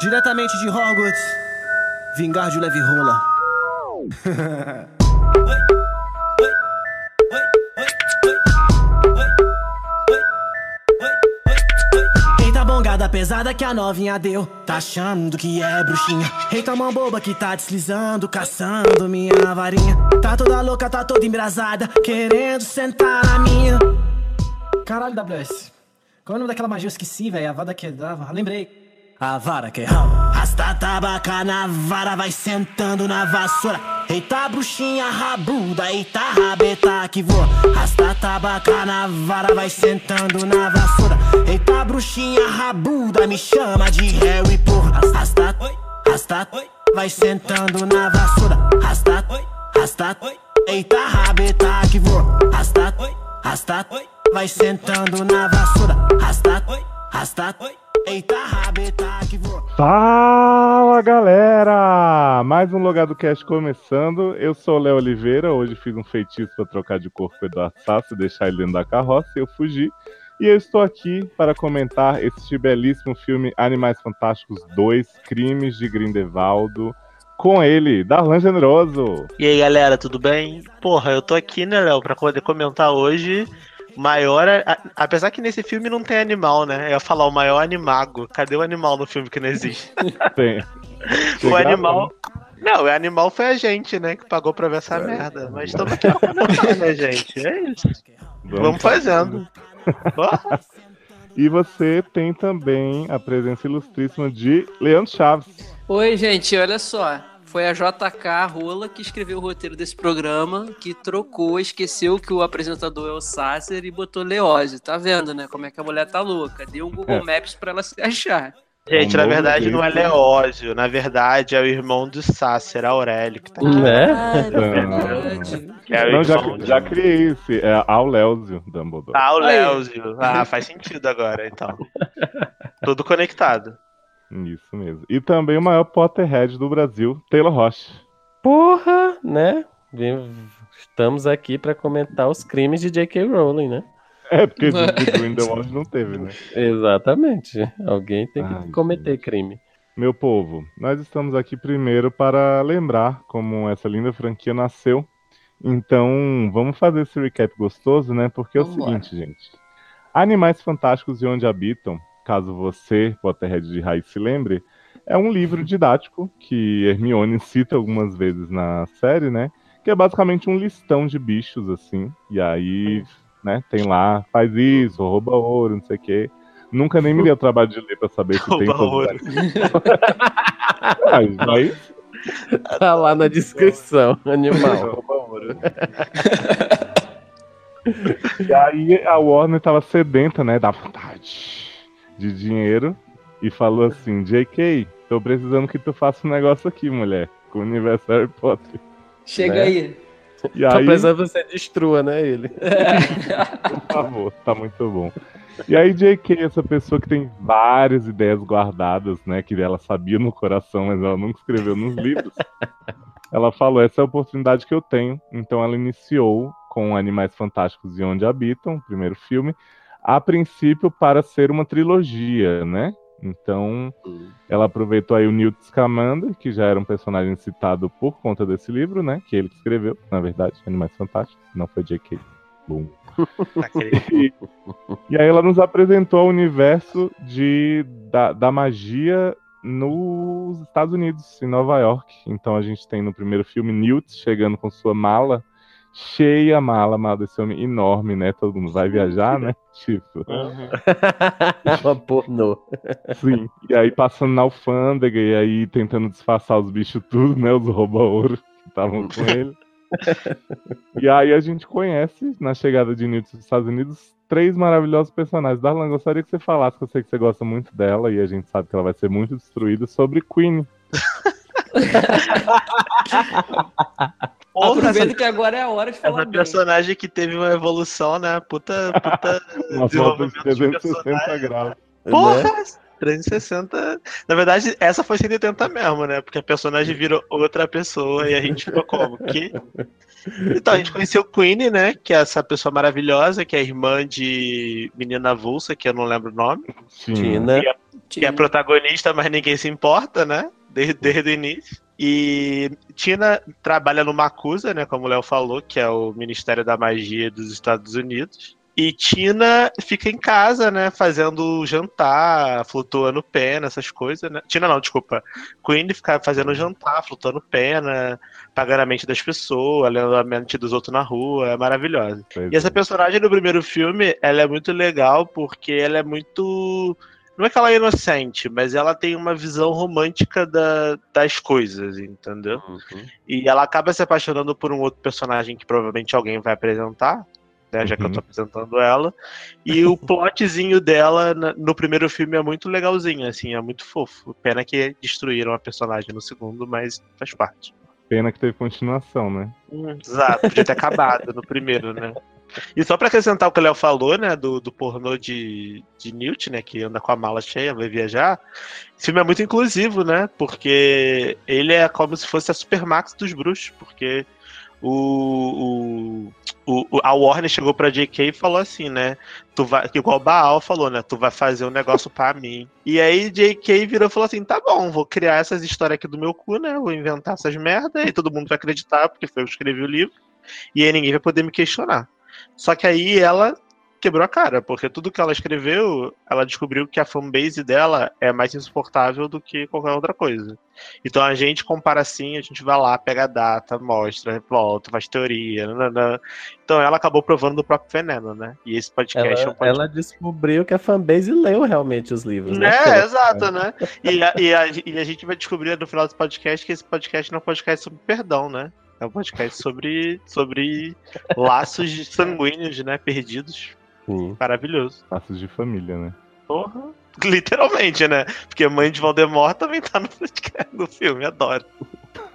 Diretamente de Hogwarts, vingar de leve rola. Eita bongada pesada que a novinha deu. Tá achando que é bruxinha? Eita mão boba que tá deslizando Caçando minha varinha. Tá toda louca, tá toda embrasada Querendo sentar na minha. Caralho, WS Qual é o nome daquela magia? Eu esqueci, velho. A vada que dava. Lembrei a vara que rala. Rasta tabaca na vara, vai sentando na vassoura. Eita bruxinha rabuda, eita rabeta que voa. Rasta tabaca na vara, vai sentando na vassoura. Eita bruxinha rabuda, me chama de Harry, porra. Rasta, rasta, vai sentando na vassoura. Rasta, rasta, eita rabeta que voa. Rasta, rasta, vai sentando na vassoura. Rasta, rasta, eita rabeta que voa. Fala galera! Mais um Logado Cast começando. Eu sou o Léo Oliveira. Hoje fiz um feitiço para trocar de corpo com o Eduardo e deixar ele dentro da carroça. Eu fugi. E eu estou aqui para comentar este belíssimo filme Animais Fantásticos 2 Crimes de Grindelwaldo. Com ele, Darlan Generoso. E aí, galera, tudo bem? Porra, eu tô aqui, né, Léo, pra poder comentar hoje. Maior. a- apesar que nesse filme não tem animal, né? Eu ia falar o maior animago. Cadê o animal no filme que não existe? Tem. o animal. Não, o animal foi a gente, né? Que pagou pra ver essa merda. Mas estamos aqui pra comentar, né, gente? É isso. Vamos fazendo. Porra. E você tem também a presença ilustríssima de Leandro Chaves. Oi, gente, olha só. Foi a JK Rola que escreveu o roteiro desse programa, que trocou, esqueceu que o apresentador é o Sasser e botou Leózio. Tá vendo, né? Como é que a mulher tá louca. Deu um Google Maps pra ela se achar. Gente, Um na verdade não é. Leózio. Na verdade é o irmão do Sácer, Aurélio, que tá aqui. Né? Ah, é é Não, já, já criei esse. É ao Léozio Dumbledore. Ah, o Aí. Léozio. Ah, faz sentido agora, então. Tudo conectado. Isso mesmo. E também o maior Potterhead do Brasil, Taylor Rocha. Porra, né? Estamos aqui pra comentar os crimes de J.K. Rowling, né? É, porque de, de Grindelwald não teve, né? Exatamente. Alguém tem que Ai, cometer gente. crime. Meu povo, nós estamos aqui primeiro para lembrar como essa linda franquia nasceu. Então, vamos fazer esse recap gostoso, né? Porque é o seguinte, gente. Animais Fantásticos e Onde Habitam, caso você, Potterhead de raiz, se lembre, é um livro didático que Hermione cita algumas vezes na série, né? Que é basicamente um listão de bichos, assim. E aí, né, tem lá, faz isso, rouba ouro, não sei o quê. Nunca nem me deu trabalho de ler pra saber se tem Rouba ouro. Mas, mas Tá lá na descrição, animal. rouba ouro. E aí a Warner tava sedenta, né, da vontade de dinheiro e falou assim, JK, tô precisando que tu faça um negócio aqui, mulher, com o universo Harry Potter. Chega Né? aí. E Tá aí, precisando que você destrua, né, ele? por favor, tá muito bom. E aí JK, essa pessoa que tem várias ideias guardadas, né, que ela sabia no coração, mas ela nunca escreveu nos livros. Ela falou, essa é a oportunidade que eu tenho. Então ela iniciou com Animais Fantásticos e Onde Habitam, o primeiro filme, a princípio para ser uma trilogia, né? Então ela aproveitou aí o Newt Scamander, que já era um personagem citado por conta desse livro, né? Que ele que escreveu, na verdade, Animais Fantásticos, não foi J.K. Boom. Aquele- E, e aí ela nos apresentou o universo de, da, da magia nos Estados Unidos, em Nova York. Então a gente tem no primeiro filme Newt chegando com sua mala, cheia a mala, a mala desse homem enorme, né? Todo mundo vai viajar, né? Tipo, Uhum. Uma pornô. sim. E aí passando na alfândega e aí tentando disfarçar os bichos tudo, né? Os rouba-ouro que estavam com ele. E aí a gente conhece, na chegada de Newt dos Estados Unidos, três maravilhosos personagens. Darlan, gostaria que você falasse, que eu sei que você gosta muito dela, e a gente sabe que ela vai ser muito destruída, sobre Queen. Aproveita que agora é a hora de falar essa bem. personagem que teve uma evolução, né? Puta, puta Uma volta de desenvolvimento de 360 personagem. graus. Né? Porra! 360. Na verdade, essa foi 180 mesmo, né? Porque a personagem virou outra pessoa e a gente ficou como? Que? Então, a gente conheceu Queen, né? Que é essa pessoa maravilhosa, que é irmã de menina avulsa, que eu não lembro o nome. Tina. Que é, que é protagonista, mas ninguém se importa, né? Desde, desde o início. E Tina trabalha no Macusa, né? Como o Léo falou, que é o Ministério da Magia dos Estados Unidos. E Tina fica em casa, né? Fazendo jantar, flutuando pena, essas coisas, né? Tina não, desculpa. Queen fica fazendo jantar, flutuando pena, pagando a mente das pessoas, lendo a mente dos outros na rua. É maravilhosa. E essa é. personagem do primeiro filme, ela é muito legal porque ela é muito. Não é que ela é inocente, mas ela tem uma visão romântica da- das coisas, entendeu? Uhum. E ela acaba se apaixonando por um outro personagem que provavelmente alguém vai apresentar, né? Já que eu Uhum. tô apresentando ela. E o plotzinho dela no primeiro filme é muito legalzinho, assim, é muito fofo. Pena que destruíram a personagem no segundo, mas faz parte. Pena que teve continuação, né? Hum, Exato, podia ter acabado no primeiro, né? E só pra acrescentar o que o Léo falou, né, do, do pornô de, de Newt, né, que anda com a mala cheia, vai viajar. Esse filme é muito inclusivo, né, porque ele é como se fosse a Supermax dos bruxos, porque o, o, o- a Warner chegou pra JK e falou assim, né, tu vai, igual o Baal falou, né, tu vai fazer um negócio pra mim. E aí JK virou e falou assim, tá bom, vou criar essas histórias aqui do meu cu, né, vou inventar essas merda, e todo mundo vai acreditar, porque foi eu que escrevi o livro, e aí ninguém vai poder me questionar. Só que aí ela quebrou a cara, porque tudo que ela escreveu, ela descobriu que a fanbase dela é mais insuportável do que qualquer outra coisa. Então a gente compara assim, a gente vai lá, pega a data, mostra, volta, faz teoria, nananã. Então ela acabou provando do próprio veneno, né? E esse podcast é um Ela, podcast. ela descobriu que a fanbase leu realmente os livros, né? Ela- exato, né? E a, e, a, e a gente vai descobrir no final do podcast que esse podcast não é um podcast sobre perdão, né? É um podcast sobre, sobre laços sanguíneos, né? Perdidos. Sim. Maravilhoso. Laços de família, né? Porra. Literalmente, né? Porque a mãe de Voldemort também tá no podcast do filme, adoro.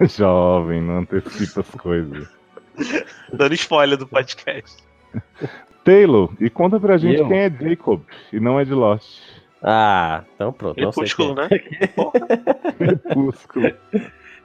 Jovem, não antecipa as coisas. Dando spoiler do podcast. Taylor, e conta pra gente Eu? quem é Jacob e não é de Lost. Ah, então pronto. Crepúsculo, quem. né? Crepúsculo.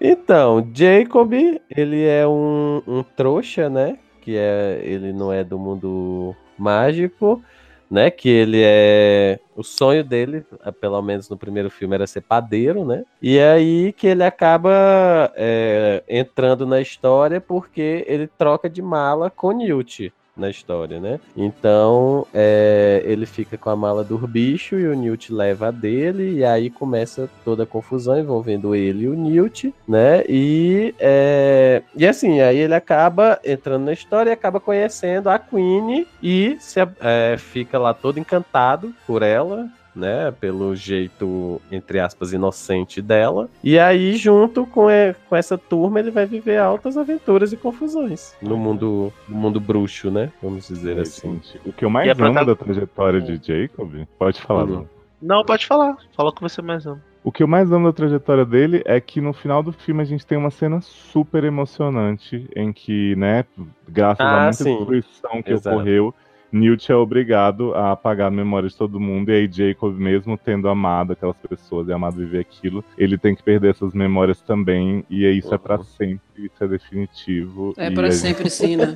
Então, Jacob, ele é um, um trouxa, né? Que é, ele não é do mundo mágico, né? Que ele é. O sonho dele, eh, pelo menos no primeiro filme, era ser padeiro, né? E é aí que ele acaba é, entrando na história porque ele troca de mala com Newt na história, né? Então é, ele fica com a mala do bicho e o Newt leva a dele e aí começa toda a confusão envolvendo ele e o Newt, né? E é, e assim aí ele acaba entrando na história e acaba conhecendo a Queen e se, é, fica lá todo encantado por ela. Né, pelo jeito, entre aspas, inocente dela. E aí, junto com, e- com essa turma, ele vai viver altas aventuras e confusões no mundo, no mundo bruxo, né? Vamos dizer É, assim. gente, o que eu mais E a amo prota- da trajetória de Jacob, pode falar, Uhum. Lu. Não, pode falar. Fala com você mais um. O que eu mais amo da trajetória dele é que no final do filme a gente tem uma cena super emocionante em que, né, graças Ah, a muita sim. destruição que Exato. ocorreu, Newt é obrigado a apagar a memória de todo mundo, e aí Jacob, mesmo tendo amado aquelas pessoas e amado viver aquilo, ele tem que perder essas memórias também, e aí isso é pra Uhum. sempre, isso é definitivo. É e pra a sempre sim, né?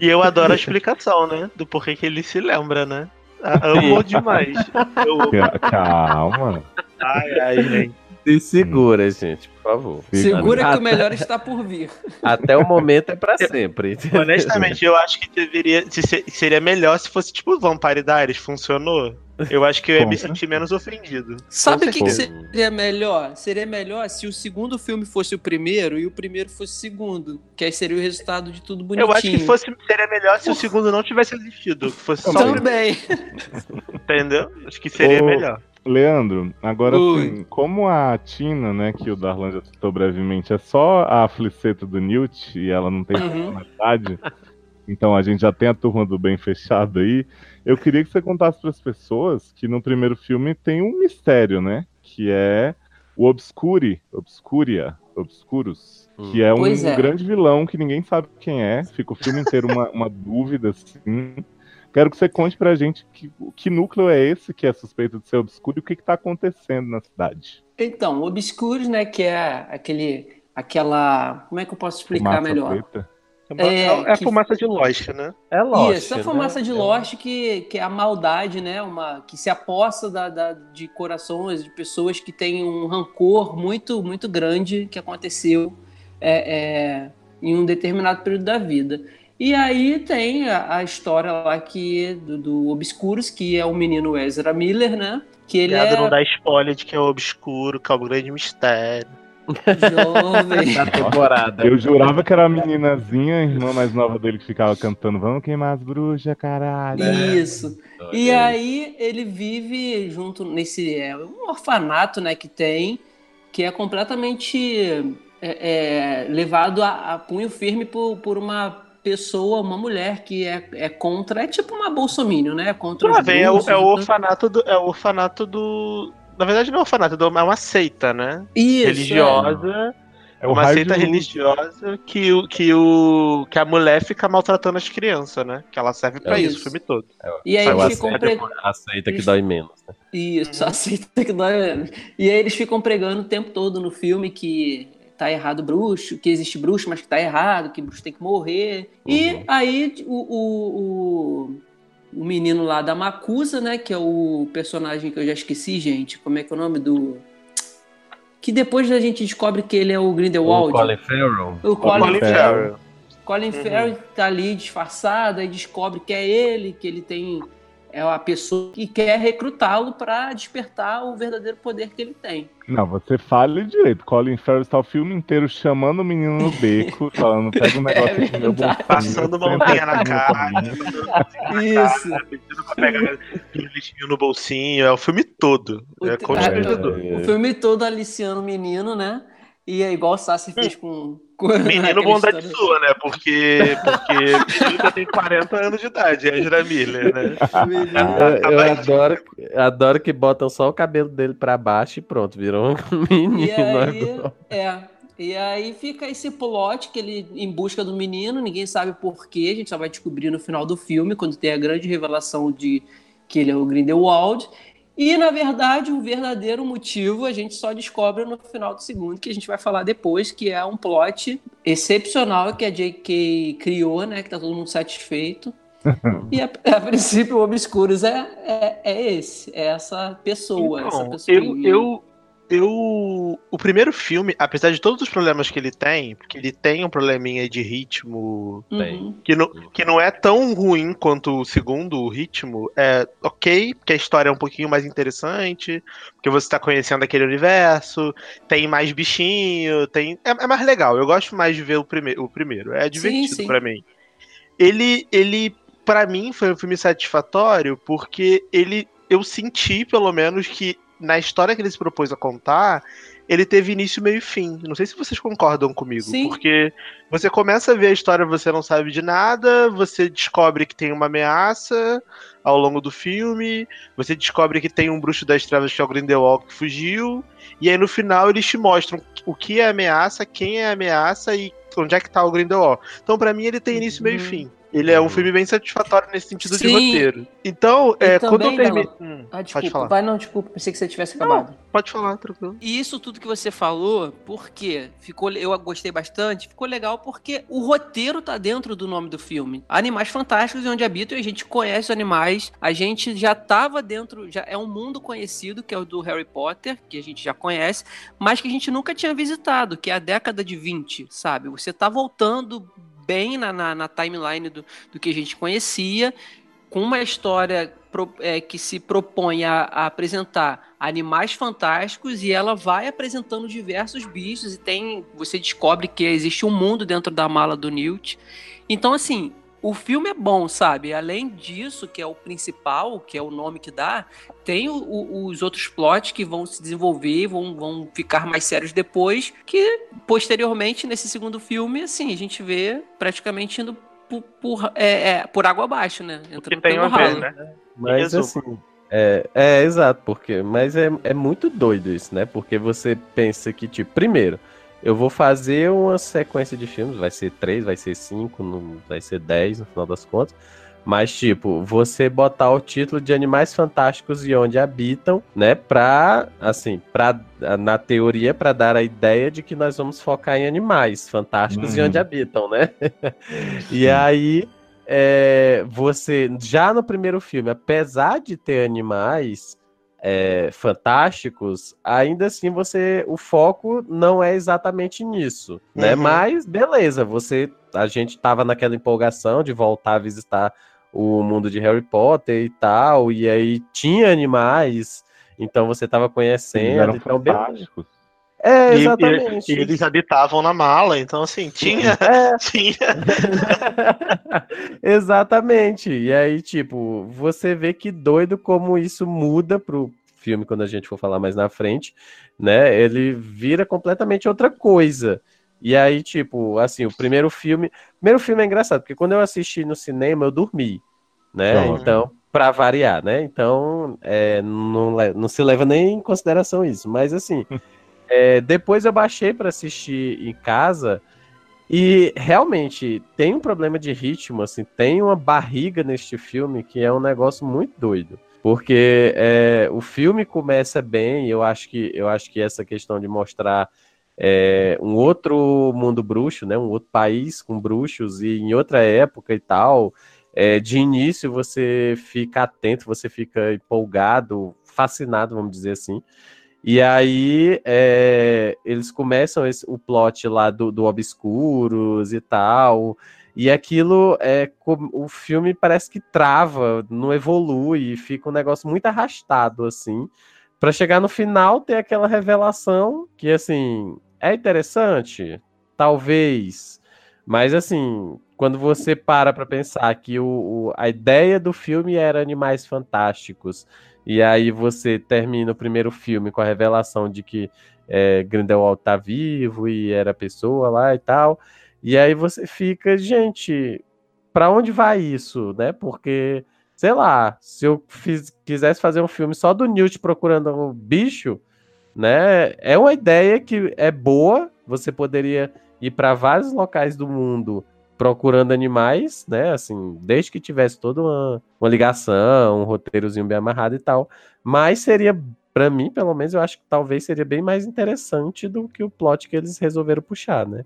E eu adoro a explicação, né? Do porquê que ele se lembra, né? Ah, Amo demais. Eu gente- Calma. Ai, ai, gente. Se segura, gente, por favor. Segura que Até- o melhor está por vir. Até o momento é pra sempre. Honestamente, eu acho que deveria. se- se- seria melhor se fosse tipo Vampire Diaries, funcionou. Eu acho que eu ia me sentir menos ofendido. Sabe o que, que seria melhor? Seria melhor se o segundo filme fosse o primeiro e o primeiro fosse o segundo. Que aí seria o resultado de tudo bonitinho. Eu acho que fosse, seria melhor se o segundo não tivesse existido. Que fosse só o primeiro, Também. entendeu? Acho que seria Ô, melhor. Leandro, agora assim, como a Tina, né, que o Darlan já citou brevemente, é só a fliceta do Newt e ela não tem Uhum. personalidade, então a gente já tem a turma do bem fechado aí, eu queria que você contasse para as pessoas que no primeiro filme tem um mistério, né, que é o Obscuri, Obscuria, Obscurus, que é um é. grande vilão que ninguém sabe quem é, fica o filme inteiro uma, uma dúvida, assim, Quero que você conte pra gente que, que núcleo é esse que é suspeito de ser obscuro e o que, que tá acontecendo na cidade. Então, Obscuros, né, que é aquele, aquela, como é que eu posso explicar Fumaça melhor? preta. É, É, é a que- fumaça de Lost, né? É Lost, Isso, a né? fumaça de É. Lost que, que é a maldade, né? Uma, que se aposta da, da- de corações de pessoas que têm um rancor muito, muito grande que aconteceu é, é, em um determinado período da vida. E aí tem a, a história lá que, do, do Obscuros, que é o menino Ezra Miller, né? Que ele Cuidado, é não dá spoiler de que é obscuro, que é o grande mistério. jovem. Da temporada. Eu jurava que era a meninazinha, a irmã mais nova dele, que ficava cantando Vamos queimar as bruxas, caralho. Isso. E aí ele vive junto nesse é, um orfanato, né, que tem, que é completamente é, é, levado a, a punho firme por, por uma pessoa, uma mulher que é, é contra, é tipo uma bolsominion, né? Contra Ah, vem, é, o, é o e tudo. orfanato do. É o orfanato do. Na verdade, não é orfanato, é uma seita, né? Isso, religiosa. É o uma seita religiosa que, o, que, o, que a mulher fica maltratando as crianças, né? Que ela serve pra É isso, isso. o filme todo. é. E aí Eu eles ficam aceito, pre... aceita que dói menos. né? Isso, aceita que dói menos. E aí eles ficam pregando o tempo todo no filme que tá errado bruxo, que existe bruxo, mas que tá errado, que bruxo tem que morrer. E Uhum. aí o, o, o, o menino lá da Macusa, né, que é o personagem que eu já esqueci, gente, como é que é o nome do... Que depois a gente descobre que ele é o O Grindelwald. Colin Farrell. O Colin Colin Farrell. Farrell. Colin Uhum. Farrell tá ali disfarçado e descobre que é ele, que ele tem é a pessoa que quer recrutá-lo para despertar o verdadeiro poder que ele tem. Não, você fale direito. Colin Farrell está o filme inteiro chamando o menino no beco, falando, pega um negócio aqui no meu bolsinho, Passando mãozinha na aqui cara. colinho. Isso. Pedindo pra pegar aquele lixinho no bolsinho. É o filme todo. O É te- constrangedor. O filme todo aliciando o menino, né? E é igual o Sassi fez com. com Menino bondade história. sua, né? Porque, porque menino já tem 40 anos de idade, é Ezra Miller, né? Menino- Eu, eu adoro, adoro que botam só o cabelo dele pra baixo e pronto, virou um menino. E aí, agora. é. E aí fica esse plot que ele em busca do menino, ninguém sabe porquê, a gente só vai descobrir no final do filme, quando tem a grande revelação de que ele é o Grindelwald. E, na verdade, o verdadeiro motivo a gente só descobre no final do segundo, que a gente vai falar depois, que é um plot excepcional que a J.K. criou, né? Que tá todo mundo satisfeito. e, a, a princípio, o Obscuros é, é, é esse, é essa pessoa, essa Então, pessoa. eu, eu, eu. O primeiro filme, apesar de todos os problemas que ele tem, porque ele tem um probleminha de ritmo Uhum. que não, que não é tão ruim quanto o segundo o ritmo, é ok, porque a história é um pouquinho mais interessante, porque você tá conhecendo aquele universo, tem mais bichinho, tem. É, é mais legal. Eu gosto mais de ver o, prime o primeiro. É divertido pra mim. Ele, ele, para mim, foi um filme satisfatório, porque ele. Eu senti, pelo menos, que na história que ele se propôs a contar, ele teve início, meio e fim. Não sei se vocês concordam comigo, Sim. porque você começa a ver a história, você não sabe de nada, você descobre que tem uma ameaça ao longo do filme, você descobre que tem um bruxo das trevas que é o Grindelwald que fugiu, e aí no final eles te mostram o que é ameaça, quem é ameaça e onde é que tá o Grindelwald. Então pra mim ele tem início, meio e Uhum. fim. Ele é um filme bem satisfatório nesse sentido de Sim. roteiro. Então, é, quando eu termino. Hum, Ah, pode desculpa. falar. Vai, não, desculpa. Pensei que você tivesse acabado. Pode falar, tranquilo. E isso tudo que você falou, porque ficou, eu gostei bastante, ficou legal porque o roteiro tá dentro do nome do filme. Animais Fantásticos e onde habitam, e a gente conhece os animais, a gente já tava dentro, já é um mundo conhecido, que é o do Harry Potter, que a gente já conhece, mas que a gente nunca tinha visitado, que é a década de 20, sabe? Você tá voltando bem na, na, na timeline do, do que a gente conhecia, com uma história pro- é, que se propõe a, a apresentar animais fantásticos e ela vai apresentando diversos bichos e tem você descobre que existe um mundo dentro da mala do Newt. Então assim, o filme é bom, sabe? Além disso, que é o principal, que é o nome que dá, tem o- o- os outros plots que vão se desenvolver, vão, vão ficar mais sérios depois, que posteriormente, nesse segundo filme, assim, a gente vê praticamente indo por, por, é, é, por água abaixo, né? Entrando tem pelo a ver, ralo. né? Mas assim. É, é, exato, porque. Mas é, é muito doido isso, né? Porque você pensa que, tipo, primeiro, eu vou fazer uma sequência de filmes, vai ser três, vai ser cinco, não vai ser dez no final das contas. Mas, tipo, você botar o título de Animais Fantásticos e Onde Habitam, né? Pra, assim, pra, na teoria, para dar a ideia de que nós vamos focar em animais fantásticos uhum. e onde habitam, né? e aí, é, você, já no primeiro filme, apesar de ter animais, é, fantásticos, ainda assim você o foco não é exatamente nisso, né? Uhum. Mas beleza, você a gente tava naquela empolgação de voltar a visitar o mundo de Harry Potter e tal, e aí tinha animais, então você tava conhecendo, eram então fantásticos. Beleza. É, exatamente. E, e, eles habitavam na mala, então assim, tinha. É. tinha. exatamente. E aí, tipo, você vê que doido como isso muda pro filme quando a gente for falar mais na frente, né? Ele vira completamente outra coisa. E aí, tipo, assim, o primeiro filme. O primeiro filme é engraçado, porque quando eu assisti no cinema, eu dormi, né? Então, para variar, né? Então, é, não, não se leva nem em consideração isso. Mas, assim, é, depois eu baixei para assistir em casa. E realmente tem um problema de ritmo, assim, tem uma barriga neste filme que é um negócio muito doido. Porque é, o filme começa bem, eu acho que eu acho que essa questão de mostrar é, um outro mundo bruxo, né, um outro país com bruxos e em outra época e tal, é, de início você fica atento, você fica empolgado, fascinado, vamos dizer assim. E aí é, eles começam esse, o plot lá do, do Obscuros e tal. E aquilo é o filme parece que trava, não evolui, fica um negócio muito arrastado assim, para chegar no final ter aquela revelação que assim é interessante, talvez, mas assim quando você para para pensar que o, o, a ideia do filme era animais fantásticos e aí você termina o primeiro filme com a revelação de que é, Grindelwald tá vivo e era pessoa lá e tal. E aí você fica, gente, para onde vai isso, né? Porque, sei lá, se eu fiz, quisesse fazer um filme só do Newt procurando um bicho, né? É uma ideia que é boa, você poderia ir para vários locais do mundo procurando animais, né? Assim, desde que tivesse toda uma, uma ligação, um roteirozinho bem amarrado e tal. Mas seria, para mim, pelo menos, eu acho que talvez seria bem mais interessante do que o plot que eles resolveram puxar, né?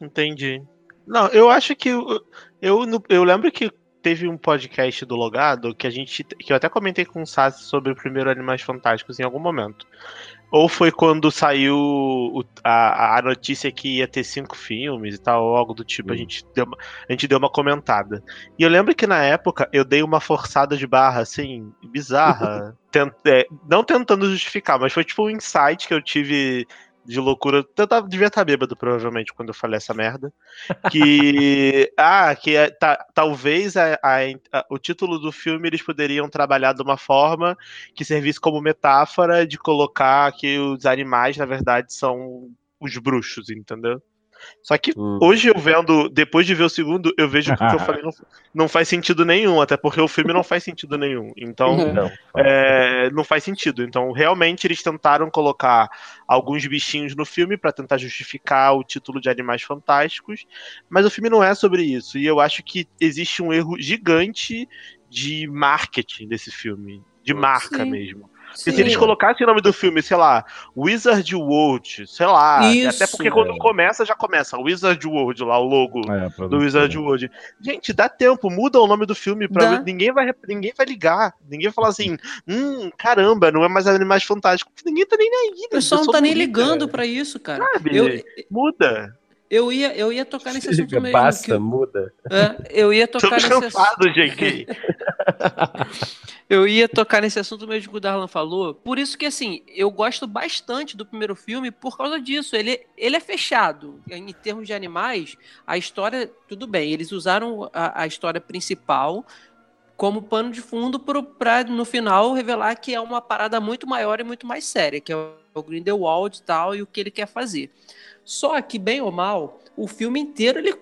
Entendi. Não, eu acho que eu, eu, eu lembro que teve um podcast do Logado que a gente que eu até comentei com o Sassi sobre o primeiro Animais Fantásticos em algum momento. Ou foi quando saiu o, a, a notícia que ia ter cinco filmes e tal, ou algo do tipo, a, gente deu uma, a gente deu uma comentada. E eu lembro que na época eu dei uma forçada de barra, assim, bizarra. tent, é, não tentando justificar, mas foi tipo um insight que eu tive de loucura. Eu tava, devia estar bêbado, provavelmente, quando eu falei essa merda. Que. ah, que tá, talvez a, a, a, o título do filme eles poderiam trabalhar de uma forma que servisse como metáfora de colocar que os animais, na verdade, são os bruxos, entendeu? Só que hum. hoje eu vendo, depois de ver o segundo, eu vejo que o que eu falei não, não, faz sentido nenhum, até porque o filme não faz sentido nenhum. Então, não. É, não faz sentido. Então, realmente, eles tentaram colocar alguns bichinhos no filme para tentar justificar o título de Animais Fantásticos, mas o filme não é sobre isso. E eu acho que existe um erro gigante de marketing desse filme, de marca Sim. mesmo. Sim. Se eles colocassem o nome do filme, sei lá, Wizard World, sei lá. Isso, até porque quando é. começa, já começa. Wizard World lá, o logo é, do Wizard World. Gente, dá tempo, muda o nome do filme pra ninguém vai ninguém vai ligar. Ninguém vai falar assim, hum, caramba, não é mais Animais Fantásticos. Ninguém tá nem aí. O pessoal não tá nem ligando pra isso, cara. Sabe? Eu, muda. Eu ia, eu ia tocar nesse assunto mesmo. Basta, que... muda. É, eu ia tocar Tô nesse cansado, assunto. gente. eu ia tocar nesse assunto mesmo que o Darlan falou. Por isso que, assim, eu gosto bastante do primeiro filme por causa disso. Ele, ele é fechado. Em termos de animais, a história, tudo bem. Eles usaram a, a história principal como pano de fundo para no final revelar que é uma parada muito maior e muito mais séria, que é o Grindelwald e tal, e o que ele quer fazer. Só que, bem ou mal, o filme inteiro ele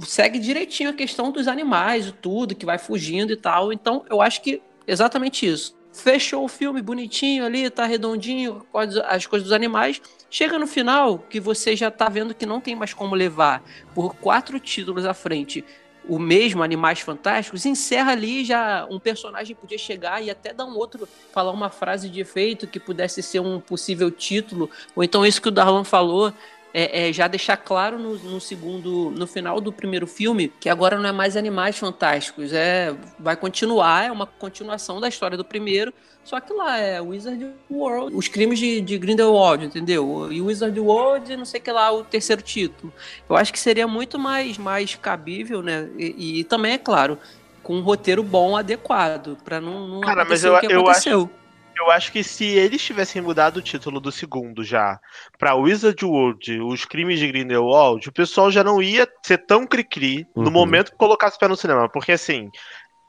segue direitinho a questão dos animais, tudo, que vai fugindo e tal. Então, eu acho que exatamente isso. Fechou o filme bonitinho ali, tá redondinho, as coisas dos animais. Chega no final, que você já tá vendo que não tem mais como levar por quatro títulos à frente o mesmo Animais Fantásticos, encerra ali já um personagem podia chegar e até dar um outro, falar uma frase de efeito que pudesse ser um possível título, ou então isso que o Darlan falou, é, é, já deixar claro no, no, segundo, no final do primeiro filme, que agora não é mais Animais Fantásticos, é vai continuar, é uma continuação da história do primeiro, só que lá é Wizard World, os crimes de, de Grindelwald, entendeu? E Wizard World, não sei que lá, o terceiro título. Eu acho que seria muito mais, mais cabível, né? E, e também, é claro, com um roteiro bom, adequado, para não, não Cara, mas eu, o que aconteceu. Eu acho eu acho que se eles tivessem mudado o título do segundo já pra Wizard World, os crimes de Grindelwald, o pessoal já não ia ser tão cri-cri uhum. no momento que colocasse pé no cinema. Porque assim,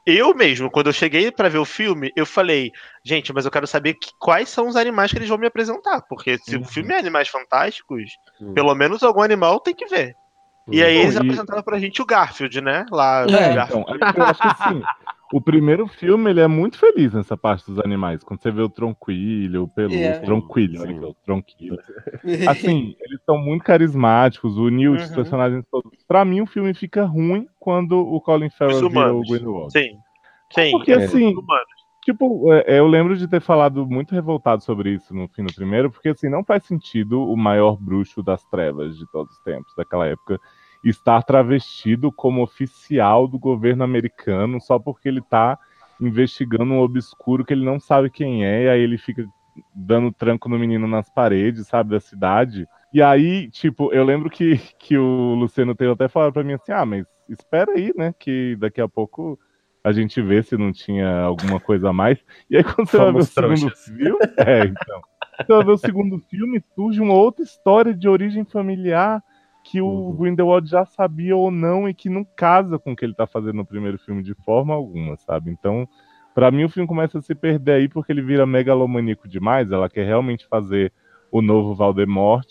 eu mesmo, quando eu cheguei para ver o filme, eu falei, gente, mas eu quero saber que, quais são os animais que eles vão me apresentar. Porque se uhum. o filme é Animais Fantásticos, uhum. pelo menos algum animal tem que ver. E aí eles e... apresentaram pra gente o Garfield, né? Lá, é, Garfield. Então, eu acho que assim, o primeiro filme, ele é muito feliz nessa parte dos animais. Quando você vê o Tronquilho, o Pelúcio, yeah. É. Tronquilho, olha o Tronquilho. Assim, eles são muito carismáticos, o Newt, uhum. os personagens todos. Pra mim, o filme fica ruim quando o Colin Farrell vira o Grindelwald. Sim, sim. Porque, é. assim, tipo, é, eu lembro de ter falado muito revoltado sobre isso no fim do primeiro, porque, assim, não faz sentido o maior bruxo das trevas de todos os tempos, daquela época, estar travestido como oficial do governo americano só porque ele está investigando um obscuro que ele não sabe quem é, e aí ele fica dando tranco no menino nas paredes, sabe, da cidade. E aí, tipo, eu lembro que, que o Luciano Taylor até falou pra mim assim: ah, mas espera aí, né, que daqui a pouco a gente vê se não tinha alguma coisa a mais. E aí, quando você vai ver o segundo filme. É, então. Você vai ver o segundo filme, surge uma outra história de origem familiar que o uhum. Grindelwald já sabia ou não e que não casa com o que ele tá fazendo no primeiro filme de forma alguma, sabe? Então, para mim o filme começa a se perder aí porque ele vira megalomaníaco demais, ela quer realmente fazer o novo Valdemort,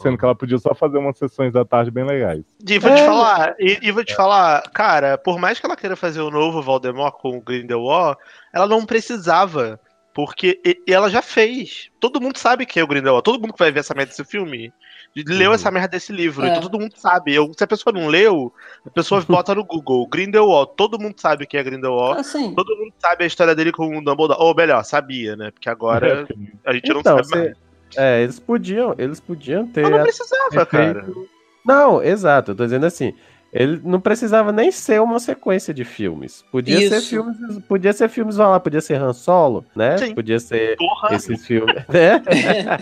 sendo que ela podia só fazer umas sessões da tarde bem legais. E vou é. te falar, e, e vou te é. falar, cara, por mais que ela queira fazer o novo Valdemort com o Grindelwald, ela não precisava porque ela já fez. Todo mundo sabe que é o Grindelwald. Todo mundo que vai ver essa merda desse filme leu uhum. essa merda desse livro. É. Então todo mundo sabe. Eu, se a pessoa não leu, a pessoa bota no Google. Grindelwald. Todo mundo sabe que é Grindelwald. Assim. Todo mundo sabe a história dele com o Dumbledore. Ou melhor, sabia, né? Porque agora a gente então, não sabe você... mais. É, eles podiam, eles podiam ter. Mas não precisava, cara. Não, exato. Eu tô dizendo assim. Ele não precisava nem ser uma sequência de filmes. Podia Isso. ser filmes, podia ser filmes, lá, podia ser Han Solo, né? Sim. Podia ser Porra. esses filmes, né?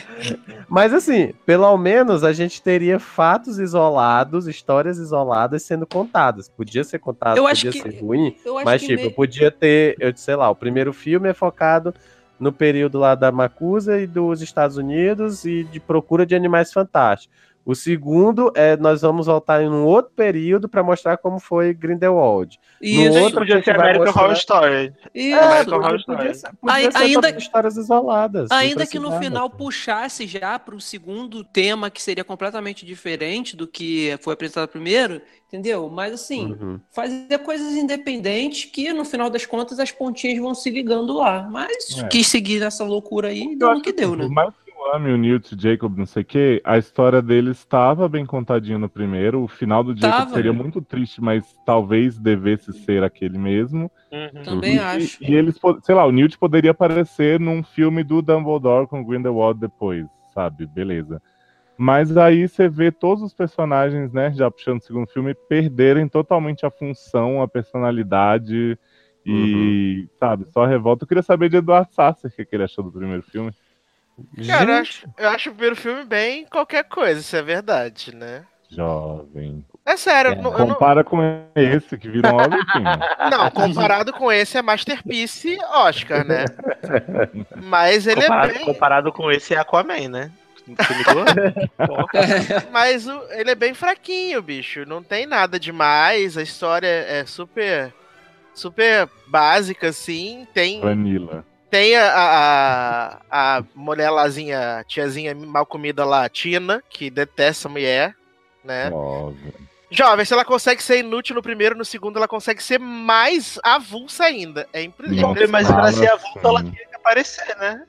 mas assim, pelo menos a gente teria fatos isolados, histórias isoladas sendo contadas. Podia ser contado, eu podia ser que, ruim, mas tipo, me... podia ter, eu sei lá, o primeiro filme é focado no período lá da Macusa e dos Estados Unidos e de procura de animais fantásticos. O segundo é nós vamos voltar em um outro período para mostrar como foi Grindelwald. Isso, no outro podia ser American mostrar... Horror Story. Isso, é, American Horror Story. Podia ser, podia ser ainda histórias isoladas. Ainda que no final puxasse já para o segundo tema que seria completamente diferente do que foi apresentado primeiro, entendeu? Mas assim, uhum. fazer coisas independentes que no final das contas as pontinhas vão se ligando lá. Mas é. quis seguir nessa loucura aí, deu no que deu, né? Ame o Newt, Jacob, não sei o quê, a história deles estava bem contadinha no primeiro. O final do Jacob tava, seria muito triste, mas talvez devesse ser aquele mesmo. Uhum. Também e, acho. E, eles, sei lá, o Newt poderia aparecer num filme do Dumbledore com Grindelwald depois, sabe? Beleza. Mas aí você vê todos os personagens, né, já puxando o segundo filme, perderem totalmente a função, a personalidade e, uhum. sabe, só revolta. Eu queria saber de Eduardo Sasser o que ele achou do primeiro filme. Cara, eu acho, eu acho o primeiro filme bem qualquer coisa, isso é verdade, né? Jovem. É sério, é. Não, compara não... com esse que virou um Não, comparado com esse é Masterpiece Oscar, né? Mas ele é comparado, é bem... comparado com esse é Aquaman, né? Mas o, ele é bem fraquinho, bicho. Não tem nada demais. A história é super super básica, assim. Tem. Vanilla. Tem a, a, a mulher tiazinha mal comida lá, Tina, que detesta a mulher, né? Óbvio. Jovem, se ela consegue ser inútil no primeiro, no segundo ela consegue ser mais avulsa ainda. É impressionante. Mas pra ser avulsa ela tinha que aparecer, né?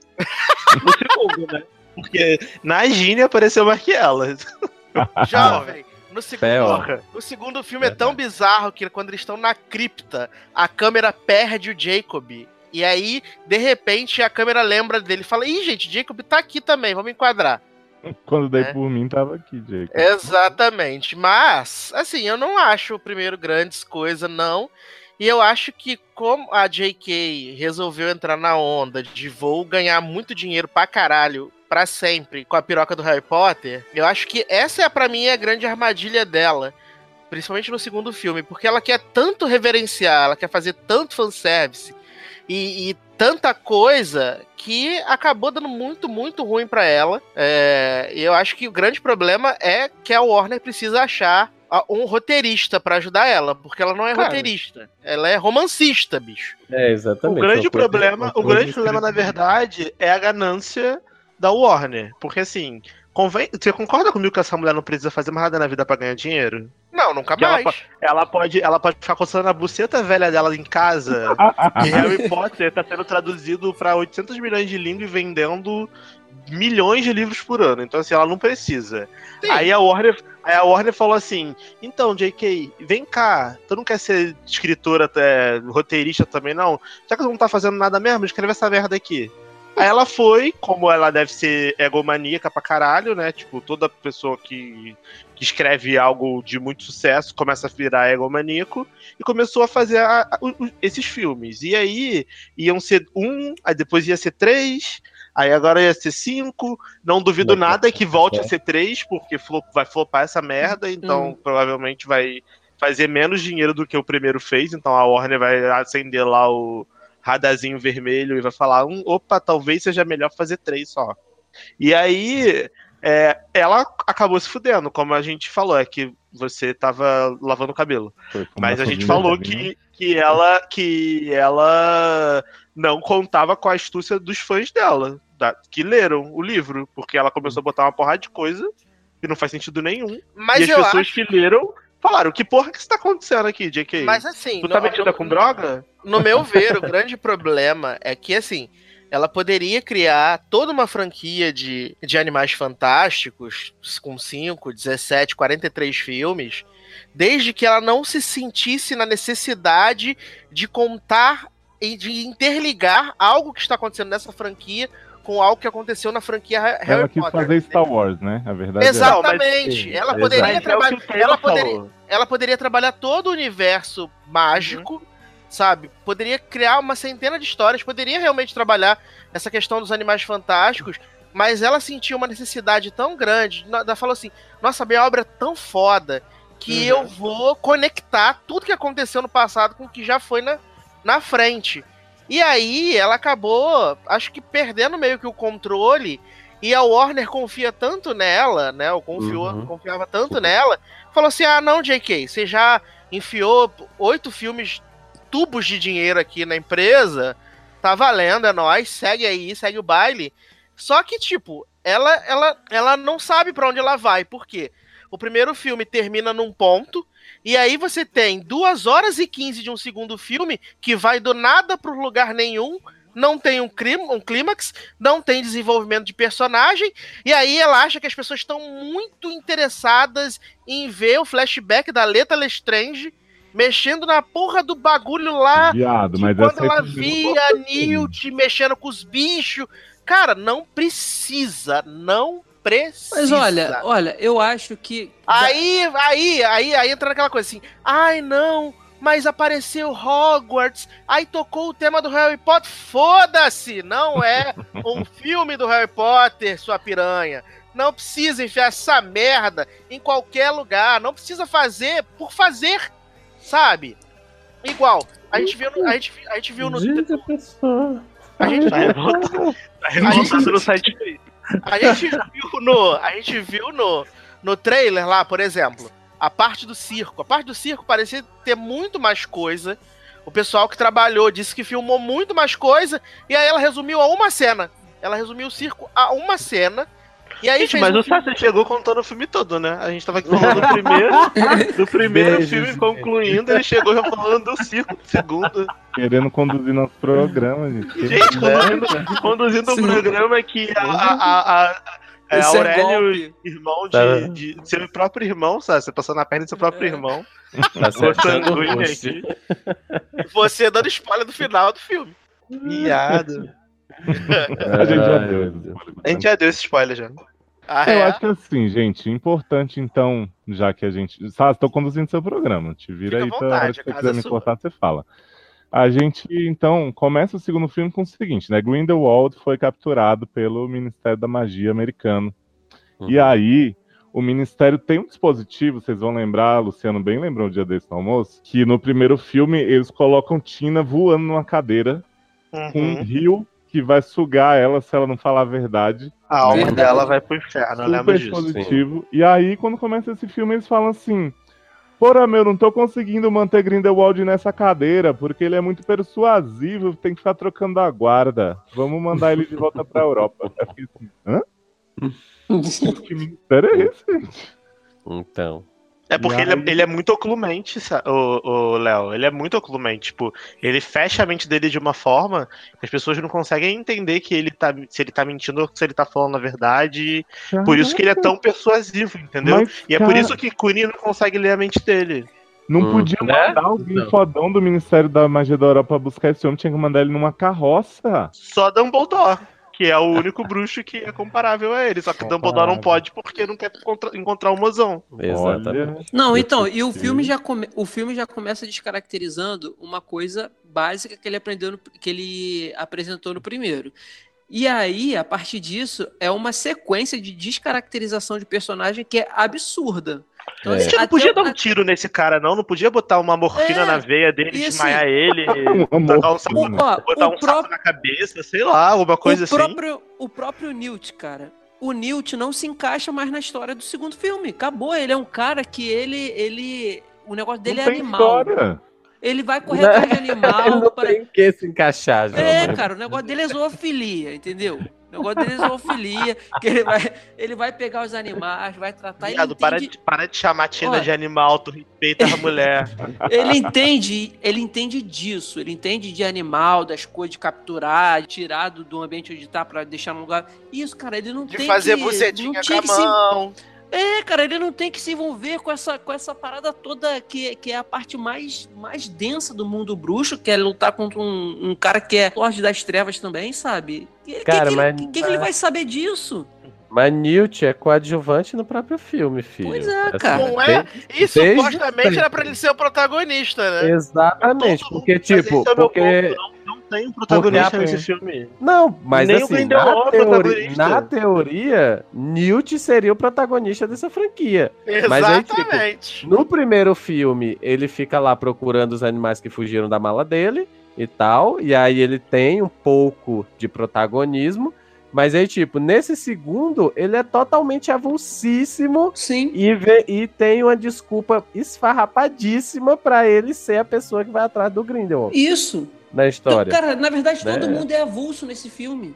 no segundo, né? Porque na Gine apareceu mais que ela. Jovem, No segundo, no segundo filme é tão bizarro que quando eles estão na cripta, a câmera perde o Jacob. E aí, de repente, a câmera lembra dele e fala: Ih, gente, Jacob tá aqui também, vamos enquadrar. Quando dei É. por mim, tava aqui, Jake. Exatamente. Mas, assim, eu não acho o primeiro grandes coisa, não. E eu acho que como a JK resolveu entrar na onda de vou ganhar muito dinheiro pra caralho pra sempre com a piroca do Harry Potter, eu acho que essa é pra mim a grande armadilha dela. Principalmente no segundo filme, porque ela quer tanto reverenciar, ela quer fazer tanto fanservice e, e tanta coisa que acabou dando muito, muito ruim pra ela. É, e eu acho que o grande problema é que a Warner precisa achar um roteirista pra ajudar ela, porque ela não é Cara. roteirista, ela é romancista, bicho. É, O exatamente. grande uma coisa- problema, uma o grande problema, na verdade, é a ganância da Warner. Porque assim, convém, você concorda comigo que essa mulher não precisa fazer mais nada na vida pra ganhar dinheiro? Não, nunca Que ela mais. po- Ela pode, ela pode ficar coçando a buceta velha dela em casa. e Harry Potter tá sendo traduzido pra 800 milhões de línguas e vendendo milhões de livros por ano. Então, assim, ela não precisa. Sim. Aí a Warner, aí a Warner falou assim: então, JK, vem cá, tu não quer ser escritora, é, roteirista também, não? Já que tu não tá fazendo nada mesmo, escreve essa merda aqui. Aí ela foi, como ela deve ser egomaníaca pra caralho, né? Tipo, toda pessoa que, que escreve algo de muito sucesso começa a virar egomaníaco e começou a fazer a- a- esses filmes. E aí iam ser um, aí depois ia ser três, aí agora ia ser cinco. Não duvido nada que volte é. a ser três, porque flo- vai flopar essa merda, então provavelmente vai fazer menos dinheiro do que o primeiro fez. Então a Warner vai acender lá o radazinho vermelho e vai falar: hum, opa, talvez seja melhor fazer três só. E aí é, ela acabou se fudendo, como a gente falou, é que você tava lavando o cabelo. Foi Mas a gente falou que, que ela que ela não contava com a astúcia dos fãs dela, da- que leram o livro, porque ela começou a botar uma porrada de coisa que não faz sentido nenhum. Mas e as eu pessoas acho. que leram falaram: que porra que está acontecendo aqui, JK? Mas assim, tu tá no- metida no- com droga? No meu ver, o grande problema é que, assim, ela poderia criar toda uma franquia de, de animais fantásticos, com 5, 17, 43 filmes, desde que ela não se sentisse na necessidade de contar e de interligar algo que está acontecendo nessa franquia com algo que aconteceu na franquia Ha- Harry Ela quis Potter. fazer Star Wars, né? A verdade é Exatamente. Sim, ela poderia é o trabalhar. Taylor ela poderia- ela poderia trabalhar todo o universo mágico, sabe? Poderia criar uma centena de histórias, poderia realmente trabalhar essa questão dos animais fantásticos, mas ela sentiu uma necessidade tão grande. Ela falou assim: nossa, minha obra é tão foda que Uhum. eu vou conectar tudo que aconteceu no passado com o que já foi na, na frente. E aí ela acabou, acho que perdendo meio que o controle. E a Warner confia tanto nela, né? Ou confiou, Uhum. confiava tanto nela, falou assim: ah, não, JK, você já enfiou oito filmes, tubos de dinheiro aqui na empresa, tá valendo, é nóis, segue aí, segue o baile. Só que, tipo, ela, ela, ela não sabe pra onde ela vai, por quê? O primeiro filme termina num ponto, e aí você tem duas horas e 15 de um segundo filme que vai do nada pro lugar nenhum, não tem um, um clímax, não tem desenvolvimento de personagem, e aí ela acha que as pessoas estão muito interessadas em ver o flashback da Leta Lestrange mexendo na porra do bagulho lá. Viado, mas quando ela via a Newt mexendo com os bichos. Cara, não precisa, não precisa. Mas olha, olha, eu acho que. Aí, aí, aí, aí entra naquela coisa assim, ai não, mas apareceu Hogwarts, aí tocou o tema do Harry Potter, foda-se, não é um filme do Harry Potter, sua piranha. Não precisa enfiar essa merda em qualquer lugar, não precisa fazer por fazer, sabe? Igual, a gente viu, no- a gente, a gente viu no, Diga, a gente Tá revoltado, tá revoltado no site. A gente viu no. A gente viu no, no trailer lá, por exemplo, a parte do circo. A parte do circo parecia ter muito mais coisa. O pessoal que trabalhou disse que filmou muito mais coisa. E aí ela resumiu a uma cena. Ela resumiu o circo a uma cena. E aí Gente, mas um o Sassi chegou contando o filme todo, né? A gente tava aqui falando do primeiro, do primeiro Beijos, filme concluindo, ele chegou já falando do segundo. querendo conduzir nosso programa, gente. Gente, conduzindo, conduzindo um programa que a, a, a, a- É Esse é Aurélio, golpe. irmão Tá. de, de seu próprio irmão, sabe? Você passando na perna do seu próprio É. irmão. Tá sanguíneo aqui. Você dando spoiler do final do filme. Viado. A gente já deu. A gente já deu esse spoiler já. Ah, Eu é? acho que assim, gente, importante então, já que a gente. Sabe, estou conduzindo seu programa. Te vira Fica aí à pra vontade, hora que a você quiser é me cortar, você fala. A gente, então, começa o segundo filme com o seguinte, né? Grindelwald foi capturado pelo Ministério da Magia americano. E Uhum. aí, o Ministério tem um dispositivo, vocês vão lembrar, Luciano bem lembrou um dia desse no almoço, que no primeiro filme eles colocam Tina voando numa cadeira com um Uhum. rio que vai sugar ela se ela não falar a verdade. A alma Verdade. dela vai pro inferno, eu lembro Super disso. positivo. E aí, quando começa esse filme, eles falam assim: Porra, meu, não tô conseguindo manter Grindelwald nessa cadeira, porque ele é muito persuasivo, tem que ficar trocando a guarda. Vamos mandar ele de volta pra Europa. Eu fiquei assim, hã? Que ministério é esse, gente? Então. É porque ele, é- ele é muito oclumente, o, Léo. Ele é muito oclumente. Tipo, ele fecha a mente dele de uma forma que as pessoas não conseguem entender que ele tá, se ele tá mentindo ou se ele tá falando a verdade. Por isso que ele é tão persuasivo, entendeu? Mas, e é por cara, isso que Cunha não consegue ler a mente dele. Não Hum, podia né? mandar alguém Não. fodão do Ministério da Magia da Europa buscar esse homem, tinha que mandar ele numa carroça. Só Dumbledore, que é o único bruxo que é comparável a ele. Só que Dumbledore não pode porque não quer encontra- encontrar o mozão. Exatamente. Não, então, e o filme já come... o filme já começa descaracterizando uma coisa básica que ele aprendeu no- que ele apresentou no primeiro. E aí, a partir disso, é uma sequência de descaracterização de personagem que é absurda. Então, É. A assim, gente não podia dar um tiro nesse cara, não. Não podia botar uma morfina É, na veia dele, assim- desmaiar ele, tacar um morfina. Ó, botar um pró- saco na cabeça, sei lá, alguma coisa o assim. próprio, O próprio Newt, cara. O Newt não se encaixa mais na história do segundo filme. Acabou. Ele é um cara que ele. ele o negócio dele não é tem animal. história. Ele vai correr atrás de Ele animal. não para- tem em que se encaixar, João. É, cara, o negócio dele é zoofilia, entendeu? O negócio dele é zoofilia, que ele vai, ele vai pegar os animais, vai tratar, ele Viado, para, de, para de chamar a Tina de animal, tu respeita a mulher. ele entende, ele entende disso, ele entende de animal, das coisas de capturar, tirar do, ambiente onde tá pra deixar no lugar. Isso, cara, ele não De tem fazer que, bucetinha não com a que se mão. É, cara, ele não tem que se envolver com essa, com essa parada toda que, que é a parte mais, mais densa do mundo bruxo, que é lutar contra um, um cara que é Lorde das Trevas também, sabe? Que, que Cara, que, mas- ele, que, que ele vai saber disso? Mas Newt é coadjuvante no próprio filme, filho. Pois é, cara. Não é? E Desde supostamente sempre. era pra ele ser o protagonista, né? Exatamente, porque tipo, é porque ponto, tem um protagonista Porque nesse filme. não, mas Nem o assim, Grindelwald na, é protagonista. na teoria, Newt seria o protagonista dessa franquia. Mas aí, tipo, Exatamente. No primeiro filme, ele fica lá procurando os animais que fugiram da mala dele e tal, e aí ele tem um pouco de protagonismo, mas aí, tipo, nesse segundo, ele é totalmente avulsíssimo Sim. e, vê- e tem uma desculpa esfarrapadíssima pra ele ser a pessoa que vai atrás do Grindelwald Isso. Na Então, história. cara, na verdade, todo Né? mundo é avulso nesse filme.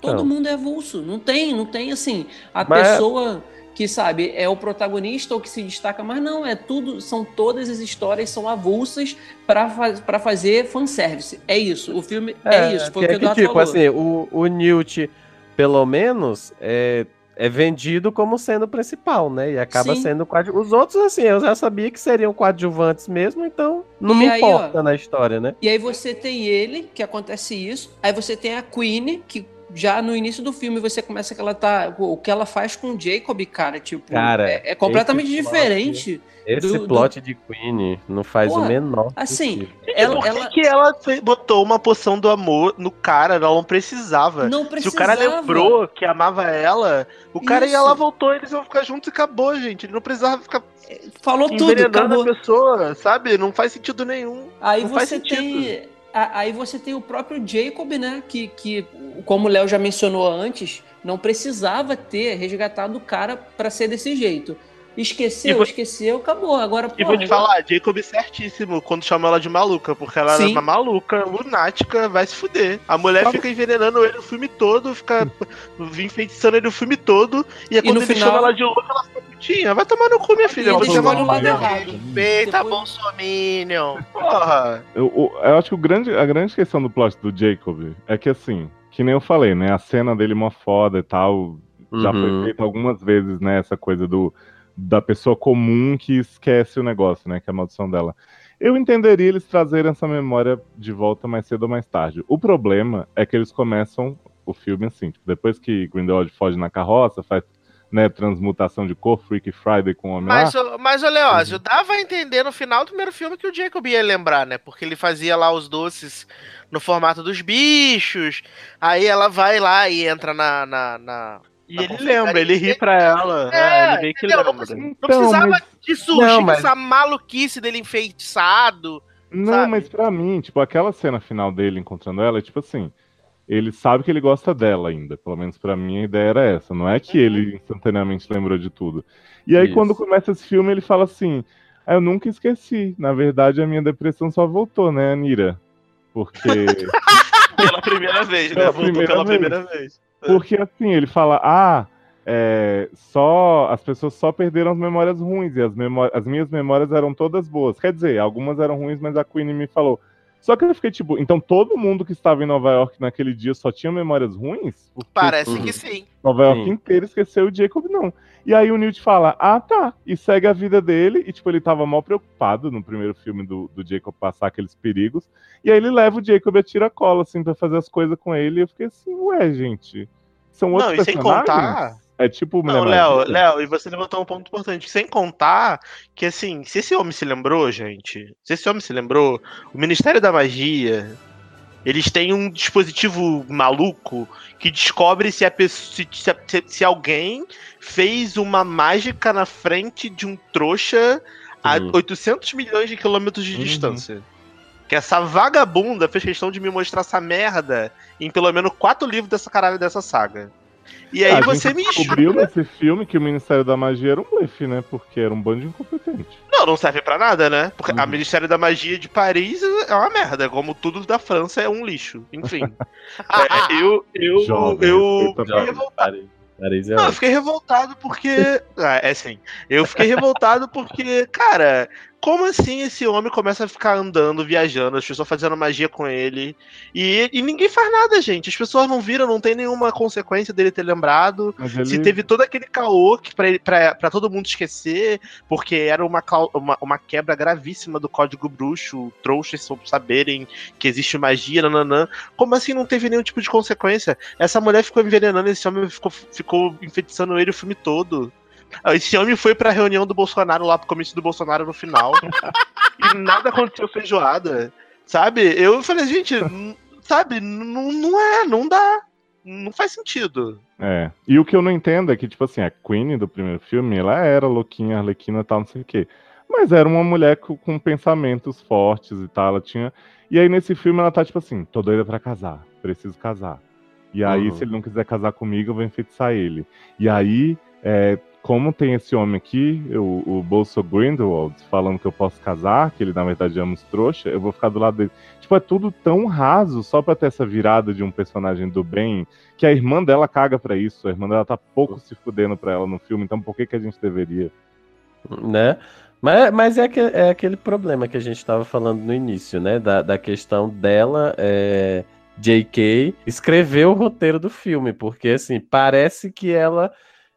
Todo Então. mundo é avulso. Não tem, não tem assim, a Mas- pessoa que sabe é o protagonista ou que se destaca, mas não, é tudo, são todas as histórias são avulsas para fazer fanservice. É isso. O filme é, isso, foi o que, que o é que, Eduardo tipo, falou. assim, o, o Newt, pelo menos, é, é vendido como sendo o principal, né? E acaba Sim. sendo coadjuvante. Os outros, assim, eu já sabia que seriam coadjuvantes mesmo, então não E me aí, importa ó, na história, né? E aí você tem ele, que acontece isso. Aí você tem a Queen, que já no início do filme você começa que ela tá. O que ela faz com o Jacob, cara, tipo, Cara, é, é completamente esse plot- diferente. Esse do- plot de Queen não faz Porra, o menor assim, sentido. Ela, Por que, ela que ela botou uma poção do amor no cara? Ela não precisava. não Se o precisava. cara lembrou que amava ela, o cara e Isso. ela voltou, eles vão ficar juntos e acabou, gente. Ele não precisava ficar Falou tudo, acabou. a pessoa, sabe? Não faz sentido nenhum. Aí Não faz você sentido. tem. Aí você tem o próprio Jacob, né? Que, que como o Léo já mencionou antes, não precisava ter resgatado o cara pra ser desse jeito. Esqueceu, E vou- esqueceu, acabou. Agora, E porra, vou te falar, Jacob é certíssimo quando chama ela de maluca, porque ela Sim. é uma maluca, lunática, vai se fuder. A mulher Só- fica envenenando ele o filme todo, fica enfeitiçando ele o filme todo, e aí E quando no ele final- chama ela de louca, ela fica putinha. Vai tomar no cu, minha filha. E Você ele é escolhe o maluca. lado errado. Eita, Depois- Bolsominion. Porra. Eu, eu acho que o grande, a grande questão do plot do Jacob é que, assim, que nem eu falei, né? A cena dele é mó foda e tal. Já foi Uhum. feito algumas vezes, né? Essa coisa do, da pessoa comum que esquece o negócio, né? Que é a maldição dela. Eu entenderia eles trazerem essa memória de volta mais cedo ou mais tarde. O problema é que eles começam o filme assim, tipo, depois que Grindelwald foge na carroça, faz né, transmutação de cor, Freaky Friday com o homem Mas, o- mas o Leózio, dava a entender no final do primeiro filme que o Jacob ia lembrar, né? Porque ele fazia lá os doces no formato dos bichos. Aí ela vai lá e entra na. na, na- E ele lembra, ele ri pra ela. É, É, ele meio que entendeu? Não lembra. Não Então, precisava mas- de sushi Não, com mas- essa maluquice dele enfeitiçado. Não, sabe? mas pra mim, tipo, aquela cena final dele encontrando ela, é tipo assim, ele sabe que ele gosta dela ainda. Pelo menos pra mim a ideia era essa. Não é que ele instantaneamente lembrou de tudo. E aí, Isso. quando começa esse filme, ele fala assim: ah, eu nunca esqueci. Na verdade, a minha depressão só voltou, né, Anira? Porque. Pela primeira vez, né? Pela Voltou primeira pela vez. primeira vez. Porque assim, ele fala, ah, é, só as pessoas só perderam as memórias ruins e as, as minhas memórias eram todas boas. Quer dizer, algumas eram ruins, mas a Queen me falou. Só que eu fiquei tipo, então todo mundo que estava em Nova York naquele dia só tinha memórias ruins? Porque Parece Uhum. que sim. Nova York Sim. inteira esqueceu o Jacob, não. E aí o Newt fala, ah, tá, e segue a vida dele, e tipo, ele tava mal preocupado no primeiro filme do, do Jacob passar aqueles perigos, e aí ele leva o Jacob a tira-cola, assim, pra fazer as coisas com ele, e eu fiquei assim, ué, gente, são outros Não, e sem contar. É tipo Não, Léo, Maravilha? Léo, e você levantou um ponto importante. Sem contar que, assim, se esse homem se lembrou, gente, se esse homem se lembrou, o Ministério da Magia, eles têm um dispositivo maluco que descobre se, a pessoa, se, se- se alguém fez uma mágica na frente de um trouxa a Uhum. 800 milhões de quilômetros de Uhum. distância. Que essa vagabunda fez questão de me mostrar essa merda em pelo menos quatro livros dessa caralho dessa saga. E aí Ah, a você gente me descobriu jura. nesse filme que o Ministério da Magia era um blefe, né? Porque era um bando de incompetente. Não, não serve pra nada, né? Porque a Uhum. Ministério da Magia de Paris é uma merda, como tudo da França é um lixo. Enfim. É, eu eu, Jovem, eu respeita fiquei a revoltado. É Não, eu fiquei revoltado porque. Ah, é assim. Eu fiquei revoltado porque, cara, como assim esse homem começa a ficar andando, viajando, as pessoas fazendo magia com ele e, e ninguém faz nada, gente. As pessoas não viram, não tem nenhuma consequência dele ter lembrado. Ele... Se teve todo aquele caô que pra, ele- pra, pra todo mundo esquecer, porque era uma, uma, uma quebra gravíssima do código bruxo, trouxas só saberem que existe magia, nananã. Como assim não teve nenhum tipo de consequência? Essa mulher ficou envenenando, esse homem ficou, ficou enfeitiçando ele o filme todo. Esse homem foi pra reunião do Bolsonaro lá pro comício do Bolsonaro no final. e nada aconteceu feijoada. Sabe? Eu falei, gente, sabe, não é, não dá. Não faz sentido. É. E o que eu não entendo é que, tipo assim, a Queen do primeiro filme, ela era louquinha, arlequina e tal, não sei o quê. Mas era uma mulher com, com pensamentos fortes e tal, ela tinha... E aí nesse filme ela tá tipo assim, tô doida pra casar, preciso casar. E aí, Uhum. se ele não quiser casar comigo, eu vou enfeitiçar ele. E aí, é, como tem esse homem aqui, o, o Bolso Grindelwald, falando que eu posso casar, que ele na verdade ama os trouxa, eu vou ficar do lado dele. Tipo, é tudo tão raso só pra ter essa virada de um personagem do bem, que a irmã dela caga pra isso. A irmã dela tá pouco se fudendo pra ela no filme, então por que, que a gente deveria? né? Mas, mas é, que, é aquele problema que a gente estava falando no início, né? Da, da questão dela, é, J.K., escrever o roteiro do filme, porque assim, parece que ela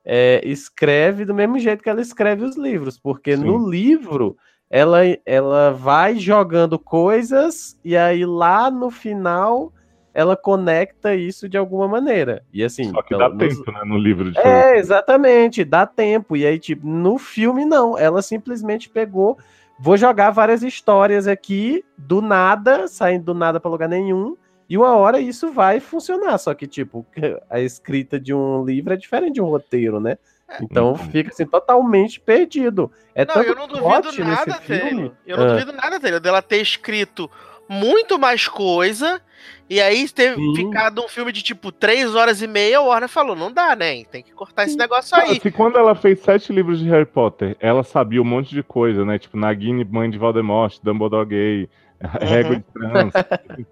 é, escreve do mesmo jeito que ela escreve os livros, porque Sim. no livro ela, ela vai jogando coisas e aí lá no final ela conecta isso de alguma maneira. E assim, Só que dá nos- tempo, né, no livro de é, exatamente, dá tempo. E aí, tipo, no filme, não. Ela simplesmente pegou. Vou jogar várias histórias aqui, do nada, saindo do nada para lugar nenhum. E uma hora isso vai funcionar. Só que, tipo, a escrita de um livro é diferente de um roteiro, né? Então Uhum. fica assim, totalmente perdido. É Não, tanto eu não duvido nada. Taylor. Eu não Ah. duvido nada, Taylor, dela ter escrito muito mais coisa. E aí ter Sim. ficado um filme de tipo três horas e meia, a Warner falou, não dá, né? Tem que cortar esse negócio aí. se quando ela fez sete livros de Harry Potter, ela sabia um monte de coisa, né? Tipo, Nagini, mãe de Voldemort, Dumbledore gay, régua de trans,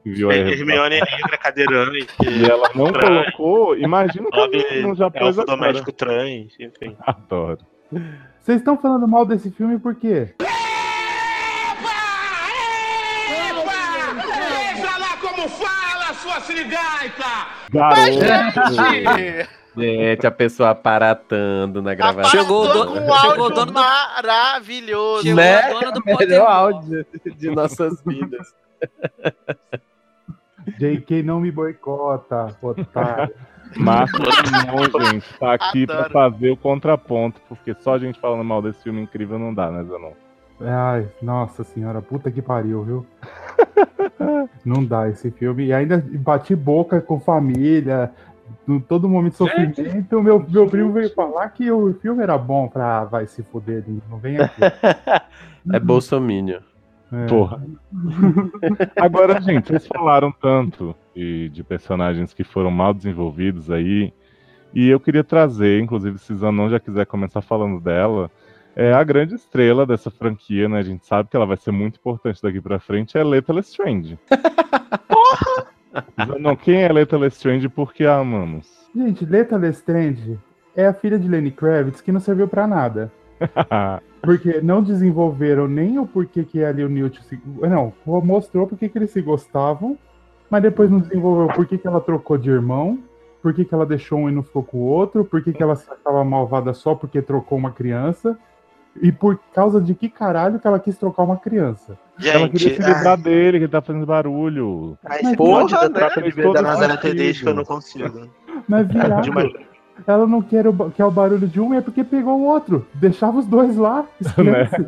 que viu aí, Hermione negra, cadeirante, E ela não Trans. colocou, imagina que Bob ela não já pôs elfo agora. doméstico trans, enfim. Adoro. Vocês estão falando mal desse filme por quê? Garoto! Gente, a pessoa aparatando na gravação. Chegou o dono- um chegou o áudio dono do- maravilhoso. Chegou Né? a dona do Melhor áudio de nossas vidas. JK não me boicota, otário. Márcio Simão, gente, tá aqui pra Adoro. fazer o contraponto, porque só a gente falando mal desse filme incrível não dá, né, Zanon? Ai, nossa senhora, puta que pariu, viu? Não dá esse filme. E ainda bati boca com família, em todo momento de sofrimento. Meu, meu primo veio falar que o filme era bom. Pra, vai se fuder, não vem aqui. É Bolsominion. É. Porra. Agora, gente, vocês falaram tanto de, de personagens que foram mal desenvolvidos aí, e eu queria trazer, inclusive, se Zanon já quiser começar falando dela, é a grande estrela dessa franquia, né? A gente sabe que ela vai ser muito importante daqui pra frente, é Leta Lestrange. Porra! Zanon, quem é Leta Lestrange e por que a amamos? Gente, Leta Lestrange é a filha de Lenny Kravitz que não serviu pra nada. Porque não desenvolveram nem o porquê que ela e o Newt se... Não, mostrou porque que eles se gostavam, mas depois não desenvolveu por que ela trocou de irmão, por que ela deixou um e não ficou com o outro, por que que ela se achava malvada só porque trocou uma criança, e por causa de que caralho que ela quis trocar uma criança. ela queria Gente, se livrar dele, que ele tá fazendo barulho. ai, Mas porra, né? troca de vida da Nazaré. Tedesco eu não consigo. Mas viado, Demais. ela não quer o, quer o barulho de um, é porque pegou o outro. Deixava os dois lá. esquece.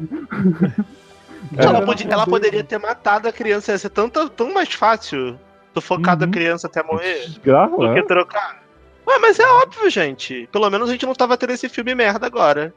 Ela, podia- ela poder- poderia ter matado a criança, ia ser tão, tão, tão mais fácil da Uhum. criança até morrer do Grava, que trocar. Ué, mas é óbvio, gente. Pelo menos a gente não tava tendo esse filme merda agora.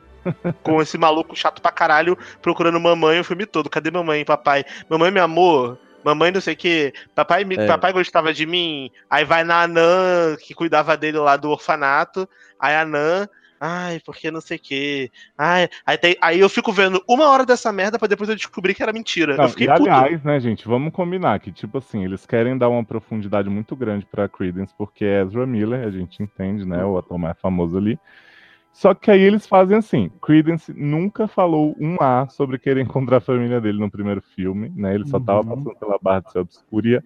Com esse maluco chato pra caralho procurando mamãe o filme todo. Cadê mamãe papai? Mamãe me amou. Mamãe não sei o que. Papai, me- É. papai gostava de mim. Aí vai na Anã, que cuidava dele lá do orfanato. Aí a Anã. Ai, porque não sei o que. Ai, aí, tem- aí eu fico vendo uma hora dessa merda pra depois eu descobrir que era mentira. Não, eu fiquei e puto. aliás, né, gente, vamos combinar que, tipo assim, eles querem dar uma profundidade muito grande pra Credence, porque é Ezra Miller, a gente entende, né, o ator mais famoso ali. Só que aí eles fazem assim, Credence nunca falou um A sobre querer encontrar a família dele no primeiro filme, né, ele só tava Uhum. passando pela barra de ser obscuria.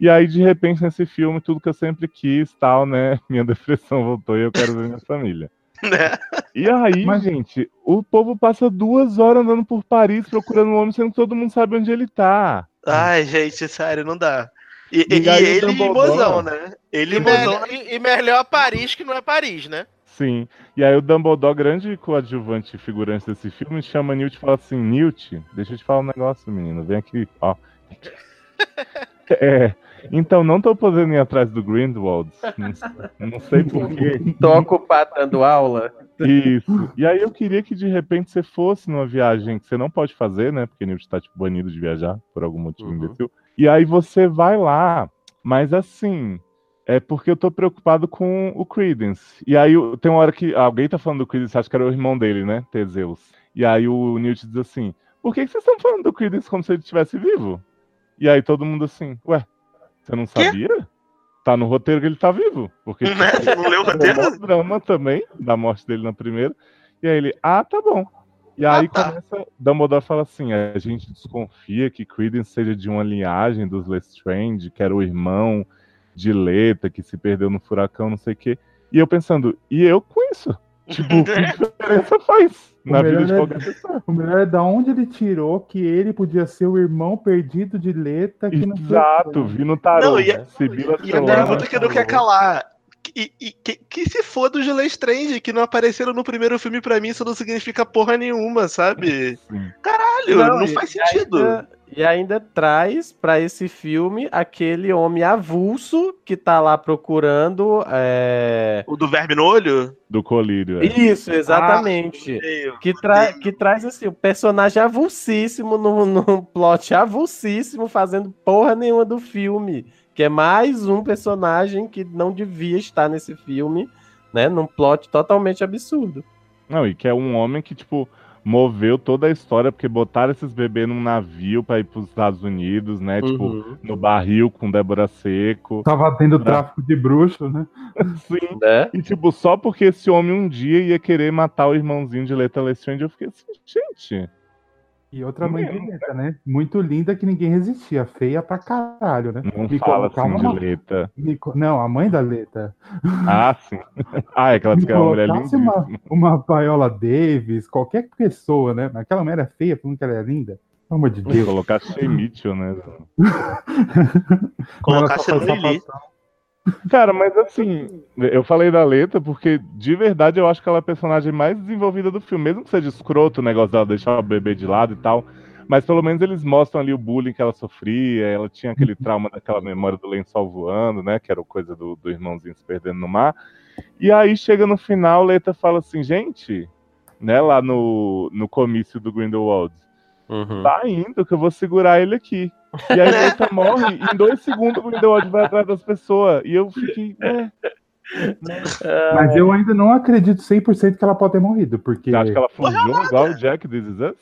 E aí, de repente, nesse filme, tudo que eu sempre quis, tal, né, minha depressão voltou e eu quero ver minha família. Né? E aí, Mas- gente, o povo passa duas horas andando por Paris procurando um homem, sendo que todo mundo sabe onde ele tá. Ai, gente, sério, não dá. E, e- E e ele Dumbledore- mozão, né? Ele E, mozão. melhor, e- e melhor Paris que não é Paris, né? Sim. E aí o Dumbledore, grande coadjuvante figurante desse filme, chama Newt e fala assim, Newt, deixa eu te falar um negócio, menino. Vem aqui, ó. É. Então, não tô podendo ir atrás do Grindelwald. Não, não sei porquê. Tô ocupado dando aula. Isso. E aí eu queria que de repente você fosse numa viagem que você não pode fazer, né? Porque Newt tá tipo banido de viajar por algum motivo Uhum. imbecil. E aí você vai lá, mas assim, é porque eu tô preocupado com o Credence. E aí tem uma hora que alguém tá falando do Credence, acho que era o irmão dele, né? Teseus. E aí o Newt diz assim: "Por que que vocês estão falando do Credence como se ele estivesse vivo?" E aí todo mundo assim: "Ué, você não sabia?" Tá no roteiro que ele tá vivo. Porque Né? Você não leu o roteiro? um drama também, da morte dele na primeira. E aí ele, ah, tá bom. E Ah, aí tá. começa, Dumbledore fala assim, a gente desconfia que Credence seja de uma linhagem dos Lestrange, que era o irmão de Leta, que se perdeu no furacão, não sei o quê. E eu pensando, e eu com isso? Tipo, que diferença faz na vida de é- qualquer pessoa? O melhor é da onde ele tirou que ele podia ser o irmão perdido de Leta que não foi- Exato, vi no tarô. Não, e a- Sibila E a pergunta que não quer calar. E, e- que, que se foda os Lestrange, que não apareceram no primeiro filme pra mim, isso não significa porra nenhuma, sabe? Sim. Caralho, não, e- faz sentido. ainda- E ainda traz pra esse filme aquele homem avulso que tá lá procurando. é, O do verme no olho? Do colírio. é. Isso, exatamente. Odeio. Que, tra que traz assim, o personagem avulsíssimo num, num plot avulsíssimo, fazendo porra nenhuma do filme. Que é mais um personagem que não devia estar nesse filme, né? Num plot totalmente absurdo. Não, e que é um homem que, tipo, moveu toda a história, porque botaram esses bebês num navio pra ir pros Estados Unidos, né? Tipo, Uhum. no barril com Débora Seco. Tava tendo tráfico de bruxo, né? Sim. Né? E, tipo, só porque esse homem um dia ia querer matar o irmãozinho de Leta Lestrange, eu fiquei assim, gente. E outra mãe Não. de Leta, né? Muito linda que ninguém resistia. Feia pra caralho, né? Não Me fala assim uma- de Leta. me Não, a mãe da Leta. Ah, sim. Ah, é que ela Me disse que é uma mulher colocasse linda. uma, uma Viola Davis, qualquer pessoa, né? Aquela mulher é feia, falando que ela é linda. Pelo amor de Deus. Colocar Shea Mitchell, né? Colocasse faz Lili. sapatão. Cara, mas assim, eu falei da Leta porque de verdade eu acho que ela é a personagem mais desenvolvida do filme, mesmo que seja escroto o negócio dela deixar o bebê de lado e tal. Mas pelo menos eles mostram ali o bullying que ela sofria, ela tinha aquele trauma daquela memória do lençol voando, né? Que era coisa do, do irmãozinho se perdendo no mar. E aí chega no final, Leta fala assim, gente, né, lá no, no comício do Grindelwald, Uhum. tá indo que eu vou segurar ele aqui. E aí Leta morre, e em dois segundos o Grindelwald vai atrás das pessoas. E eu fiquei, é, Mas eu ainda não acredito 100% que ela pode ter morrido, porque. Você acha que ela fugiu igual o Jack This Is Us?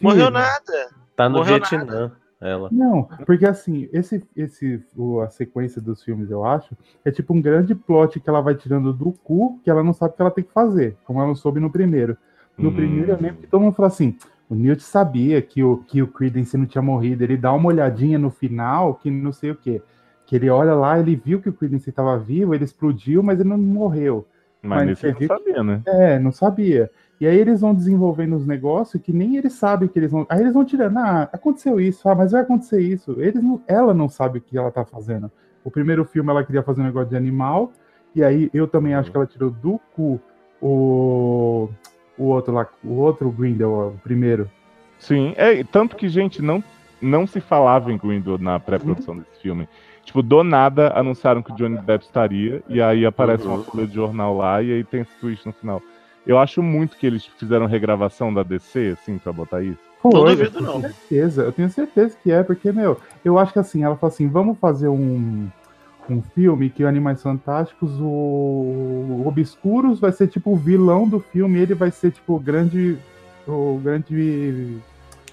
Morreu Filho, nada. Tá no Morreu Vietnã, ela. Não, porque assim, esse, esse, a sequência dos filmes, eu acho, é tipo um grande plot que ela vai tirando do cu, que ela não sabe o que ela tem que fazer, como ela não soube no primeiro. No Hum. primeiro, eu lembro que todo mundo falou assim: o Newt sabia que o, que o Credence não tinha morrido, ele dá uma olhadinha no final, que não sei o quê. Que ele olha lá, ele viu que o Credence estava vivo, ele explodiu, mas ele não morreu. Mas, Mas eu não sabia, né? É, não sabia. E aí eles vão desenvolvendo os negócios que nem eles sabem que eles vão. Aí eles vão tirando, ah, aconteceu isso, ah, mas vai acontecer isso. Eles não... Ela não sabe o que ela tá fazendo. O primeiro filme ela queria fazer um negócio de animal, e aí eu também acho que ela tirou do cu o, o outro lá, o outro Grindel, o primeiro. Sim, é, tanto que, gente, não, não se falava em Grindel na pré-produção desse filme. Tipo, do nada anunciaram que o Johnny Depp estaria, e aí aparece uma folha de jornal lá, e aí tem esse twist no final. Eu acho muito que eles fizeram regravação da DC, assim, pra botar isso. Pô, Não eu duvido, tenho não. certeza, eu tenho certeza que é, porque, meu, eu acho que assim, ela falou assim, vamos fazer um, um filme que o Animais Fantásticos, o, Obscuros vai ser tipo o vilão do filme, ele vai ser tipo o grande, o grande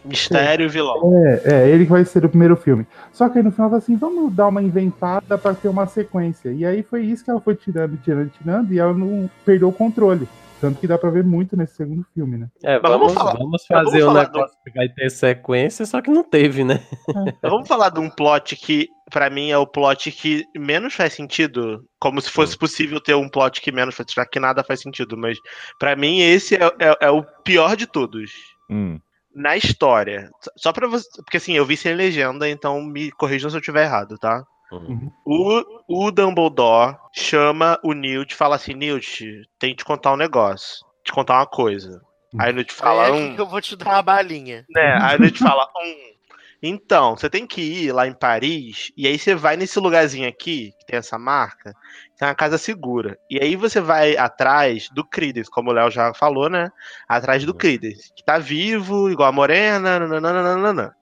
Mistério vilão. É, é, ele vai ser o primeiro filme. Só que aí no final assim, vamos dar uma inventada pra ter uma sequência. E aí foi isso que ela foi tirando, tirando, tirando, e ela não perdeu o controle. Tanto que dá pra ver muito nesse segundo filme, né? É, vamos, vamos falar- vamos vamos fazer um falar negócio que vai ter sequência, só que não teve, né? Então, Vamos falar de um plot que, pra mim, é o plot que menos faz sentido. Como se fosse possível ter um plot que menos faz já que nada faz sentido. Mas, pra mim, esse é, é- é o pior de todos. Hum. Na história. Só pra você. Porque assim, eu vi sem legenda, então me corrijam se eu estiver errado, tá? Uhum. O, o Dumbledore chama o Newt e fala assim: Newt, tem que te contar um negócio. Te contar uma coisa. Aí o Newt fala: é que eu vou te dar uma balinha. né? Aí a gente fala, hum, então, você tem que ir lá em Paris, e aí você vai nesse lugarzinho aqui, que tem essa marca, que é uma casa segura. E aí você vai atrás do Credence, como o Léo já falou, né? Atrás do Credence, que tá vivo, igual a Morena, nananana.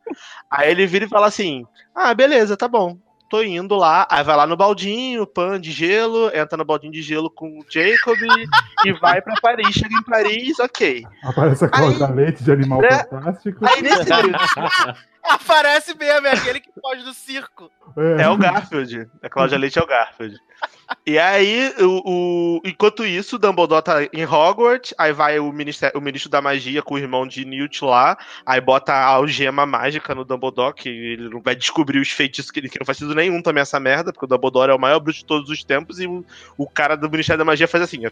Aí ele vira e fala assim, ah, beleza, tá bom. Tô indo lá, aí vai lá no baldinho, pan de gelo, entra no baldinho de gelo com o Jacob e vai pra Paris. Chega em Paris, ok. Aparece a Cláudia Leite de Animal né? Fantástico. Aí nesse meio Aparece mesmo, é aquele que foge do circo. É o Garfield. A Cláudia Leite é o Garfield. E aí, o, o- enquanto isso, o Dumbledore tá em Hogwarts, aí vai o, o ministro da magia com o irmão de Newt lá, aí bota a algema mágica no Dumbledore, que ele não vai descobrir os feitiços que ele que não faz sentido nenhum também essa merda, porque o Dumbledore é o maior bruxo de todos os tempos, e o, o cara do Ministério da Magia faz assim, ó.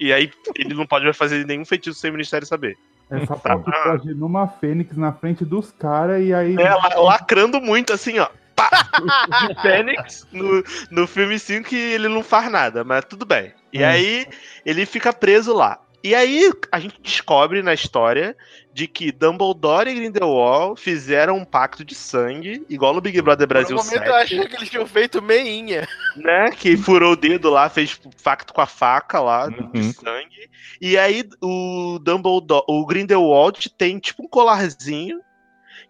E aí ele não pode fazer nenhum feitiço sem o Ministério saber. Essa parte pode ir numa fênix na frente dos caras e aí. É, la- lacrando muito, assim, ó. Pá! Fênix no, no filme 5 ele não faz nada, mas tudo bem. E Hum. aí ele fica preso lá. E aí a gente descobre na história de que Dumbledore e Grindelwald fizeram um pacto de sangue, igual no Big Brother Por um Brasil momento 7, eu achei que eles tinham feito meinha. né? Que furou o dedo lá, fez pacto com a faca lá de Uhum. sangue. E aí o Dumbledore, o Grindelwald tem tipo um colarzinho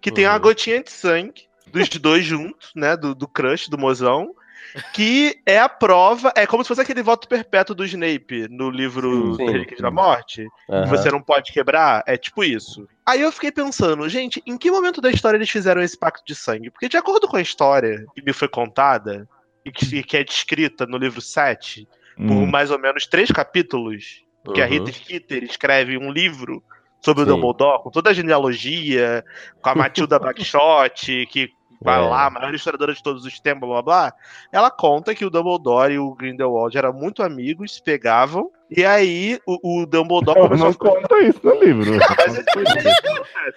que tem uma Uhum. gotinha de sangue dos dois juntos, né? Do, do crush, do mozão. Que é a prova, é como se fosse aquele voto perpétuo do Snape no livro. Relíquias da Morte, que Aham. você não pode quebrar, é tipo isso. Aí eu fiquei pensando, gente, em que momento da história eles fizeram esse pacto de sangue? Porque de acordo com a história que me foi contada, e que, que é descrita no livro 7, por Hum. mais ou menos três capítulos, que a Uhum. Rita Skeeter escreve um livro sobre o Sim. Dumbledore, com toda a genealogia, com a Matilda Backshot, que vai É. lá, a maior historiadora de todos os tempos, blá blá blá. Ela conta que o Dumbledore e o Grindelwald eram muito amigos, se pegavam, e aí o, o Dumbledore começou não conta isso no livro.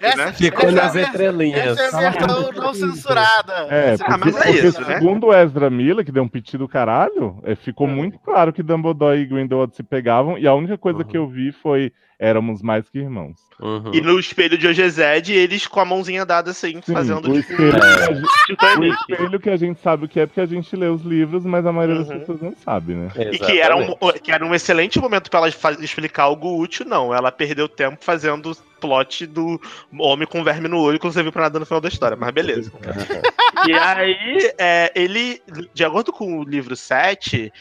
Essa- né? Ficou nas é a- entrelinhas. Essa é a versão não censurada. É, Ah, porque, mas é porque isso, né? segundo o Ezra Miller, que deu um piti do caralho, é, ficou muito claro que Dumbledore e Grindelwald se pegavam, e a única coisa que eu vi foi éramos mais que irmãos. Uhum. E no espelho de Ogezed, eles com a mãozinha dada assim, Sim, fazendo o tipo, espelho, que a gente, o espelho que a gente sabe o que é porque a gente lê os livros, mas a maioria das Uhum. pessoas não sabe, né? E que era, um, Exatamente. que era um excelente momento pra ela explicar algo útil, não. Ela perdeu tempo fazendo o plot do homem com verme no olho que não serviu pra nada no final da história, mas beleza. E aí, é, ele, de acordo com o livro 7,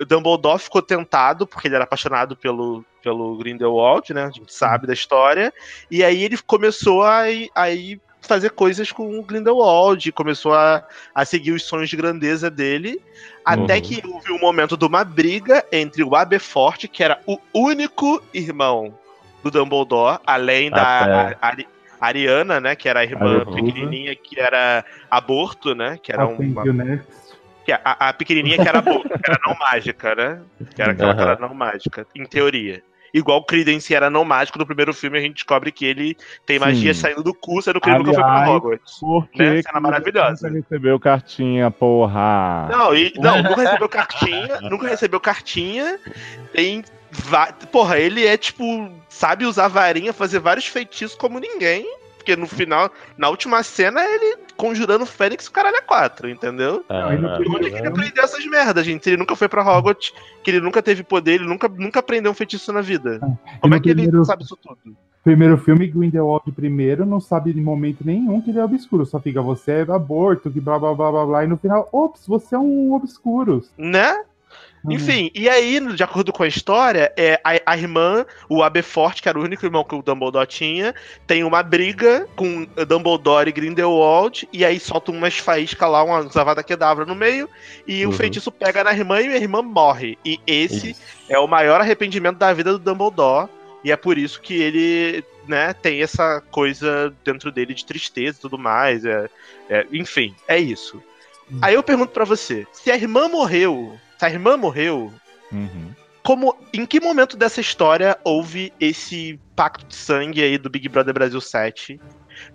o Dumbledore ficou tentado, porque ele era apaixonado pelo, pelo Grindelwald, né? A gente sabe da história. E aí ele começou a, a ir fazer coisas com o Grindelwald, começou a, a seguir os sonhos de grandeza dele. Até Uhum. que houve um momento de uma briga entre o Aberforth, que era o único irmão do Dumbledore, além da Até. Ari- Ariana, né? Que era a irmã Ariana. pequenininha, que era aborto, né? Que era next. que a, a pequenininha que era boa, que era não mágica, né? Que era aquela que Aham. era não mágica, em teoria. Igual o Credence era não mágico, no primeiro filme a gente descobre que ele tem magia Sim. saindo do cu, sendo que ele nunca foi pra Hogwarts. Porque Né? Cena maravilhosa. nunca recebeu cartinha, porra. Não, e, não, nunca recebeu cartinha, nunca recebeu cartinha. Tem. va- Porra, ele é tipo. Sabe usar varinha, fazer vários feitiços como ninguém. Porque no final, na última cena, ele conjurando o Fênix e o caralho é quatro, entendeu? Ah, e no E onde é que ele aprendeu essas merdas, gente? Ele nunca foi pra Hogwarts, que ele nunca teve poder, ele nunca, nunca aprendeu um feitiço na vida. Como no é que ele primeiro- sabe isso tudo? Primeiro filme, Grindelwald primeiro não sabe de momento nenhum que ele é obscuro. Só fica, você é aborto, que blá blá blá blá blá. E no final, ops, você é um obscuro. Né? Uhum. Enfim, e aí, de acordo com a história, é, a, a irmã, o Aberforth, que era o único irmão que o Dumbledore tinha, tem uma briga com Dumbledore e Grindelwald, e aí solta umas faíscas lá, uma zavada kedavra no meio, e Uhum. o feitiço pega na irmã e a irmã morre. E esse Isso. é o maior arrependimento da vida do Dumbledore, e é por isso que ele, né, tem essa coisa dentro dele de tristeza e tudo mais. É, é- enfim, é isso. Aí eu pergunto pra você, se a irmã morreu, se a irmã morreu, Uhum. como, em que momento dessa história houve esse pacto de sangue aí do Big Brother Brasil 7?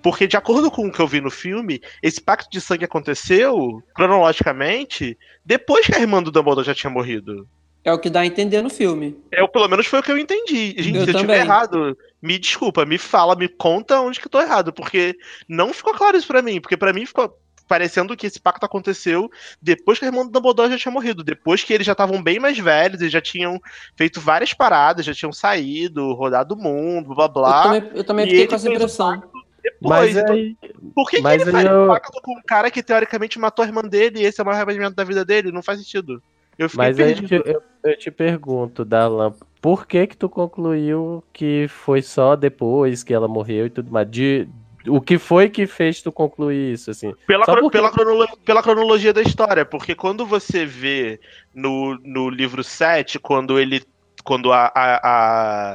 Porque, de acordo com o que eu vi no filme, esse pacto de sangue aconteceu, cronologicamente, depois que a irmã do Dumbledore já tinha morrido. É o que dá a entender no filme. Eu, pelo menos foi o que eu entendi. Gente, Eu se eu também. tiver errado, me desculpa, me fala, me conta onde que eu tô errado, porque não ficou claro isso pra mim, porque pra mim ficou parecendo que esse pacto aconteceu depois que a irmã do Dumbledore já tinha morrido, depois que eles já estavam bem mais velhos, eles já tinham feito várias paradas, já tinham saído, rodado o mundo, blá blá eu blá. também, eu também fiquei ele com essa o impressão. Depois, Mas então, aí, por que, que mas ele aí faz eu- um pacto com um cara que teoricamente matou a irmã dele e esse é o maior arrependimento da vida dele? Não faz sentido. Eu fiquei mas aí eu perdido. te, eu, eu te pergunto, Darlan, por que que tu concluiu que foi só depois que ela morreu e tudo mais? De, o que foi que fez tu concluir isso, assim? Pela, porque- pela, cronolo- pela cronologia da história, porque quando você vê no, no livro 7, quando ele. Quando a, a-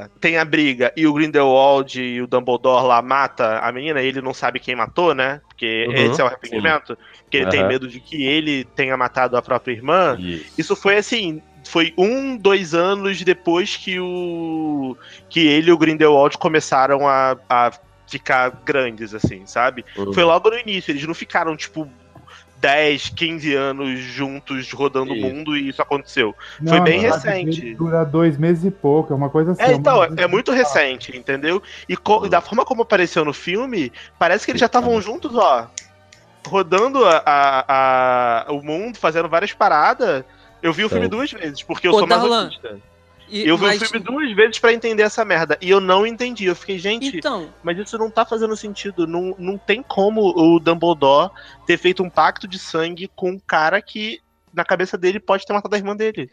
a- tem a briga e o Grindelwald e o Dumbledore lá mata a menina, e ele não sabe quem matou, né? Porque Uhum, esse é o arrependimento. Porque ele tem Aham. medo de que ele tenha matado a própria irmã. Isso foi assim, foi um, dois anos depois que o que ele e o Grindelwald começaram a, a ficar grandes, assim, sabe? Uhum. Foi logo no início, eles não ficaram, tipo, 10, 15 anos juntos rodando o mundo e isso aconteceu. Foi bem recente. Dura dois meses e pouco, é uma coisa assim. É, então, uma- é, é muito recente, entendeu? E co- da forma como apareceu no filme, parece que eles já estavam juntos, ó, rodando a, a- a- o mundo, fazendo várias paradas. Eu vi o filme duas vezes, porque eu Ô, sou Darlan, masoquista. E- Eu vi mas- o filme duas vezes pra entender essa merda. E eu não entendi. Eu fiquei, gente, Então, mas isso não tá fazendo sentido. Não, não tem como o Dumbledore ter feito um pacto de sangue com um cara que, na cabeça dele, pode ter matado a irmã dele.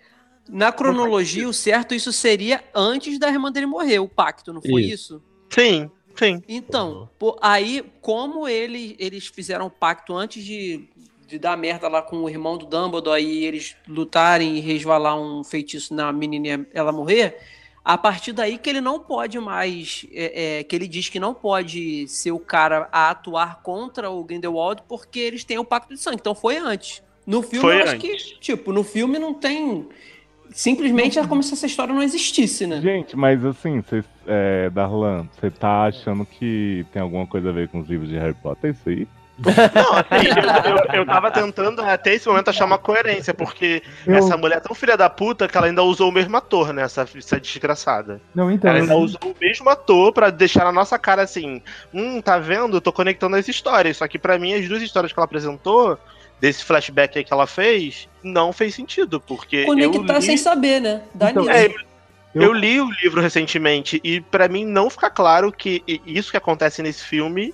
na cronologia, o certo, isso seria antes da irmã dele morrer, o pacto, não foi isso? Sim, sim. Então, pô, aí, como ele, eles fizeram o pacto antes de, de dar merda lá com o irmão do Dumbledore e eles lutarem e resvalar um feitiço na menininha ela morrer, A partir daí que ele não pode mais, é, é, que ele diz que não pode ser o cara a atuar contra o Grindelwald porque eles têm o pacto de sangue. Então foi antes. No filme, Foi eu acho antes. que, tipo, no filme não tem. Simplesmente é como se essa história não existisse, né? Gente, mas assim, cês, é, Darlan, você tá achando que tem alguma coisa a ver com os livros de Harry Potter, isso aí? Não, assim, eu, eu, eu tava tentando até esse momento achar uma coerência, porque Eu- essa mulher é tão filha da puta que ela ainda usou o mesmo ator, né? Essa, essa desgraçada. Não, então. Ela ainda usou o mesmo ator pra deixar na nossa cara assim: hum, tá vendo? Eu tô conectando as histórias. Só que pra mim, as duas histórias que ela apresentou, desse flashback aí que ela fez, não fez sentido, porque. Conectar eu li... sem saber, né? Dá Então, nisso. É, Eu- Eu li o livro recentemente e pra mim não fica claro que isso que acontece nesse filme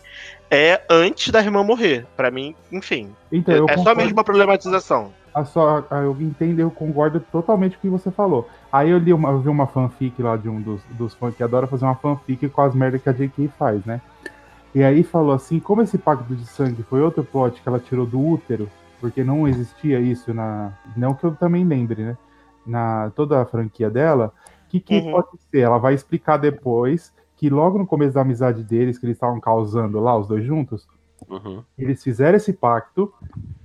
é antes da irmã morrer. Pra mim, enfim, Então, é só mesmo uma problematização. a só, a- eu entendo, eu concordo totalmente com o que você falou. Aí eu li uma, eu vi uma fanfic lá de um dos, dos fãs que adora fazer uma fanfic com as merdas que a J.K. faz, né? E aí falou assim, como esse pacto de sangue foi outro plot que ela tirou do útero, porque não existia isso na. Não que eu também lembre, né? Na toda a franquia dela, o que, que Uhum. pode ser? Ela vai explicar depois que logo no começo da amizade deles, que eles estavam causando lá, os dois juntos, Uhum. eles fizeram esse pacto,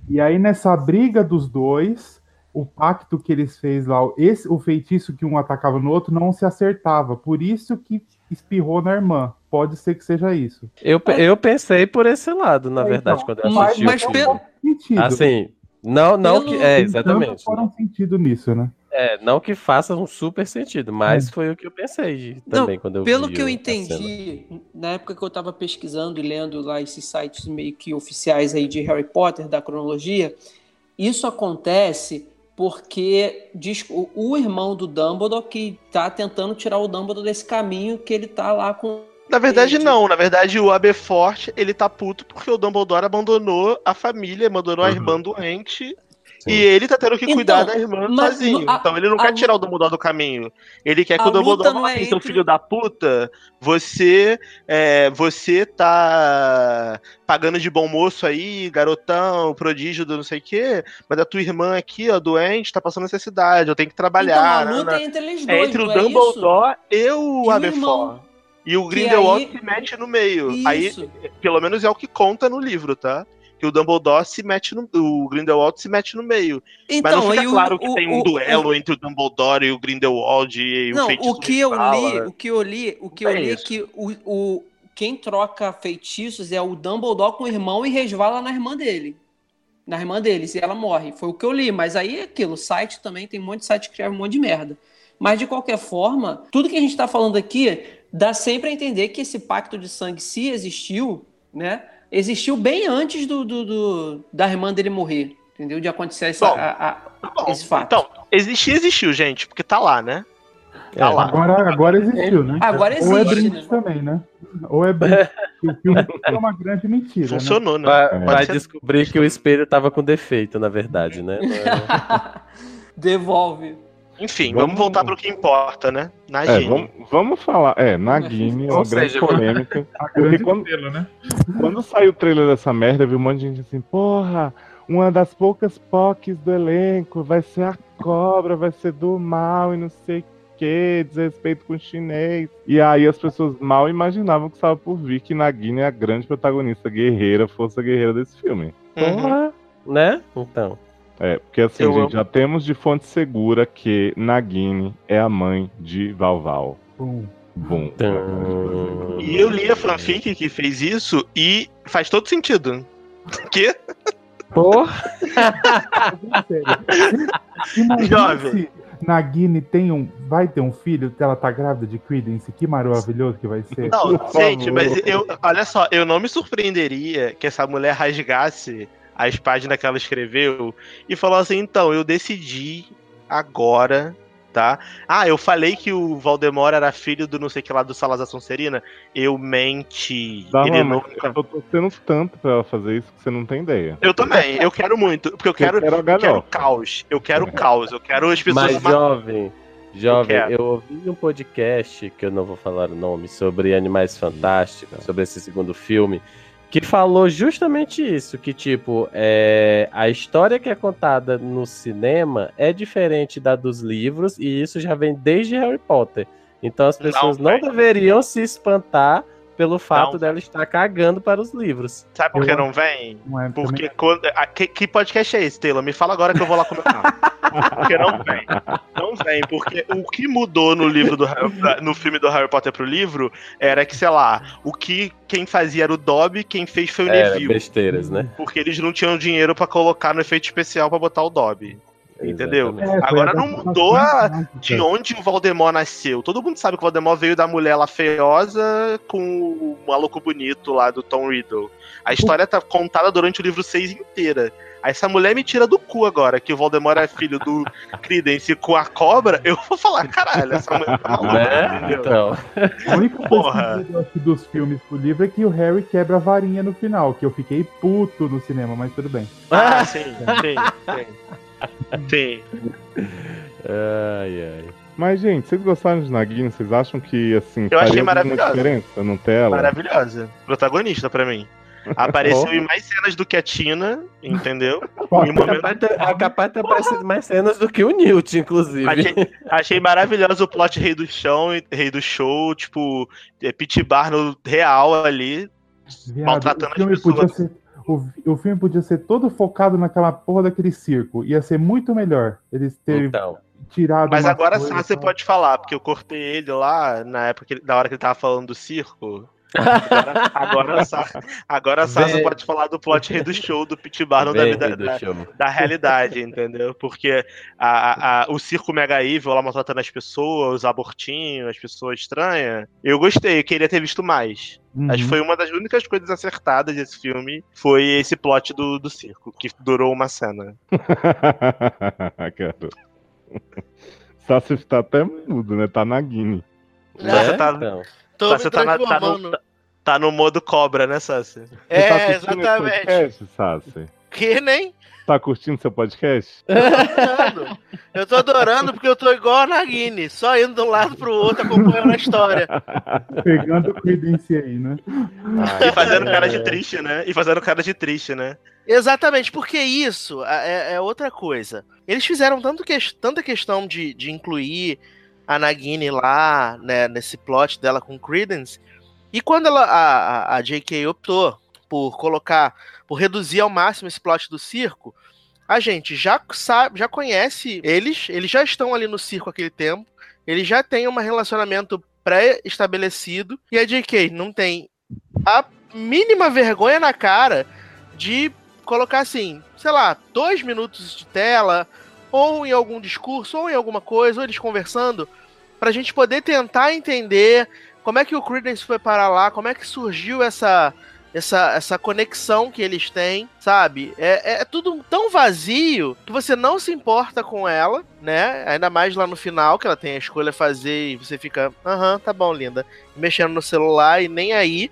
e aí nessa briga dos dois, o pacto que eles fez lá, esse, o feitiço que um atacava no outro não se acertava, por isso que espirrou na irmã. Pode ser que seja isso. Eu, eu pensei por esse lado, na É, verdade, então, quando eu mas- assisti mas o pelo-. Assim, não, não Pelo- que. É, exatamente. tanto fora um sentido nisso, né? É, não que faça um super sentido, mas foi o que eu pensei de- Não, também quando eu Pelo vi que eu a entendi, na época que eu tava pesquisando e lendo lá esses sites meio que oficiais aí de Harry Potter, da cronologia, isso acontece porque diz, o, o irmão do Dumbledore que tá tentando tirar o Dumbledore desse caminho que ele tá lá com. Na verdade, Entendi. não. Na verdade, o Aberforth, ele tá puto porque o Dumbledore abandonou a família, abandonou a Uhum. irmã doente. Sim. E ele tá tendo que Então, cuidar da irmã mas sozinho. a- então ele não a quer tirar o Dumbledore do caminho. Ele quer que o Dumbledore não fale é assim, seu entre- filho da puta, você é, você tá pagando de bom moço aí, garotão, prodígio do não sei o quê, mas a tua irmã aqui, ó, doente, tá passando necessidade, eu tenho que Então trabalhar. a luta né, né. é entre eles É dois, entre o é isso? Dumbledore e o E o Aberforth. irmão. E o Grindelwald aí- se mete no meio. Aí, Isso. pelo menos é o que conta no livro, tá? Que o Dumbledore se mete no. O Grindelwald se mete no meio. Mas Então, não fica aí o- claro que o- tem um o- duelo entre o Dumbledore e o Grindelwald e Não, o feitiço o que eu li, né? o que eu li, o que É eu li é isso. que o, o quem troca feitiços é o Dumbledore com o irmão e resvala na irmã dele. Na irmã deles, e ela morre. Foi o que eu li, mas aí é aquilo, o site também tem um monte de site que escreve um monte de merda. Mas de qualquer forma, tudo que a gente tá falando aqui dá sempre a entender que esse pacto de sangue, se existiu, né? Existiu bem antes do, do- do- da irmã dele morrer. Entendeu? De acontecer essa, Bom, a- a- Tá bom. esse fato. Então, existir, existiu, gente, porque tá lá, né? Tá É. lá. Agora, agora existiu, né? Agora Ou é existe, brinde né? também, né? Ou é brinde. O filme é uma grande mentira, né? Funcionou, né? Vai, É. vai descobrir que o espelho tava com defeito, na verdade, né? É- Devolve. Enfim, Vamos- vamos voltar pro que importa, né? Na É, Gini. vamos, vamos falar. É, é Ou uma grande seja, polêmica. A Porque grande quando, estrela, né? quando saiu o trailer dessa merda, viu um monte de gente assim, porra, uma das poucas POCs do elenco vai ser a cobra, vai ser do mal e não sei o que, desrespeito com o chinês. E aí as pessoas mal imaginavam que estava por vir que Nagini é a grande protagonista guerreira, força guerreira desse filme. Uhum. Porra, né? Então. É, porque assim, Eu gente, amo. já temos de fonte segura que Nagini é a mãe de Valval. Bom. Tum. E eu li a fanfic que fez isso e faz todo sentido. Que? Porra, Jovem. Nagini tem um, vai ter um filho, ela tá grávida de Credence, que maravilhoso que vai ser. Não, Por gente, favor. mas eu, olha só, eu não me surpreenderia que essa mulher rasgasse as páginas que ela escreveu e falou assim: então, eu decidi agora, tá? Ah, eu falei que o Valdemar era filho do não sei que lá do Salazar Sonserina. Eu menti. Dá Ele uma, nunca. Eu tô torcendo tanto pra ela fazer isso que você não tem ideia. Eu também, eu quero muito, porque eu quero, eu quero eu quero caos, eu quero caos, eu quero as pessoas mas ma- jovem, jovem, quero. eu ouvi um podcast, que eu não vou falar o nome, sobre Animais Fantásticos, sobre esse segundo filme, que falou justamente isso, que tipo, é, a história que é contada no cinema é diferente da dos livros, e isso já vem desde Harry Potter. Então as pessoas não, vai. deveriam se espantar pelo fato Não. dela estar cagando para os livros. Sabe por que não vem? Não é, Porque quando. a- que, que podcast é esse, Taylor? Me fala agora que eu vou lá comentar. porque não vem. Não vem, porque o que mudou no livro do Harry- no filme do Harry Potter pro livro era que, sei lá, o que quem fazia era o Dobby, quem fez foi o Era Neville. besteiras, né? Porque eles não tinham dinheiro pra colocar no efeito especial pra botar o Dobby. Entendeu? Exatamente. Agora não mudou a- De onde o Voldemort nasceu? Todo mundo sabe que o Voldemort veio da mulher lá feiosa com o maluco bonito lá do Tom Riddle. A história tá contada durante o livro 6 inteira. Aí essa mulher me tira do cu agora, que o Voldemort é filho do Credence com a cobra, eu vou falar, caralho, essa mulher tá maluca, entendeu? Então, A única coisa Porra. que eu gosto dos filmes pro livro é que o Harry quebra a varinha no final, que eu fiquei puto no cinema, mas tudo bem. Ah, sim, sim, sim. Sim. ai, ai. Mas, gente, vocês gostaram de Nagini? Vocês acham que, assim, Eu achei maravilhosa. diferença no tela? Maravilhosa. Protagonista pra mim. Apareceu em mais cenas do que a Tina, entendeu? Em um momento Capaz de ter- capaz de ter aparecido mais cenas do que o Newt, inclusive. Achei, achei maravilhoso o plot Rei do Chão e Rei do Show, tipo, é, Pit Barno real ali. Viado, Maltratando o filme as pessoas. podia ser. O, o filme podia ser todo focado naquela porra daquele circo. Ia ser muito melhor eles terem Então, tirado. Mas agora coisas, só você sabe? pode falar, porque eu cortei ele lá na época, que na hora que ele tava falando do circo. Agora, agora, a Sasha Vem. pode falar do plot Rei do Show do Pit Barno da vida da, da realidade, entendeu? Porque a, a- o circo Mega Evil lá maltratando as pessoas, os abortinhos, as pessoas estranhas. Eu gostei, eu queria ter visto mais. Uhum. Acho que foi uma das únicas coisas acertadas desse filme. Foi esse plot do, do circo, que durou uma cena. Cara. Sassi tá até mudo, né? Tá Nagini. Né? Você tá- Então, Tô Você me tá na- tá no-. Tá no modo cobra, né, Sassi? Tá É, esse exatamente. podcast, Sassi? Que nem? Tá curtindo seu podcast? Adorando. Eu tô adorando porque eu tô igual a Nagini, só indo de um lado pro outro acompanhando a história. Pegando o Credence aí, né? E fazendo cara de triste, né? E fazendo cara de triste, né? Exatamente, porque isso é, é outra coisa. Eles fizeram tanto que, tanta questão de, de incluir a Nagini lá, né, nesse plot dela com Credence. E quando ela, a, a- J.K. optou por colocar, por reduzir ao máximo esse plot do circo, a gente já sabe, já conhece eles, eles já estão ali no circo aquele tempo, eles já têm um relacionamento pré-estabelecido, e a J.K. não tem a mínima vergonha na cara de colocar assim, sei lá, dois minutos de tela, ou em algum discurso, ou em alguma coisa, ou eles conversando, pra gente poder tentar entender como é que o Credence foi parar lá, como é que surgiu essa essa, essa conexão que eles têm, sabe? É, é tudo tão vazio que você não se importa com ela, né? Ainda mais lá no final, que ela tem a escolha a fazer e você fica, aham, tá bom, linda. Mexendo no celular e nem aí.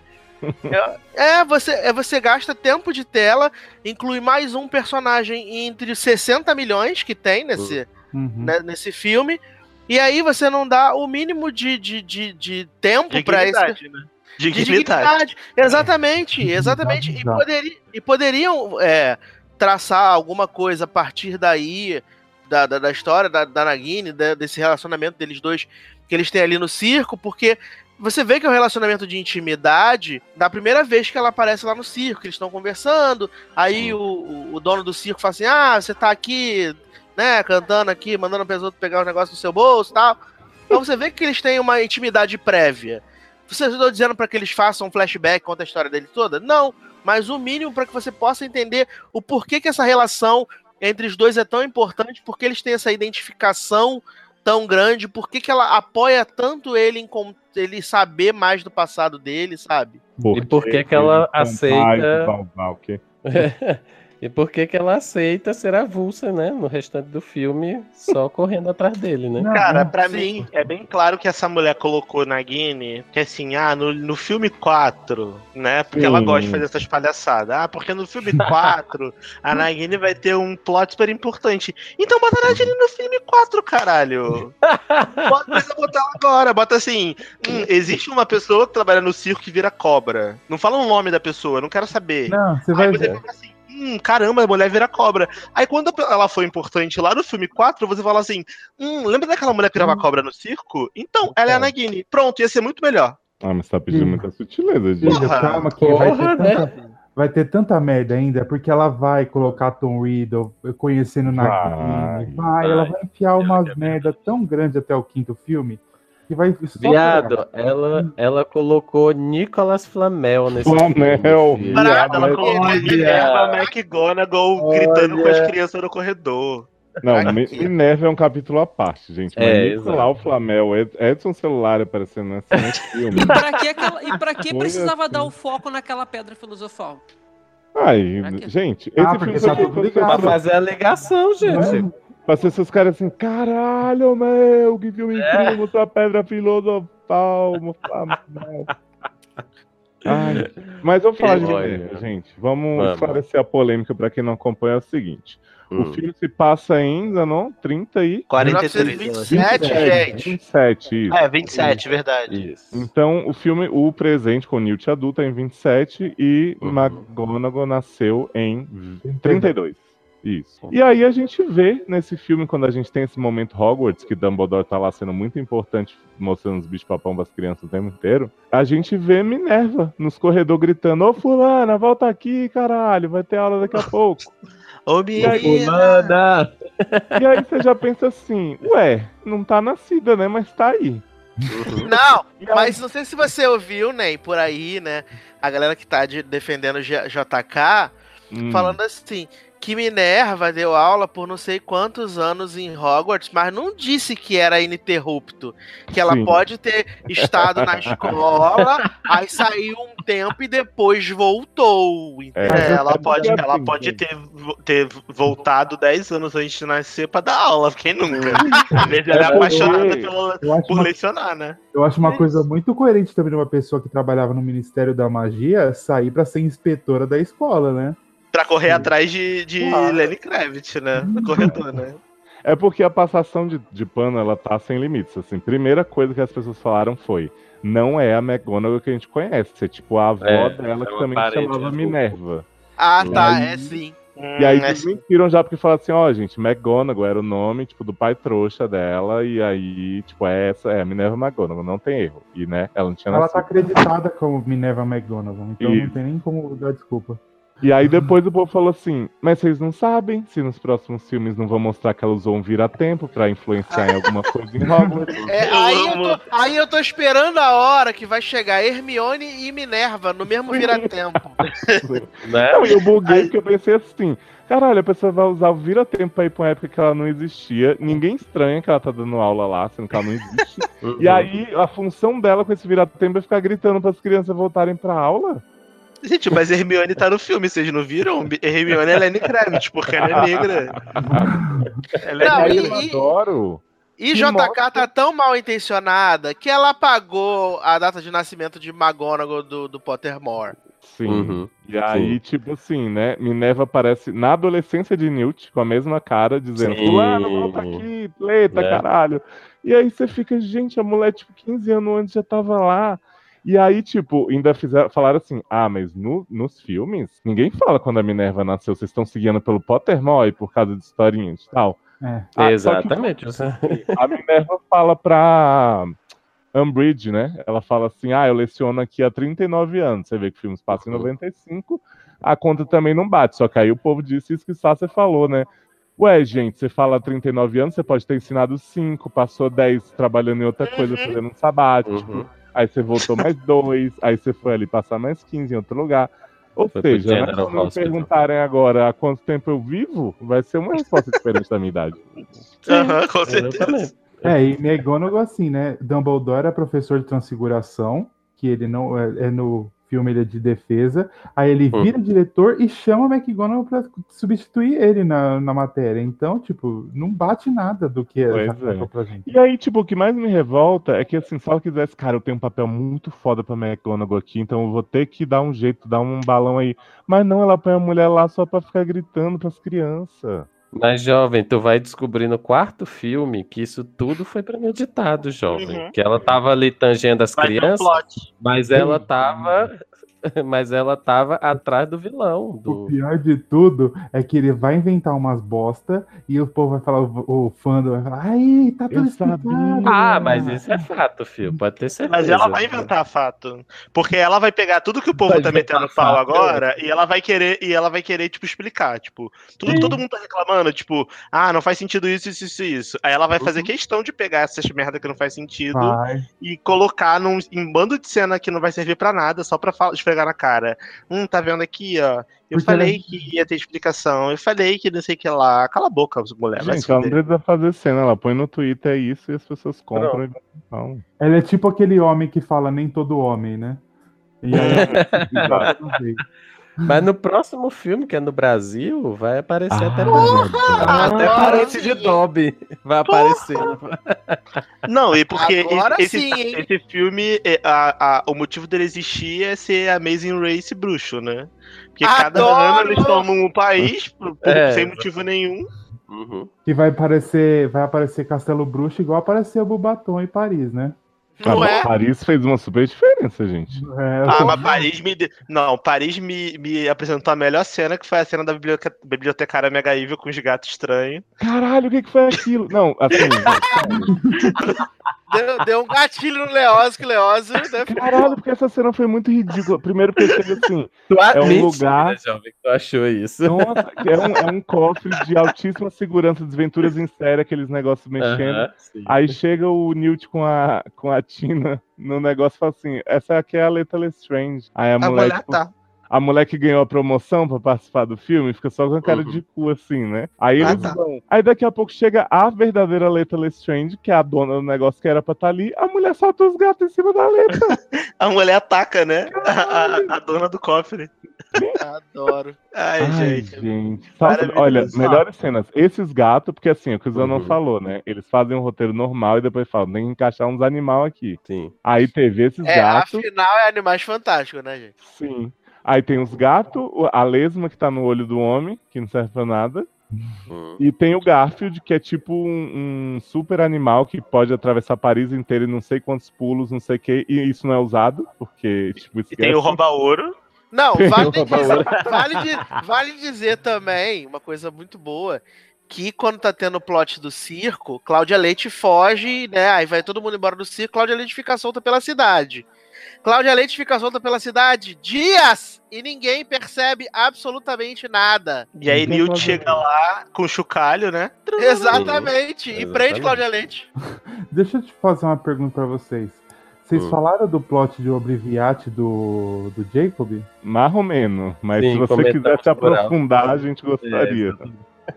É, é, você, é, você gasta tempo de tela, inclui mais um personagem entre os 60 milhões que tem nesse, Uhum. né, nesse filme. E aí você não dá o mínimo de, de, de, de tempo esse. Dignidade, né? De Dignidade. Exatamente, exatamente. E, poderi- e poderiam é, traçar alguma coisa a partir daí, da, da, da história da, da Nagini, da- desse relacionamento deles dois que eles têm ali no circo, porque você vê que é um relacionamento de intimidade da primeira vez que ela aparece lá no circo, que eles estão conversando, aí o, o- o dono do circo fala assim, ah, você tá aqui, né, cantando aqui, mandando a pessoa pegar os negócios no seu bolso e tal. Então você vê que eles têm uma intimidade prévia. Você estou dizendo para que eles façam um flashback, conta a história dele toda? Não, mas o mínimo para que você possa entender o porquê que essa relação entre os dois é tão importante, porque eles têm essa identificação tão grande, por que que ela apoia tanto ele em ele saber mais do passado dele, sabe? E por que que ela ele aceita- cantar e balbar, o quê? e por que que ela aceita ser avulsa, né? No restante do filme, só correndo atrás dele, né? Não, Cara, sim. mim, é bem claro que essa mulher colocou na Guine, que assim, ah, no, no filme 4, né? Porque ela Sim. gosta de fazer essas palhaçadas. Ah, porque no filme 4, a Nagini vai ter um plot super importante. Então bota a Nagini no filme 4, caralho. Bota, precisa botar ela agora. Bota assim, hum, existe uma pessoa que trabalha no circo que vira cobra. Não fala o nome da pessoa, eu não quero saber. Não, você Aí vai você ver. fica assim, hum, hum, caramba, a mulher vira cobra. Aí quando ela foi importante lá no filme 4, você fala assim, hum, lembra daquela mulher que virava cobra no circo? Então, ela é a Nagini. Pronto, ia ser muito melhor. Ah, mas tá pedindo Sim. muita sutileza, gente. Porra. calma que vai, ter tanta, vai ter tanta merda ainda, porque ela vai colocar Tom Riddle conhecendo Vai, Nagini. Vai, ela vai enfiar umas merda tão grande até o quinto filme que vai Viado, ela, ela colocou Nicolas Flamel nesse Flamel. filme. Parada, ela colocou olha. Minerva McGonagall gritando com as crianças no corredor. Não, Mi- Minerva é um capítulo à parte, gente. Mas É, Nicolau Flamel, Ed- Edson Celular aparecendo nesse, filme. E pra que, aquela, e pra que precisava assim. dar o foco naquela pedra filosofal? Ai, gente, esse Ah, porque filme tá ligado. Pra fazer a ligação, gente. Pra ser esses caras assim, caralho, meu, que filme incrível, mostrou a pedra filosofal. Ai, mas vamos falar de Olha. Minerva, gente. Vamos, Vamos. esclarecer a polêmica pra quem não acompanha é o seguinte. O Hum. filme se passa ainda, não? 30 e... 43. 1927, gente. 27, isso. É, 27, verdade. Isso. Então, o filme, o presente com Newt adulto é em 27 e Uhum. McGonagall nasceu em 32. Isso. E aí a gente vê nesse filme, quando a gente tem esse momento Hogwarts, que Dumbledore tá lá sendo muito importante, mostrando os bichos papão pras crianças o tempo inteiro, a gente vê Minerva nos corredores gritando, ô fulana, volta aqui, caralho, vai ter aula daqui a pouco. Ô, menina. Fulana! e aí você já pensa assim, ué, não tá nascida, né, mas tá aí. Não, E aí- mas não sei se você ouviu, né, por aí, né, a galera que tá de- defendendo o JK, Hum. falando assim, que Minerva deu aula por não sei quantos anos em Hogwarts, mas não disse que era ininterrupto. Que ela Sim. pode ter estado na escola, aí saiu um tempo e depois voltou. entendeu? É. É, ela É pode, ela assim, pode ter, ter voltado 10 anos antes de nascer pra dar aula, quem nunca? Às vezes ela é É apaixonada pelo- Eu acho, por uma, lecionar, né? eu acho uma coisa muito coerente também de uma pessoa que trabalhava no Ministério da Magia sair pra ser inspetora da escola, né? Pra correr atrás de, de. Lenny Kravitz, né? No corredor, né? É porque a passação de, de pano, ela tá sem limites, assim. Primeira coisa que as pessoas falaram foi, não é a McGonagall que a gente conhece, é tipo a avó É, dela é que também parede chamava. Minerva. Ah, tá, aí- é sim. E aí Hum, é- desmentiram já porque falaram assim, ó, gente, McGonagall era o nome, tipo, do pai trouxa dela, e aí, tipo, é essa, é a Minerva McGonagall, não tem erro. E, né, ela não tinha Ela tá nascido. acreditada como Minerva McGonagall, então não Isso. tem nem como dar desculpa. E aí depois o povo falou assim, mas vocês não sabem se nos próximos filmes não vão mostrar que ela usou um vira-tempo pra influenciar em alguma coisa em Hogwarts. É, aí, eu tô, aí eu tô esperando a hora que vai chegar Hermione e Minerva no mesmo vira-tempo. Né? Não, e eu buguei Aí- porque eu pensei assim, caralho, a pessoa vai usar o vira-tempo pra ir pra uma época que ela não existia, ninguém estranha que ela tá dando aula lá, sendo que ela não existe. E aí, a função dela com esse vira-tempo é ficar gritando pras crianças voltarem pra aula? Gente, mas Hermione tá no filme, vocês não viram? Hermione é Lenny Kravitz, porque ela é negra. Ela é Não, negra. eu e- adoro. E JK mostra- tá tão mal intencionada que ela apagou a data de nascimento de McGonagall do, do Pottermore. Sim. Uhum. E aí, tipo assim, né? Minerva aparece na adolescência de Newt, com a mesma cara, dizendo: Sim. Fulano, volta aqui, pleta, É. caralho. E aí você fica, gente, a mulher, tipo, 15 anos antes já tava lá. E aí, tipo, ainda fizeram, falaram assim: ah, mas no- nos filmes, ninguém fala quando a Minerva nasceu, vocês estão seguindo pelo Pottermore por causa de historinhas e tal. É. Ah, só que- Exatamente. você- A Minerva fala pra Umbridge, né? Ela fala assim: ah, eu leciono aqui há 39 anos. Você vê que o filme se passa em 95, a conta também não bate. Só que aí o povo disse isso que Sasser falou, né? Ué, gente, você fala há 39 anos, você pode ter ensinado 5, passou 10 trabalhando em outra coisa, fazendo um sabático. Uhum. Aí você voltou mais dois, aí você foi ali passar mais 15 em outro lugar. Ou Foi seja, né, se me Hospital. perguntarem agora há quanto tempo eu vivo, vai ser uma resposta diferente da minha idade. Aham, com certeza. Exatamente. É, e McGonagall, assim, né? Dumbledore é professor de transfiguração, que ele não é, é no filme ele é de defesa. Aí ele Hum. vira diretor e chama McGonagall pra substituir ele na, na matéria. Então, tipo, não bate nada do que Pois é. pra gente. E aí, tipo, o que mais me revolta é que, assim, se ela quisesse, cara, eu tenho um papel muito foda pra McGonagall aqui, então eu vou ter que dar um jeito, dar um balão aí. Mas não, ela põe a mulher lá só pra ficar gritando pras crianças. Mas, jovem, tu vai descobrir no quarto filme que isso tudo foi premeditado, jovem. Uhum. Que ela tava ali tangendo as Vai um crianças, mas ela tava mas ela tava atrás do vilão. Do... O pior de tudo é que ele vai inventar umas bosta e o povo vai falar, o, o fã vai falar, ai, tá tudo explicado. Ah, mas isso é fato, filho. Pode ter certeza. Mas ela vai inventar fato. Porque ela vai pegar tudo que o povo Vai tá metendo pau agora e ela vai querer, e ela vai querer, tipo, explicar. Tipo, tudo, todo mundo tá reclamando, tipo, ah, não faz sentido isso, isso, isso, isso. Aí ela vai fazer questão de pegar essas merda que não faz sentido Vai. e colocar num em bando de cena que não vai servir pra nada, só pra fa- esfregar na cara. Hum, tá vendo aqui, ó. Eu Porque falei ela- que ia ter explicação. Eu falei que não sei o que lá. Cala a boca, mulher. Gente, ela não precisa fazer cena, ela põe no Twitter isso e as pessoas compram e falam. Ela é tipo aquele homem que fala nem todo homem, né? E aí, Mas no próximo filme, que é no Brasil, vai aparecer até. Ah, até agora parente de. Dobby vai aparecer. Não, e porque esse, sim, esse filme, é, a, a- o motivo dele existir é ser Amazing Race bruxo, né? Porque cada Adoro! ano eles tomam um país por- por- É, sem motivo nenhum. Uhum. que vai aparecer, vai aparecer Castelo Bruxo igual apareceu Bubaton em Paris, né? Não Ah, é? Paris fez uma super diferença, gente. É, Ah, mas Paris me. de- Não, Paris me, me apresentou a melhor cena, que foi a cena da biblioteca- bibliotecária Mega Evil com os gatos estranhos. Caralho, o que, que foi aquilo? Não, assim, Deu, deu um gatilho no Leózio, que Leózio, né? caralho, porque essa cena foi muito ridícula. Primeiro chega assim, Tu É um lugar- né, jovem, tu achou isso. nossa, é um, é um cofre de altíssima segurança, desventuras em série, aqueles negócios mexendo. Aí chega o Newt com a, com a Tina no negócio e fala assim: essa aqui é a Leta Lestrange. Aí a, A mulher, mulher tipo, tá. A mulher que ganhou a promoção pra participar do filme fica só com a cara Uhum. de cu, assim, né? Aí Ah, eles tá. vão. Aí daqui a pouco chega a verdadeira Leta Lestrange, que é a dona do negócio que era pra estar ali. A mulher solta os gatos em cima da Leta. A mulher ataca, né? A, a- a dona do cofre. Adoro. Ai, Ai, gente. gente. Olha, melhores cenas. Esses gatos, porque assim, o que o Zé não Uhum. falou, né? Eles fazem um roteiro normal e depois falam, tem que encaixar uns animal aqui. Sim. Aí teve esses É, gatos. afinal é Animais Fantásticos, né, gente? Sim. Aí tem os gatos, o- a lesma que tá no olho do homem, que não serve pra nada. Hum. E tem o Garfield, que é tipo um, um super animal que pode atravessar Paris inteiro em não sei quantos pulos, não sei o que, e isso não é usado, porque, tipo, E tem o rouba-ouro. Não, vale dizer, vale, vale dizer também uma coisa muito boa. Que quando tá tendo o plot do circo, Cláudia Leite foge, né? Aí vai todo mundo embora do circo, Cláudia Leite fica solta pela cidade. Cláudia Leite fica solta pela cidade dias e ninguém percebe absolutamente nada. E aí Newt chega lá com o chocalho, né? Exatamente. E Exatamente. prende Cláudia Leite. Deixa eu te fazer uma pergunta pra vocês. Vocês Hum. falaram do plot de Obliviate do, do Jacob? Mais ou menos. Mas Sim, se você quiser se aprofundar, a gente gostaria. É,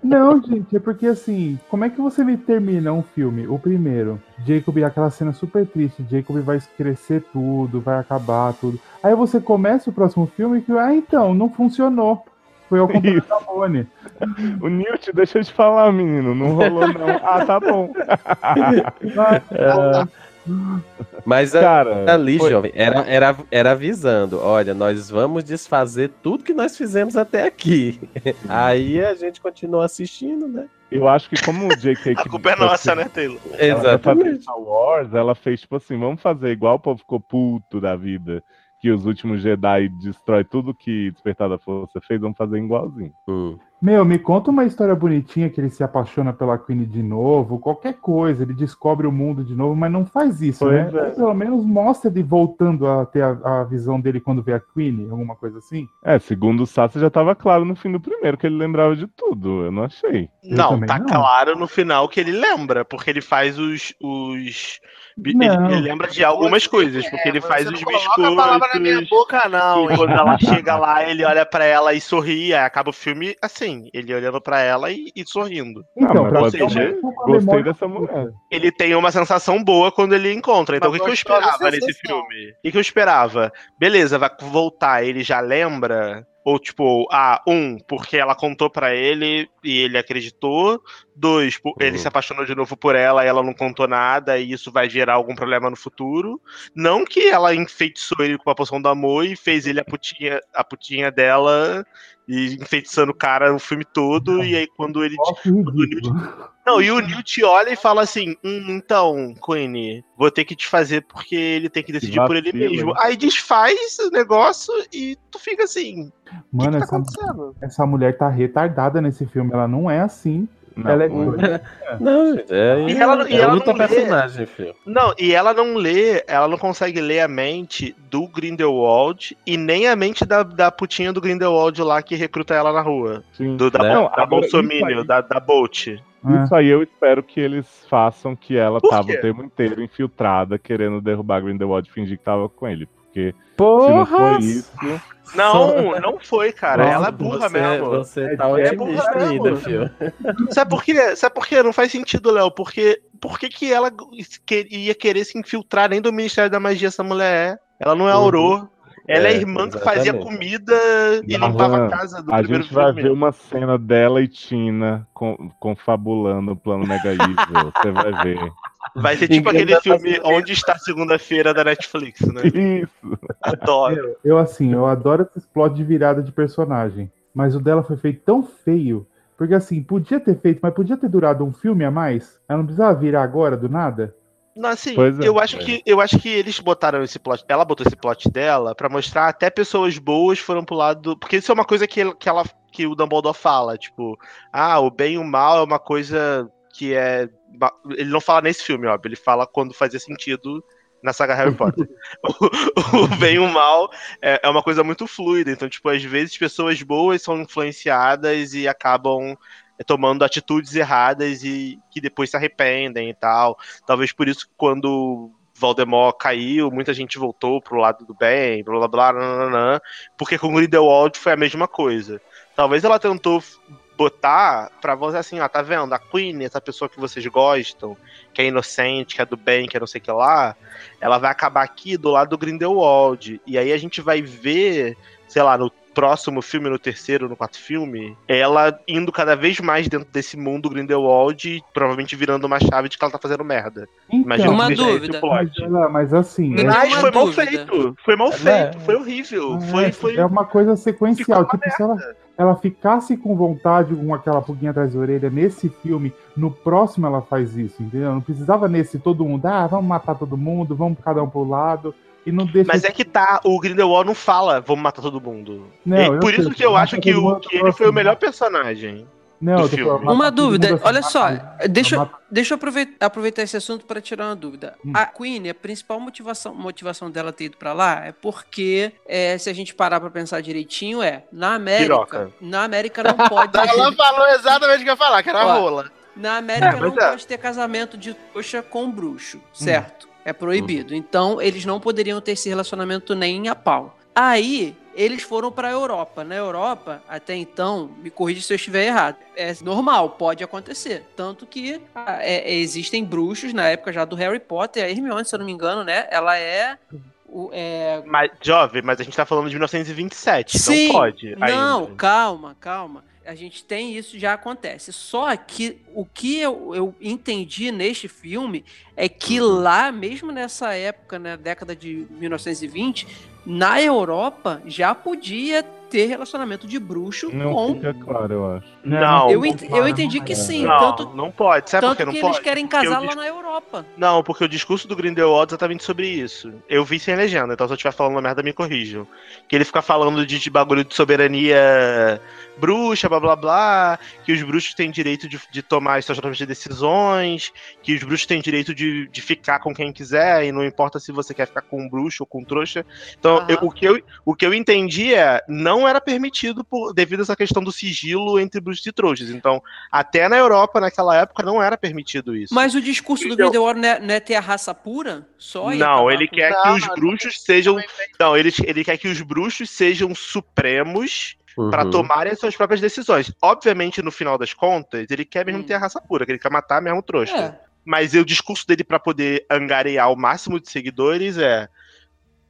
Não, gente, é porque assim, como é que você me termina um filme? O primeiro, Jacob, aquela cena super triste, Jacob vai crescer tudo, vai acabar tudo. Aí você começa o próximo filme que, ah, então, não funcionou. Foi ao contrário da Bonnie. O Newt, deixa eu te falar, menino. Não rolou, não. Ah, tá bom. Ah, Mas a, Cara, ali, foi- jovem, era, era, era avisando: olha, nós vamos desfazer tudo que nós fizemos até aqui. Aí a gente continua assistindo, né? eu acho que como o J.K. A culpa é nossa, né, Taylor? Exatamente. Star Wars, ela fez tipo assim, vamos fazer igual o povo ficou puto da vida, que os últimos Jedi destrói tudo que Despertar da Força fez, vamos fazer igualzinho. Hum. Meu, me conta uma história bonitinha que ele se apaixona pela Queen de novo, qualquer coisa, ele descobre o mundo de novo, mas não faz isso, Pois né? é. Pelo menos mostra ele voltando a ter a, a visão dele quando vê a Queen, alguma coisa assim. É, segundo o Sassi já tava claro no fim do primeiro que ele lembrava de tudo, eu não achei. Não, tá não. claro no final que ele lembra, porque ele faz os. os... Ele, ele lembra de algumas coisas, porque ele É, faz você os não coloca a palavra na minha biscoitos. boca, não. E quando ela chega lá, ele olha pra ela e sorri, aí acaba o filme assim, ele olhando pra ela e, e sorrindo. Então, Ah, mas pra ser. uma Gostei memória dessa mulher. Ele tem uma sensação boa quando ele encontra. Então Uma o que, eu esperava nesse sensação. filme? O que eu esperava? Beleza, vai voltar, ele já lembra? Ou tipo, ah, um, porque ela contou pra ele e ele acreditou. Dois, por- ele Uhum. se apaixonou de novo por ela e ela não contou nada e isso vai gerar algum problema no futuro. Não que ela enfeitiçou ele com a poção do amor e fez ele a putinha, a putinha dela e enfeitiçando o cara o filme todo. E aí quando ele ridículo. Não, e o Newt olha e fala assim: hum, então, Queen, vou ter que te fazer porque ele tem que decidir por ele vacilo, mesmo. Aí desfaz o negócio e tu fica assim. O que, Mano, que tá essa, essa mulher tá retardada nesse filme. Ela não é assim. Não, ela é não. Não, gente, é, E ela não- e é ela não lê. personagem, filho. Não, e ela não lê, ela não consegue ler a mente do Grindelwald e nem a mente da, da putinha do Grindelwald lá que recruta ela na rua. Sim. Do, da, Né? da da, da Bolt. É. Isso aí eu espero que eles façam que ela Por tava quê? o tempo inteiro infiltrada, querendo derrubar Grindelwald e fingir que tava com ele. Porque se não Porra! foi isso. Não, não foi, cara. Nossa, ela é burra você, mesmo. Você tá É otimista burra ainda, mesmo. filho. Sabe por quê? Sabe por quê? Não faz sentido, Léo. Porque por que, que ela que- ia querer se infiltrar nem do Ministério da Magia essa mulher é? Ela não é Uhum. Ela é, É, irmã que fazia exatamente. comida e limpava a casa do A primeiro gente vai ver uma cena dela e Tina confabulando o plano Mega Evil. Você vai ver. Vai ser tipo aquele filme Onde Está Segunda-feira da Netflix, né? Isso. Adoro. Eu, assim, eu adoro esse plot de virada de personagem. Mas o dela foi feito tão feio. Porque, assim, podia ter feito, mas podia ter durado um filme a mais. Ela não precisava virar agora, do nada. Não, assim, é. eu acho que eu acho que eles botaram esse plot. Ela botou esse plot dela pra mostrar até pessoas boas foram pro lado. do- Porque isso é uma coisa que, que ela que o Dumbledore fala, tipo, ah, o bem e o mal é uma coisa que é. Ele não fala nesse filme, óbvio, ele fala quando fazia sentido na saga Harry Potter. o, o bem e o mal é, é uma coisa muito fluida, então, tipo, às vezes pessoas boas são influenciadas e acabam é, tomando atitudes erradas e que depois se arrependem e tal. Talvez por isso quando Voldemort caiu, muita gente voltou pro lado do bem, blá blá blá, nananã, porque com Grindelwald foi a mesma coisa. Talvez ela tentou botar pra você assim, ó, tá vendo? A Queen, essa pessoa que vocês gostam, que é inocente, que é do bem, que é não sei o que lá, ela vai acabar aqui do lado do Grindelwald. E aí a gente vai ver, sei lá, no próximo filme, no terceiro, no quarto filme, ela indo cada vez mais dentro desse mundo Grindelwald e provavelmente virando uma chave de que ela tá fazendo merda. Imagina Uma que seja esse dúvida. Mas, ela- mas assim, é, Mas uma foi mal dúvida. feito. Foi mal É, feito. né? Foi horrível. é, Foi, foi. é uma coisa sequencial. Ficou uma Tipo, se ela, ela ficasse com vontade com aquela pulguinha atrás da orelha nesse filme, no próximo ela faz isso, entendeu? Não precisava nesse todo mundo, ah, vamos matar todo mundo, vamos cada um pro lado. E não deixa. Mas é que tá, o Grindelwald não fala, vamos matar todo mundo. Não, É eu por sei, isso que eu acho que, o, que ele foi o melhor personagem. Não, eu filme. falando, Uma dúvida, assim, olha só, deixa, mata- deixa eu aproveitar, aproveitar esse assunto para tirar uma dúvida. Hum. A Queen, a principal motivação, motivação dela ter ido para lá é porque, é, se a gente parar para pensar direitinho, é na América, Piroca. na América não pode, Ela falou exatamente o que eu ia falar, que era Ó, rola. na América É, não é. pode ter casamento de trouxa com bruxo, certo? É proibido. Então eles não poderiam ter esse relacionamento nem a pau. Aí eles foram para a Europa. Na Europa, até então, me corrija se eu estiver errado. É normal, pode acontecer. Tanto que ah, é, é, existem bruxos na época já do Harry Potter. A Hermione, se eu não me engano, né? Ela é. o- é Mas, jovem, mas a gente tá falando de 1927, Sim, não pode. Não, ainda. calma, calma. A gente tem isso, já acontece. Só que o que eu, eu entendi neste filme é que Uhum. lá, mesmo nessa época, na década de 1920, na Europa já podia ter relacionamento de bruxo Não com. fica claro, eu acho. Não, Eu, não ent- eu entendi que É. sim, Não, tanto, não pode. Sabe por tanto que não que pode? eles querem Porque casar o lá dis- na Europa. Não, porque o discurso do Grindelwald é exatamente sobre isso. Eu vi sem legenda, então se eu estiver falando merda, me corrijam. Que ele fica falando de, de bagulho de soberania bruxa, blá blá blá, que os bruxos têm direito de, de tomar as suas próprias decisões, que os bruxos têm direito de, de ficar com quem quiser, e não importa se você quer ficar com um bruxo ou com um trouxa. Então, eu- o, que eu, o que eu entendi é, não era permitido por, devido a essa questão do sigilo entre bruxos e trouxas. Então, até na Europa, naquela época, não era permitido isso. Mas o discurso do Então- Grindelwald não é, não é ter a raça pura? Só Não, ele quer que Não, os não, bruxos sejam. Não, ele, ele quer que os bruxos sejam supremos pra Uhum. tomarem as suas próprias decisões. Obviamente, no final das contas, ele quer mesmo Hum. ter a raça pura, que ele quer matar mesmo o trouxa. É. Mas o discurso dele pra poder angariar o máximo de seguidores é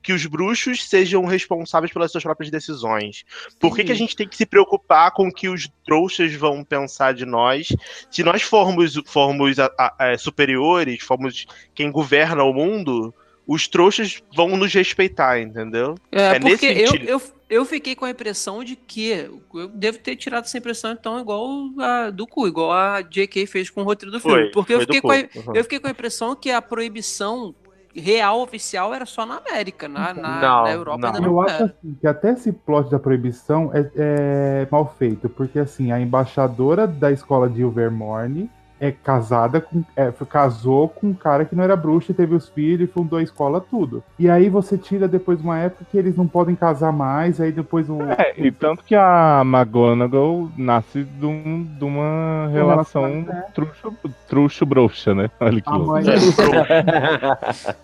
que os bruxos sejam responsáveis pelas suas próprias decisões. Por que, que a gente tem que se preocupar com o que os trouxas vão pensar de nós? Se nós formos, formos a- a- a- superiores, formos quem governa o mundo, os trouxas vão nos respeitar, entendeu? É, É nesse porque eu, sentido. eu, eu fiquei com a impressão de que. Eu devo ter tirado essa impressão, então, igual a do cu, igual a J.K. fez com o roteiro do filme. Foi, porque eu foi do fiquei, com a, Uhum. eu fiquei com a impressão que a proibição real, oficial, era só na América. Na, na, Não, na Europa não. ainda Eu não acho era. assim, que até esse plot da proibição é, é mal feito, porque assim, a embaixadora da escola de Ilvermorny é casada com. é, casou com um cara que não era bruxo e teve os filhos fundou a escola, tudo. E aí você tira depois uma época que eles não podem casar mais, aí depois o. É, e tanto que a McGonagall nasce de, um- de uma relação relação, é. truxo, truxo broxa, né? Olha que A louco. mãe,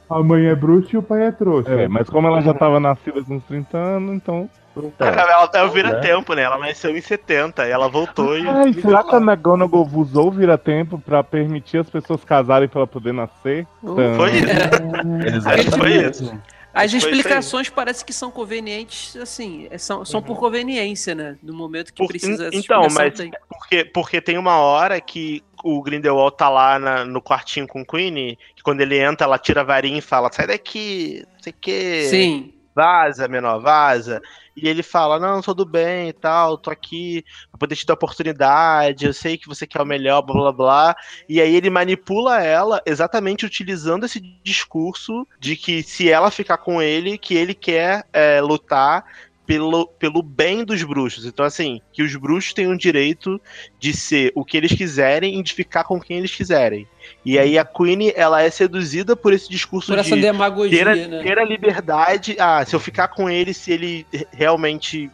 a mãe é bruxa e o pai é trouxa. É, mas como ela já estava nascida com uns 30 anos, então. Então, Ela é o né? vira-tempo, né? Ela nasceu em 70 e ela voltou e. Ai, será que a McGonagall usou o vira-tempo pra permitir as pessoas casarem pra ela poder nascer? Então, Foi isso. Acho que foi exatamente. isso. As explicações parece que são convenientes, assim, é- são, são por conveniência, né? No momento que Por- precisa essa então, mas tem. porque, porque tem uma hora que o Grindelwald tá lá na- no quartinho com o Queen, que quando ele entra, ela tira a varinha e fala: sai daqui, não sei o quê. Sim. Vaza, menor, vaza. E ele fala: Não, tudo bem e tal, tô aqui pra poder te dar oportunidade, eu sei que você quer o melhor, blá blá blá. E aí ele manipula ela exatamente utilizando esse discurso de que se ela ficar com ele, que ele quer é, lutar pelo, pelo bem dos bruxos. Então, assim, que os bruxos têm o direito de ser o que eles quiserem e de ficar com quem eles quiserem. E aí a Queen, ela é seduzida por esse discurso Por essa de demagogia, ter a, né? ter a liberdade. Ah, se eu ficar com ele, se ele realmente.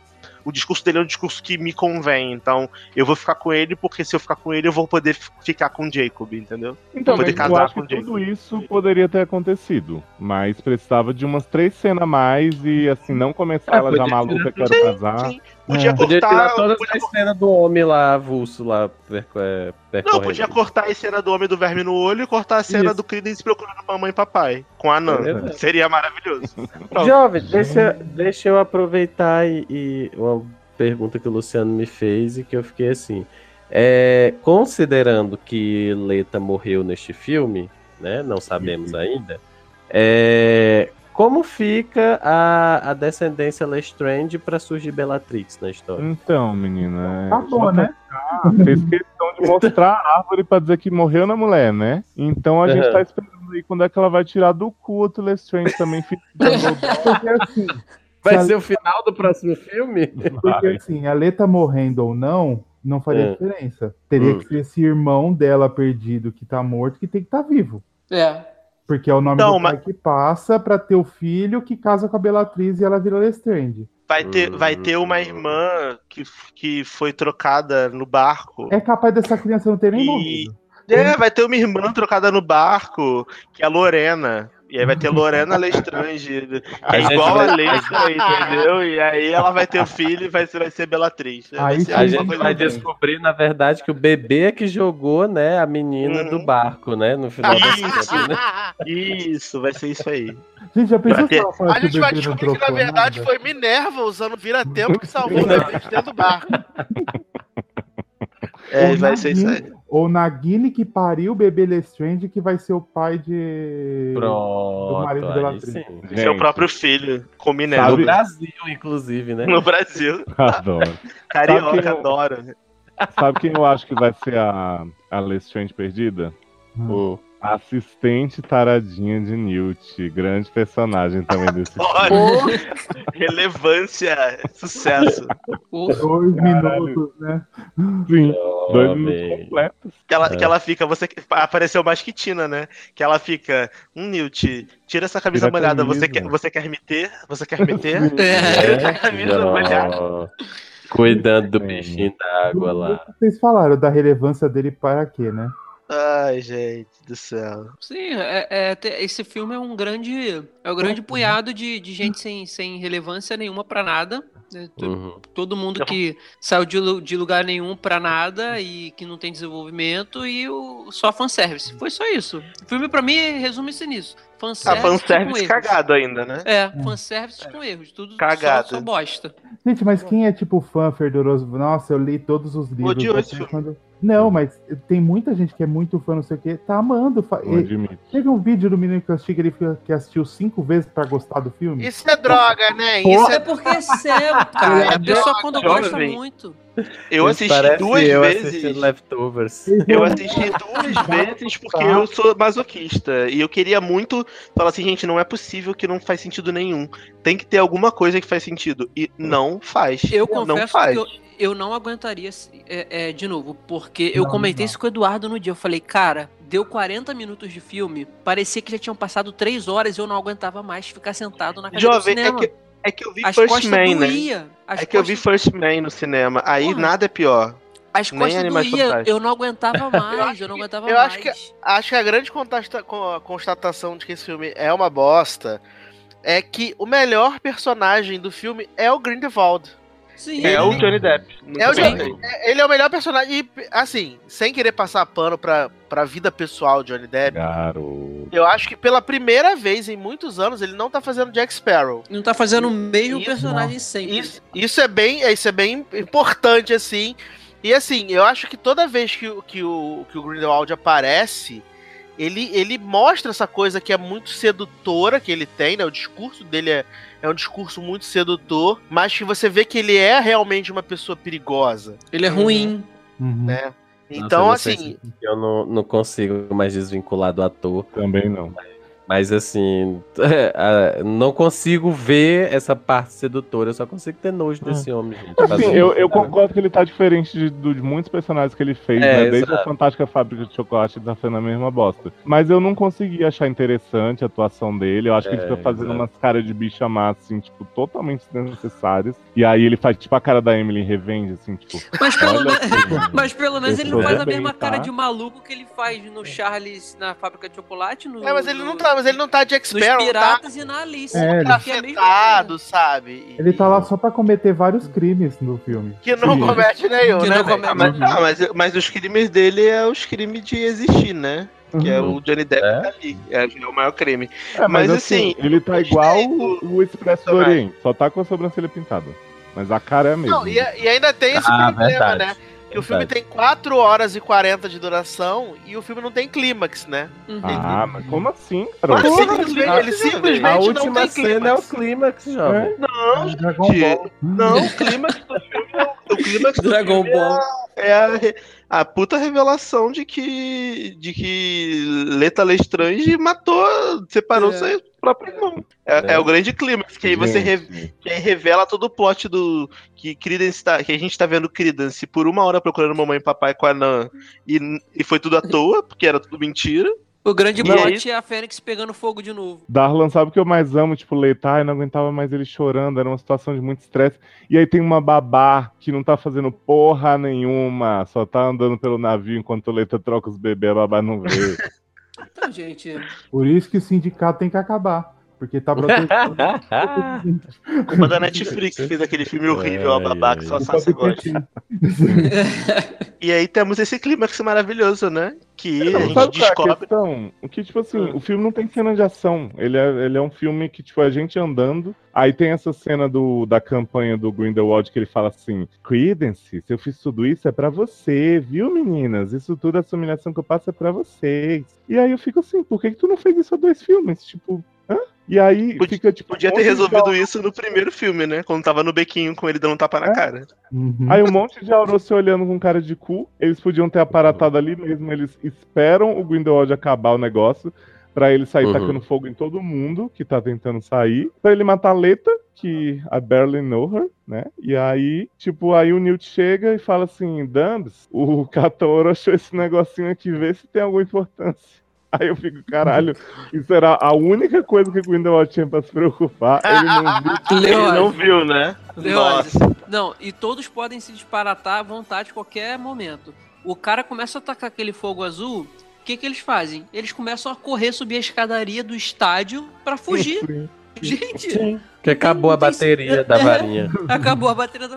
O discurso dele é um discurso que me convém. Então, eu vou ficar com ele, porque se eu ficar com ele, eu vou poder ficar com o Jacob, entendeu? Então, poder mas casar eu acho com que tudo isso poderia ter acontecido. Mas precisava de umas três cenas a mais e assim, não começar É, ela já maluca, quero casar. Sim. Podia É. Podia tirar cortar. todas Podia, as cenas do homem lá, avulso lá, perco, é, não, podia cortar a cena do Homem do Verme no olho e cortar a cena Isso. do Credence procurando mamãe e papai. Com a Nan. É. Seria maravilhoso. Jovem, deixa, deixa eu aproveitar e, e uma pergunta que o Luciano me fez e que eu fiquei assim. É, considerando que Leta morreu neste filme, né? Não sabemos ainda. é, como fica a, a descendência Lestrange para surgir Bellatrix na história? Então, menina. é- Acabou, né? Fez questão de mostrar a árvore pra dizer que morreu na mulher, né? Então a gente Uhum. tá esperando aí quando é que ela vai tirar do cu o Lestrange também. Porque assim, Vai ser o final do próximo filme? porque, assim, a Leta morrendo ou não, não faria É. diferença. Teria Hum. que ser esse irmão dela perdido que tá morto que tem que estar tá vivo. É. Porque é o nome Não, do pai que passa pra ter o filho que casa com a Bellatrix e ela vira Lestrange. Vai ter, vai ter uma irmã que, que foi trocada no barco. É capaz dessa criança não ter nem E- morrido. É, vai ter uma irmã trocada no barco, que é a Lorena. E aí vai ter Lorena Lestrange, que A é gente igual vai- a Lestra, entendeu? E aí ela vai ter o filho e vai ser, vai ser Bellatrix. Vai Aí ser. A gente vai assim. descobrir, na verdade, que o bebê é que jogou, né, a menina Uhum. do barco, né, no final Isso. contas, né? Isso, vai ser isso aí. Gente, já pensou ter- A que o gente vai descobrir que na verdade nada? foi Minerva usando vira-tempo que salvou o bebê de dentro do barco. É, Ou vai ser isso aí. Nagini- Ou Nagini que pariu o bebê Lestrange que vai ser o pai de... Pronto, marido aí dela atriz. Gente, próprio filho, com No Brasil, inclusive, né? No Brasil. Adoro. Carioca, Sabe quem eu- adoro. Sabe quem eu acho que vai ser a, a Lestrange perdida? Hum. A assistente taradinha de Newt. Grande personagem também desse filme. Relevância, sucesso. O- Dois minutos, né? Sim, dois Jovem. minutos completos. Que ela, É. que ela fica, você apareceu mais que Tina, né? Que ela fica, um Newt, tira essa camisa Tira molhada, você quer, você quer me ter? Você quer me ter? É. Tira essa camisa molhada. Cuidando do bichinho da água lá. Vocês falaram da relevância dele para quê, né? Ai, gente do céu. Sim, é, é, esse filme é um grande, é um grande punhado de, de gente sem, sem relevância nenhuma pra nada. né? Uhum. Todo mundo que saiu de, de lugar nenhum pra nada e que não tem desenvolvimento e o, só fanservice. Foi só isso. O filme pra mim resume-se nisso. Ah, Fanservice, fanservice com erros. cagado ainda, né? É, fanservice com erros. Tudo Cagado. Só, só bosta. Gente, mas quem é tipo fã fervoroso? Nossa, eu li todos os livros. Odiou até esse filme. quando- Não, mas tem muita gente que é muito fã, não sei o que, tá amando. Fa-. Teve um vídeo do menino que eu assisti que ele que assistiu cinco vezes pra gostar do filme. Isso é droga, né? Porra. Isso É é porque é cego, cara. É A pessoa quando gosta muito. Eu Isso assisti parece duas eu vezes. Leftovers. Eu assisti duas vezes porque eu sou masoquista. E eu queria muito falar assim, gente, não é possível que não faz sentido nenhum. Tem que ter alguma coisa que faz sentido. E não faz. Eu não confesso faz. que eu, eu não aguentaria é, é, de novo, porque eu Não, comentei não. isso com o Eduardo no dia. Eu falei, cara, deu 40 minutos de filme, parecia que já tinham passado 3 horas e eu não aguentava mais ficar sentado na cadeira do Jovem, é cinema. que, é que eu vi As First Man, né? As É que eu vi First Man no cinema. Aí Porra. nada é pior. As nem costas Animais doía, eu não aguentava mais, eu não aguentava eu mais. acho que- acho que a grande constatação de que esse filme é uma bosta é que o melhor personagem do filme é o Grindelwald. Sim, É ele- o Johnny Depp. É o. Johnny- Ele é o melhor personagem. E, assim, sem querer passar pano pra, pra vida pessoal de Johnny Depp, Garoto. eu acho que pela primeira vez em muitos anos ele não tá fazendo Jack Sparrow. não tá fazendo o mesmo Isso, personagem sempre. Isso, isso é bem, isso é bem importante, assim. E assim, eu acho que toda vez que, o- que, o, que o Grindelwald aparece, ele, ele mostra essa coisa que é muito sedutora que ele tem, né? O discurso dele é, é um discurso muito sedutor, mas que você vê que ele é realmente uma pessoa perigosa, Ele é ruim. Uhum. né? Então, Nossa, eu não assim, Eu não, não consigo mais desvincular do ator. Também não. Mas assim, ah, não consigo ver essa parte sedutora, eu só consigo ter nojo desse homem, gente. Assim, eu, eu concordo que ele tá diferente de, de muitos personagens que ele fez, É, né? Desde a. Fantástica Fábrica de Chocolate, ele tá sendo a mesma bosta. Mas eu não consegui achar interessante a atuação dele. Eu acho que ele É, fica fazendo exato. umas caras de bicha má, assim, tipo, totalmente desnecessárias. E aí ele faz, tipo, a cara da Emily em Revenge, assim, tipo. Mas pelo, me- mas pelo menos ele não faz a bem, mesma cara tá? de maluco que ele faz no Charles na fábrica de chocolate. No, é, mas ele no- não tá, mas ele não tá Jack Nos Sparrow, tá Piratas e na Alice. É, ele- é afetado, sabe? Ele tá lá só pra cometer vários crimes no filme. Que não Sim. comete nenhum, Que né? não comete Ah, mas, ah, mas, mas os crimes dele é os crimes de existir, né? Que é o Johnny Depp É? tá ali. É, é o maior crime. É, mas, Mas, assim, assim, ele tá igual o, o Expresso do. Oriente. Só tá com a sobrancelha pintada. Mas a cara é a mesma. Não, e, e ainda tem esse Ah, problema, verdade. né? Que o filme tem 4 horas e 40 de duração e o filme não tem clímax, né? Uhum. Ah, mas como assim, Ele cara? simplesmente, ele Ah, simplesmente A não última tem cena é o clímax. clímax, jovem. Não, Dragon gente. Não, o clímax do filme é o- o clímax do Dragon filme é Ball. é a, re- a puta revelação de que de que Leta Lestrange matou, separou É. seu próprio irmão. É, É. é o grande clímax, que aí você re- que aí revela todo o plot do que Credence tá, que a gente tá vendo Credence por uma hora procurando mamãe e papai com a Nan e, e foi tudo à toa, porque era tudo mentira. O grande plot é a Fênix pegando fogo de novo. Darlan sabe o que eu mais amo, tipo, Leita, ai, não aguentava mais ele chorando, era uma situação de muito estresse. E aí tem uma babá que não tá fazendo porra nenhuma, só tá andando pelo navio enquanto o Leita troca os bebês, a babá não vê. Então, gente, Por isso que o sindicato tem que acabar. Porque tá protegendo. Culpa da Netflix que fez aquele filme horrível, a que ai. só Sasha gosta. E aí temos esse clímax maravilhoso, né? Que a Não, gente sabe qual é a descobre. questão? O que, tipo assim, o filme não tem cena de ação. Ele é, ele é um filme que, tipo, a gente andando. Aí tem essa cena do, da campanha do Grindelwald que ele fala assim: Credence, se eu fiz tudo isso é pra você, viu, meninas? Isso tudo, essa humilhação que eu passo é pra vocês. E aí eu fico assim: por que, que tu não fez isso há dois filmes? Tipo? E aí Podia- fica tipo. Podia um ter resolvido isso no primeiro filme, né? Quando tava no bequinho com ele dando um tapa na É? cara. Uhum. Aí um monte de Auro se olhando com cara de cu. Eles podiam ter aparatado ali mesmo. Eles esperam o Grindelwald acabar o negócio. Pra ele sair Uhum. tacando fogo em todo mundo que tá tentando sair. Pra ele matar a Leta, que I barely know her, né? E aí, tipo, aí o Newt chega e fala assim: Dambs, o Catoro achou esse negocinho aqui, vê se tem alguma importância. Aí eu fico, caralho, isso era a única coisa que o Grindelwald tinha pra se preocupar. Ele não viu. Ele não viu, né? Leone. Não, e todos podem se disparatar à vontade a qualquer momento. O cara começa a atacar aquele fogo azul. O que, que eles fazem? Eles começam a correr, subir a escadaria do estádio pra fugir. Gente, Que acabou a Não tem- bateria da varinha. acabou a bateria da.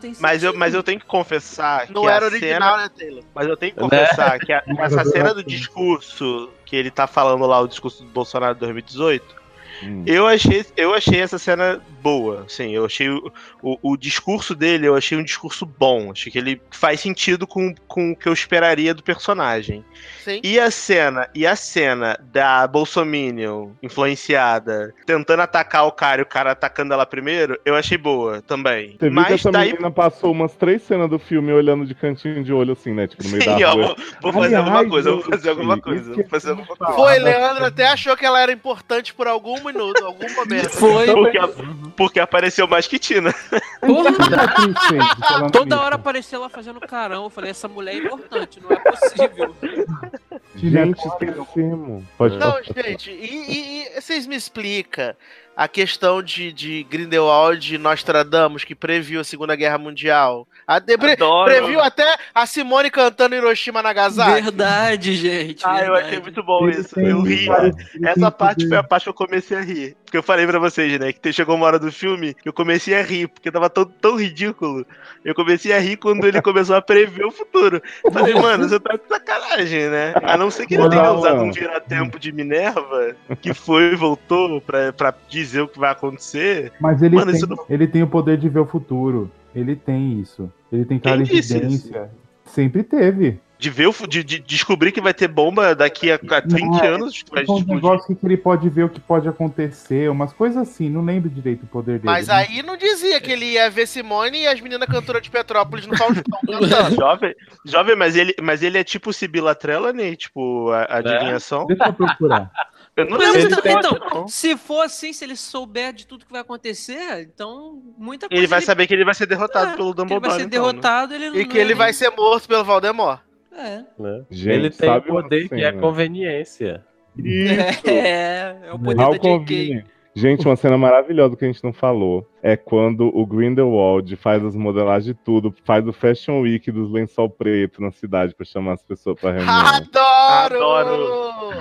Tem Mas eu, mas eu tenho que confessar Não que era a original, cena, né, Taylor? mas eu tenho que Né? confessar que a- essa cena do discurso que ele tá falando lá, o discurso do Bolsonaro de 2018, Hum. Eu achei, eu achei essa cena boa, sim. Eu achei o, o, o discurso dele, eu achei um discurso bom. Achei que ele faz sentido com, com o que eu esperaria do personagem. Sim. E a cena, e a cena da Bolsominion influenciada tentando atacar o cara e o cara atacando ela primeiro, eu achei boa também. Você viu que Mas essa daí. menina passou umas três cenas do filme olhando de cantinho de olho, assim, né? Tipo, no meio Sim, da rua. vou, vou fazer Aliás, alguma coisa, vou fazer alguma coisa, vou fazer alguma coisa. Foi, Leandro até achou que ela era importante por algum minuto, algum momento. Foi. Porque, porque apareceu mais que Tina. Porra, toda hora apareceu ela fazendo carão. Eu falei, essa mulher é importante, não é possível. Gente, esquecemos. Pode Não, gente, e, e- e vocês me explicam a questão de, de Grindelwald e Nostradamus, que previu a Segunda Guerra Mundial? A de- pre- Adoro. previu até a Simone cantando Hiroshima Nagasaki? Verdade, gente. Ah, eu verdade. achei muito bom isso. Eu ri. Essa parte foi a parte que eu comecei a rir. Porque eu falei pra vocês, né? Que chegou uma hora do filme que eu comecei a rir, porque tava tão, tão ridículo. Eu comecei a rir quando ele começou a prever o futuro. Eu Falei, mano, você tá de sacanagem, né? A não ser que ele tenha usado um vira-tempo de Minerva, que foi e voltou pra, pra dizer o que vai acontecer. Mas ele, Mano, tem, não- ele tem o poder de ver o futuro. Ele tem isso. Ele tem clarividência. Sempre teve. De ver o de, de descobrir que vai ter bomba daqui a, a 30 Não, é- anos. É um negócio que ele pode ver o que pode acontecer, umas coisas assim. Não lembro direito o poder dele. Mas aí não dizia que ele ia ver Simone e as meninas cantoras de Petrópolis no Faustão cantando. Jovem, jovem mas, ele, mas ele é tipo Sibila Trelawney, tipo, a, a adivinhação. Deixa eu procurar. Eu não Mas lembro então, então, se for assim, se ele souber de tudo que vai acontecer, então muita coisa. Ele vai saber que ele vai ser derrotado É, pelo que ele Dumbledore. vai ser então, né? derrotado, ele não E que ele vai ser morto pelo Valdemort. É. né? Gente, ele tem o poder que é cena? conveniência. Isso. É, é o poder How da JK. Gente, uma cena maravilhosa que a gente não falou é quando o Grindelwald faz as modelagens de tudo, faz o Fashion Week dos lençol preto na cidade pra chamar as pessoas pra reunião. Adoro!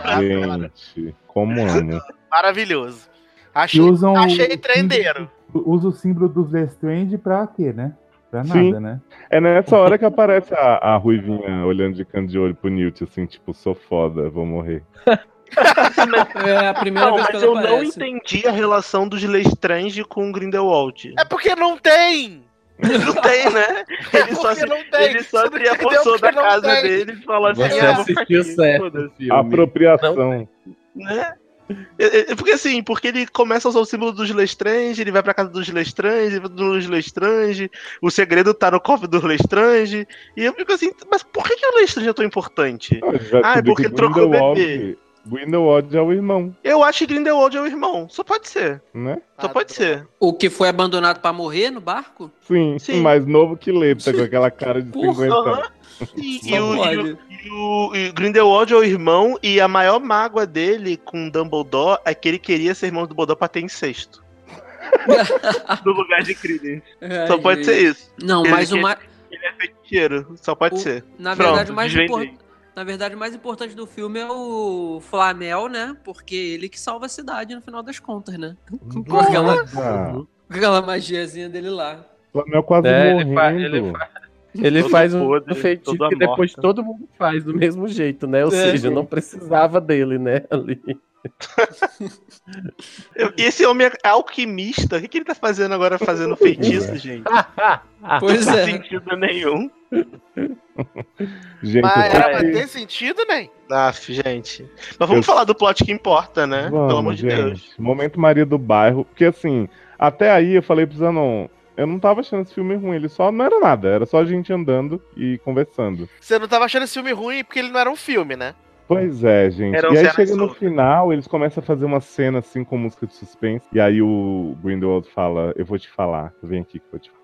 Adoro. Gente, como amo. Maravilhoso. Achei, usam achei o trendeiro. Usa o símbolo dos Lestrange pra quê, né? Pra nada, Sim. né? É nessa hora que aparece a, a Ruivinha olhando de canto de olho pro Newt, assim, tipo, sou foda, vou morrer. É a primeira Não, vez que mas ela eu não aparece. entendi a relação dos Lestrange com o Grindelwald. É porque não tem! Não tem, né? É Ele só, porque se, não tem! ele só não cria a da não casa tem. dele e fala assim, Você ah, assistiu certo filme. Apropriação. né? É, é, Porque assim, porque ele começa a usar o símbolo dos Lestrange, ele vai pra casa dos Lestrange, dos Lestrange, o segredo tá no cofre dos Lestrange, e eu fico assim, mas por que, que o Lestrange é tão importante? Não, a gente vai Ah, é porque trocou o bebê. Grindelwald é o irmão, Eu acho que Grindelwald é o irmão, só pode ser, né? só pode ser. O que foi abandonado pra morrer no barco? Sim, Sim. mais novo que Leta, com aquela cara de Porra, 50 anos. E, e o, e, o, e o- e o Grindelwald é o irmão, e a maior mágoa dele com Dumbledore é que ele queria ser irmão do Dumbledore pra ter incesto. no lugar de Credence. Só Ai, pode gente. ser isso. Não, Ele mas o quer- mais. Ele é feiticeiro, só pode O- ser. Na Pronto, verdade, o mais desvendei. impor- Na verdade, o mais importante do filme é o Flamel, né? Porque ele que salva a cidade no final das contas, né? Com aquela, Ah, com aquela magiazinha dele lá. o Flamel quase É, ele morrendo. fa- ele fa- Ele Todo faz um podre, feitiço que depois morta. todo mundo faz do mesmo jeito, né? Ou É. seja, não precisava dele, né? Ali. Esse homem é alquimista. O que, que ele tá fazendo agora fazendo feitiço, gente? Pois Não faz é. sentido nenhum. Gente, Mas era pra ter sentido, né? Aff, gente. Mas vamos Eu- falar do plot que importa, né? Vamos, Pelo amor de gente. Deus. Momento Maria do Bairro. Porque assim, até aí eu falei pro Zanon, eu não tava achando esse filme ruim, ele só não era nada, era só a gente andando e conversando. Você não tava achando esse filme ruim porque ele não era um filme, né? Pois é, gente. Era um e aí chega no final, eles começam a fazer uma cena assim com música de suspense. E aí o Grindelwald fala, eu vou te falar, vem aqui que eu vou te falar.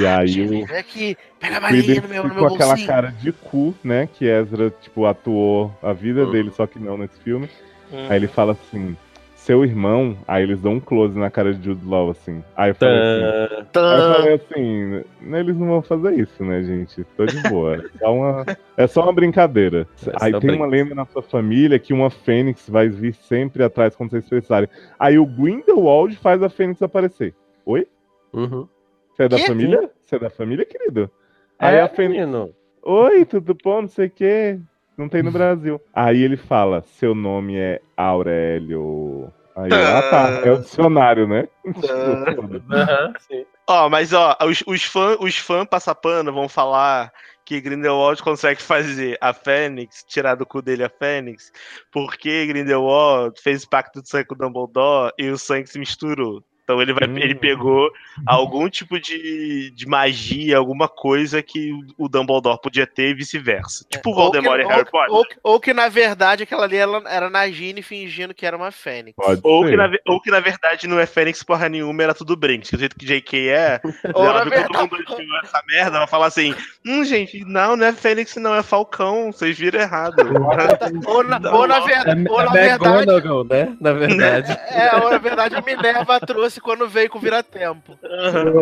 E aí o Vem aqui, pega a Creedence no meu, no meu com aquela cara de cu, né? Que Ezra, tipo, atuou a vida Uhum. dele, só que não nesse filme. Hum. Aí ele fala assim, seu irmão, aí eles dão um close na cara de Jude Law, assim. Aí eu falei assim, aí eu falei assim, "Né, eles não vão fazer isso, né, gente? Tô de boa. É só uma, é só uma brincadeira. É aí só tem brinca. uma lenda na sua família que uma fênix vai vir sempre atrás quando vocês precisarem. Aí o Grindelwald faz a fênix aparecer. Oi? Uhum. Você é da Quê? família? Você é da família, querido? Aí É, a fênix menino. Oi, tudo bom? Não sei o quê. Não tem no Brasil. Aí ele fala: seu nome é Aurélio. Aí, ah, tá. É o dicionário, né? Aham, sim. Ó, mas ó, os, os fãs os fã passapano vão falar que Grindelwald consegue fazer a Fênix, tirar do cu dele a Fênix, porque Grindelwald fez pacto de sangue com o Dumbledore e o sangue se misturou. Então ele, vai, Hum. ele pegou algum tipo de, de magia, alguma coisa que o Dumbledore podia ter e vice-versa. Tipo o Ou que, Voldemort e Harry ou, Potter. ou que- ou que, na verdade aquela ali ela era Nagini fingindo que era uma Fênix. Pode Ou ser. que, na, ou que na verdade não é Fênix porra nenhuma, era tudo Brinks. Do jeito que JK é, Ou ela na viu verdade- todo mundo essa merda, ela fala assim: Hum, gente, não, não é Fênix, não, é Falcão, vocês viram errado. Ou na, ou na, ver- É ou na a verdade. Né? Na verdade. É, ou na verdade a Minerva trouxe quando veio com vira-tempo.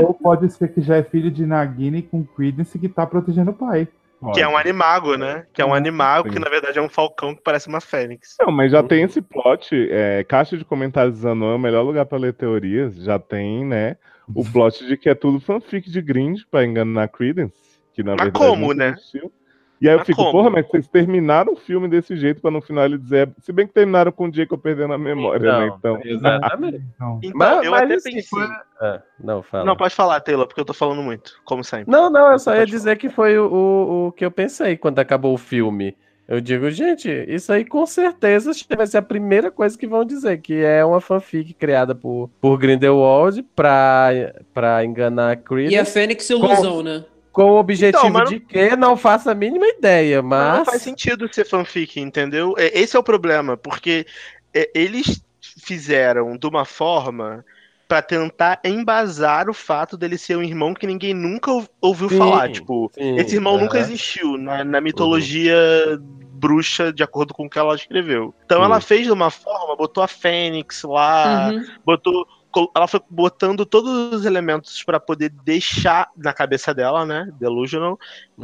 Ou pode ser que já é filho de Nagini com Credence que tá protegendo o pai. Pode. que é um animago, né? Que é um animago que Sim. na verdade é um falcão que parece uma fênix. Não, mas já tem esse plot. É, caixa de comentários de Zanon é o melhor lugar pra ler teorias. Já tem, né? O plot de que é tudo fanfic de Grind pra enganar Credence. Que na Mas verdade como, nunca né? existiu. E aí eu Mas fico, como? porra, mas vocês terminaram o filme desse jeito pra no final ele dizer. Se bem que terminaram com o Jacob perdendo a memória, né? Então. Exatamente. Então, Então, Mas- eu mas até pensei. foi- Ah, não, fala. Não, pode falar, Taylor, porque eu tô falando muito, como sempre. Não, não, eu só ia dizer que foi o, o, o que eu pensei quando acabou o filme. Eu digo, gente, isso aí com certeza vai ser a primeira coisa que vão dizer, que é uma fanfic criada por, por Grindelwald pra, pra enganar E a Fênix ilusão, né? Com o objetivo Então, de que não faço a mínima ideia, Mas não faz sentido ser fanfic, entendeu? É, Esse é o problema, porque é, eles fizeram de uma forma pra tentar embasar o fato dele ser um irmão que ninguém nunca ou- ouviu Sim, falar. Tipo, sim, esse irmão nunca aham. existiu na, na mitologia bruxa, de acordo com o que ela escreveu. Então Hum. ela fez de uma forma, botou a Fênix lá, Uhum. botou. Ela foi botando todos os elementos pra poder deixar na cabeça dela, né? Delusional,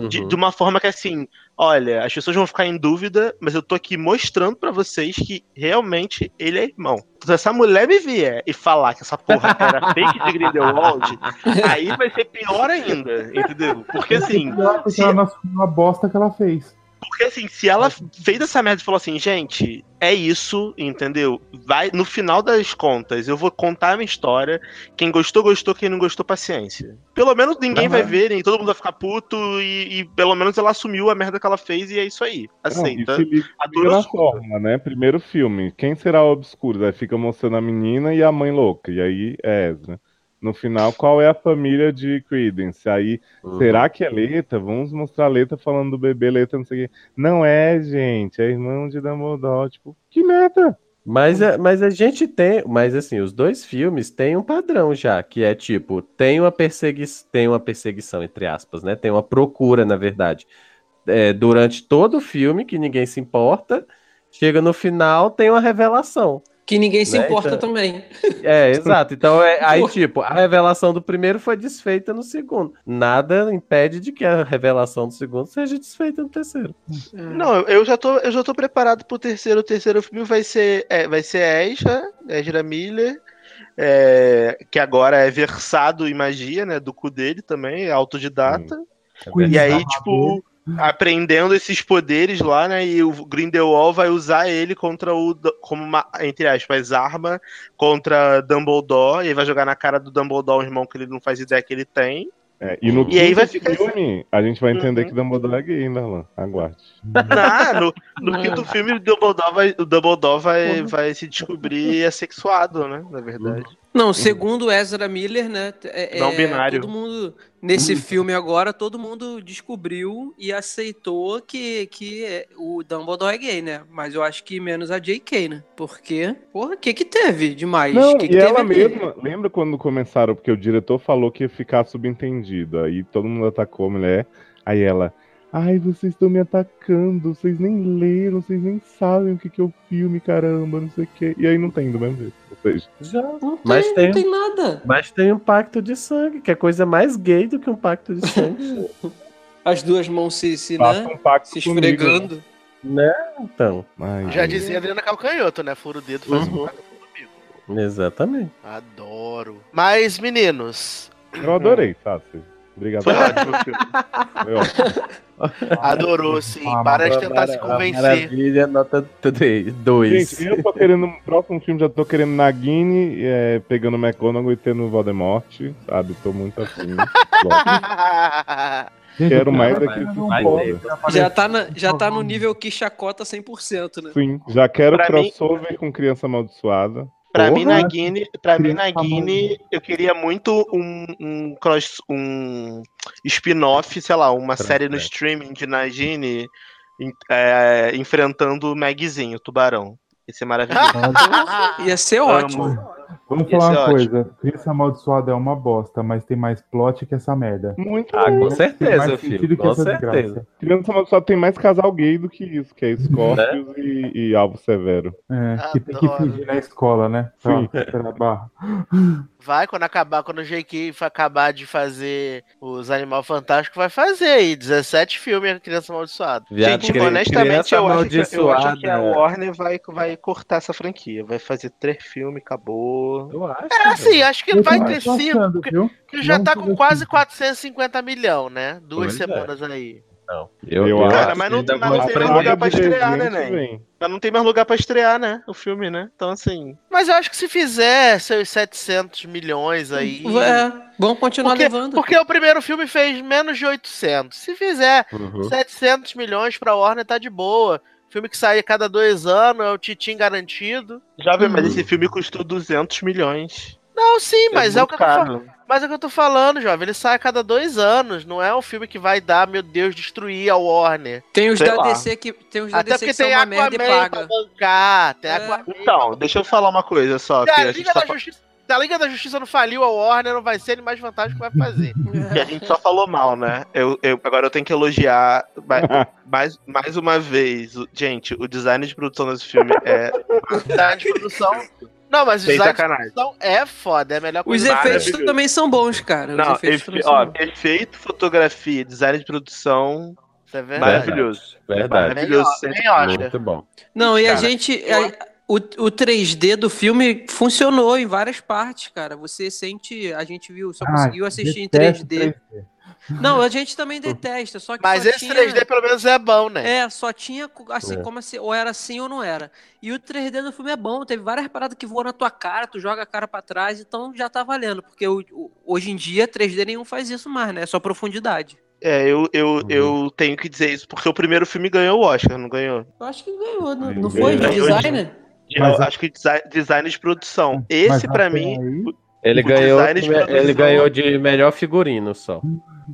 de, Uhum. de uma forma que assim, olha, as pessoas vão ficar em dúvida, mas eu tô aqui mostrando pra vocês que realmente ele é irmão. Se essa mulher me vier e falar que essa porra era fake de Grindelwald, aí vai ser pior ainda, entendeu? Porque assim, pior porque se- ela não assumiu a bosta que ela fez. Porque assim, se ela fez essa merda e falou assim, gente, é isso, entendeu? Vai, no final das contas, eu vou contar a minha história. Quem gostou, gostou, quem não gostou, paciência. Pelo menos ninguém Aham. vai ver, nem todo mundo vai ficar puto, e, e pelo menos ela assumiu a merda que ela fez e é isso aí. Não, e Aceita. se liga, A liga na fórmula, né? Primeiro filme, quem será o obscuro? Aí fica mostrando a menina e a mãe louca. E aí é Ezra. No final, qual é a família de Credence? Aí, Uhum. será que é Leta? Vamos mostrar a Leta falando do bebê Leta, não sei o quê. Não é, gente, é irmão de Dumbledore. Tipo, que merda! Mas, a- mas a gente tem, mas assim, os dois filmes têm um padrão já, que é tipo, tem uma perseguição, tem uma perseguição entre aspas, né? Tem uma procura, na verdade, é, durante todo o filme que ninguém se importa. Chega no final, tem uma revelação. Que ninguém se Né, importa então- também. É, exato. Então, é, aí, tipo, a revelação do primeiro foi desfeita no segundo. Nada impede de que a revelação do segundo seja desfeita no terceiro. Não, eu já tô, eu já tô preparado pro terceiro. O terceiro filme vai ser, é, vai ser Ezra, Ezra Miller, é, que agora é versado em magia, né? Do cu dele também, é autodidata. E aí, tipo, aprendendo esses poderes lá, né? E o Grindelwald vai usar ele contra o. como uma, entre aspas, arma contra Dumbledore. E aí vai jogar na cara do Dumbledore um irmão que ele não faz ideia que ele tem. É, e no E aí vai ficar filme, a gente vai entender Uhum. que Dumbledore é gay, né, Alan? Aguarde. Ah, no, no quinto filme, o Dumbledore vai, o Dumbledore vai, Porra. vai se descobrir assexuado, né? Na verdade. Não, segundo Ezra Miller, né? é- Não é, binário. Todo mundo, nesse filme agora, todo mundo descobriu e aceitou que, que é- o Dumbledore é gay, né? Mas eu acho que menos a J.K., né? Porque, porra, o que que teve demais? Não, que que e teve ela mesma, lembra quando começaram, porque o diretor falou que ia ficar subentendido, aí todo mundo atacou a mulher, aí ela, ai, vocês estão me atacando, vocês nem leram, vocês nem sabem o que, que é o filme, caramba, não sei o que, e aí não tem do mesmo jeito, ou seja, Já. Não tem, Mas tem- não tem nada. Mas tem um pacto de sangue, que é coisa mais gay do que um pacto de sangue. As duas mãos se, se, né? um pacto se comigo, esfregando. né? Então, Ai, Já dizia Adriana Calcanhoto, né? Fura o dedo, faz Uhum. um pacto comigo. exatamente. Adoro. Mas, meninos, Eu adorei, Sassi. Obrigado. Foi ótimo. Foi ótimo. Adorou, sim. Ah, Para de tentar se mara- convencer. Maravilha, nota 2. Gente, eu tô querendo. No próximo filme já tô querendo Nagini é, pegando McGonagall e tendo Voldemort, sabe? Tô muito afim. Gente, Quero mais que apareceu Já tá, na- já tá no nível que chacota 100%, né? Sim, já quero Pra mim- crossover com Criança Amaldiçoada. Pra mim, Porra. Nagini, pra mim, Criança Nagini, eu queria muito um, um cross, um spin-off, sei lá, uma série no streaming de Nagini é, enfrentando o Megzinho, o tubarão. Isso é maravilhoso. Ia ser ótimo. Amo. Vamos falar uma ótimo. coisa. Criança Amaldiçoada é uma bosta, mas tem mais plot que essa merda. Muito Ah, com Tem certeza, mais filho. Com essa certeza. desgraça. Criança Amaldiçoada tem mais casal gay do que isso, que é Scorpius e, e Alvo Severo. É, que tem que Adoro. fingir na escola, né? Sim. Pra, pra barra. Vai, quando acabar, quando o JK for acabar de fazer os Animal Fantástico, vai fazer aí. 17 filmes a Criança Amaldiçoada. Viado, Gente, cri- honestamente, criança eu acho, que, eu acho que a amaldiçoada. Warner vai, vai cortar essa franquia. Vai fazer três filmes, acabou. Eu acho. É assim, acho que Eu vai ter cinco, porque já Não tá com quase achando. 450 milhão, né? Duas Pois é. semanas aí. Não. Eu, Eu Cara, acho mas que não- mas não tem A mais lugar pra estrear, né, Nen? Mas não tem mais lugar pra estrear, né? O filme, né? Então, assim. Mas eu acho que se fizer seus 700 milhões aí. É, vamos continuar Porque, levando. porque o primeiro filme fez menos de 800. Se fizer Uhum. 700 milhões pra Warner, tá de boa. Filme que sai a cada dois anos, é o Titim garantido. Jovem, mas Uhum. esse filme custou 200 milhões. Não, sim, mas é, o muito que eu tô falando. caro. Mas é o que eu tô falando, jovem. Ele sai a cada dois anos. Não é um filme que vai dar, meu Deus, destruir a Warner. Tem os sei da lá. DC que tem os da Até DC porque que são tem uma merda e paga. bancar. Tem É. Aquaman. Então, deixa eu falar uma coisa só. Que Se a, a gente Liga da Justiça, se a Liga da Justiça não faliu a Warner, não vai ser ele mais fantástico que vai fazer. que a gente só falou mal, né? Eu, eu- agora eu tenho que elogiar ma- mais, mais uma vez. o- Gente, o design de produção desse filme é design de produção. Não, mas o sem design de sacanagem. produção é foda, é a melhor Os coisa. efeitos Maravilhoso. também são bons, cara. Os Não, efeitos efe- também são ó, efeito, fotografia, design de produção, Isso é verdade. maravilhoso. Verdade. Maravilhoso. Oscar. Muito bom. Não, e a Cara, gente. a- o, o 3D do filme funcionou em várias partes, cara. Você sente. A gente viu, só Ah, conseguiu assistir em detesto 3D. Não, a gente também detesta, só que. Mas só esse tinha... 3D pelo menos é bom, né? É, só tinha assim, É. como assim, ou era assim ou não era. E o 3D do filme é bom, teve várias paradas que voam na tua cara, tu joga a cara pra trás, então já tá valendo, porque hoje em dia 3D nenhum faz isso mais, né? É só profundidade. É, eu, eu, Uhum. eu tenho que dizer isso, porque o primeiro filme ganhou o Oscar, não ganhou? Eu acho que ganhou, não, não foi? De designer? Mas eu acho que desi- design de produção. Esse, pra até mim, aí- Ele O ganhou, ele produção- ganhou de melhor figurino só.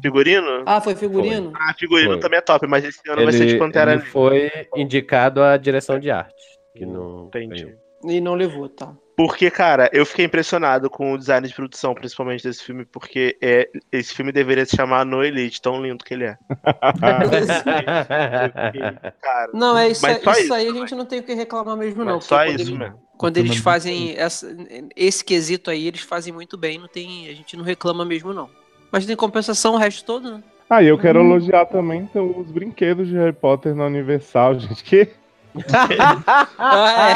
figurino? Ah, foi figurino? Ah, figurino Foi. também é top, mas esse ano vai ser de Ele, Pantera ele foi indicado à direção de arte. Que não Entendi. ganhou. E não levou, tá. Porque, cara, eu fiquei impressionado com o design de produção, principalmente desse filme, porque é, esse filme deveria se chamar No Elite, tão lindo que ele é. Eu fiquei, cara, Não, é isso, só isso isso, aí a gente não tem o que reclamar mesmo, não. só isso mesmo. Quando eles fazem essa- esse quesito aí, eles fazem muito bem, não tem, a gente não reclama mesmo, não. Mas tem compensação o resto todo, né? Ah, e eu quero elogiar também então, os brinquedos de Harry Potter na Universal, gente. Que Ah,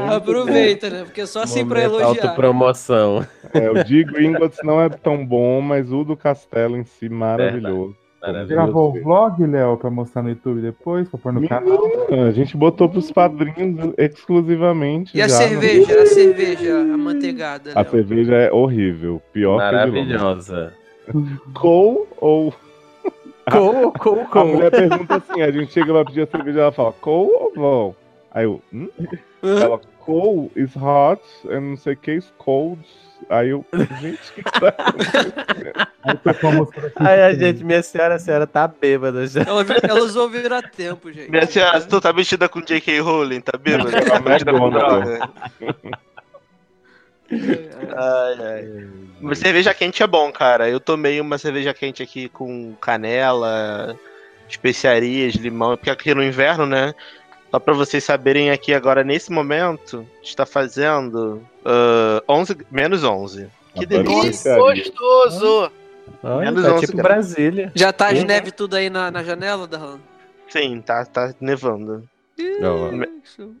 é. Aproveita, né? Porque só assim pra elogiar. Autopromoção. é, o de Gringotts não é tão bom, mas o do Castelo em si, maravilhoso. Gravou o vlog, Léo, pra mostrar no YouTube depois, pra pôr no canal. A gente botou pros padrinhos exclusivamente. E a já cerveja, a cerveja amanteigada, A Léo. cerveja é horrível. Pior que a de Londres. Maravilhosa. Cole ou. Com, com, A com. mulher pergunta assim: a gente chega lá pedir a cerveja ela fala Cole ou Vol? Aí eu, hum? Ela, Cole is hot and não sei o que is cold. Aí eu, gente, o que, que tá acontecendo? Aí a gente, minha senhora, a senhora tá bêbada já. Ela, ela usou vir a tempo, gente. Minha senhora, tu tá vestida com J.K. Rowling, tá bêbado? Tá vestida com droga. Ai, ai. Mas cerveja quente é bom, cara. Eu tomei uma cerveja quente aqui com canela, especiarias, limão, porque aqui no inverno, né? Só pra vocês saberem aqui agora, nesse momento, está fazendo ah, 11, menos 11. Que delícia. Que gostoso! Menos tá 11 tipo graus. Brasília. Já tá as Uhum. neve tudo aí na, na janela, Darlan? Sim, tá, tá nevando.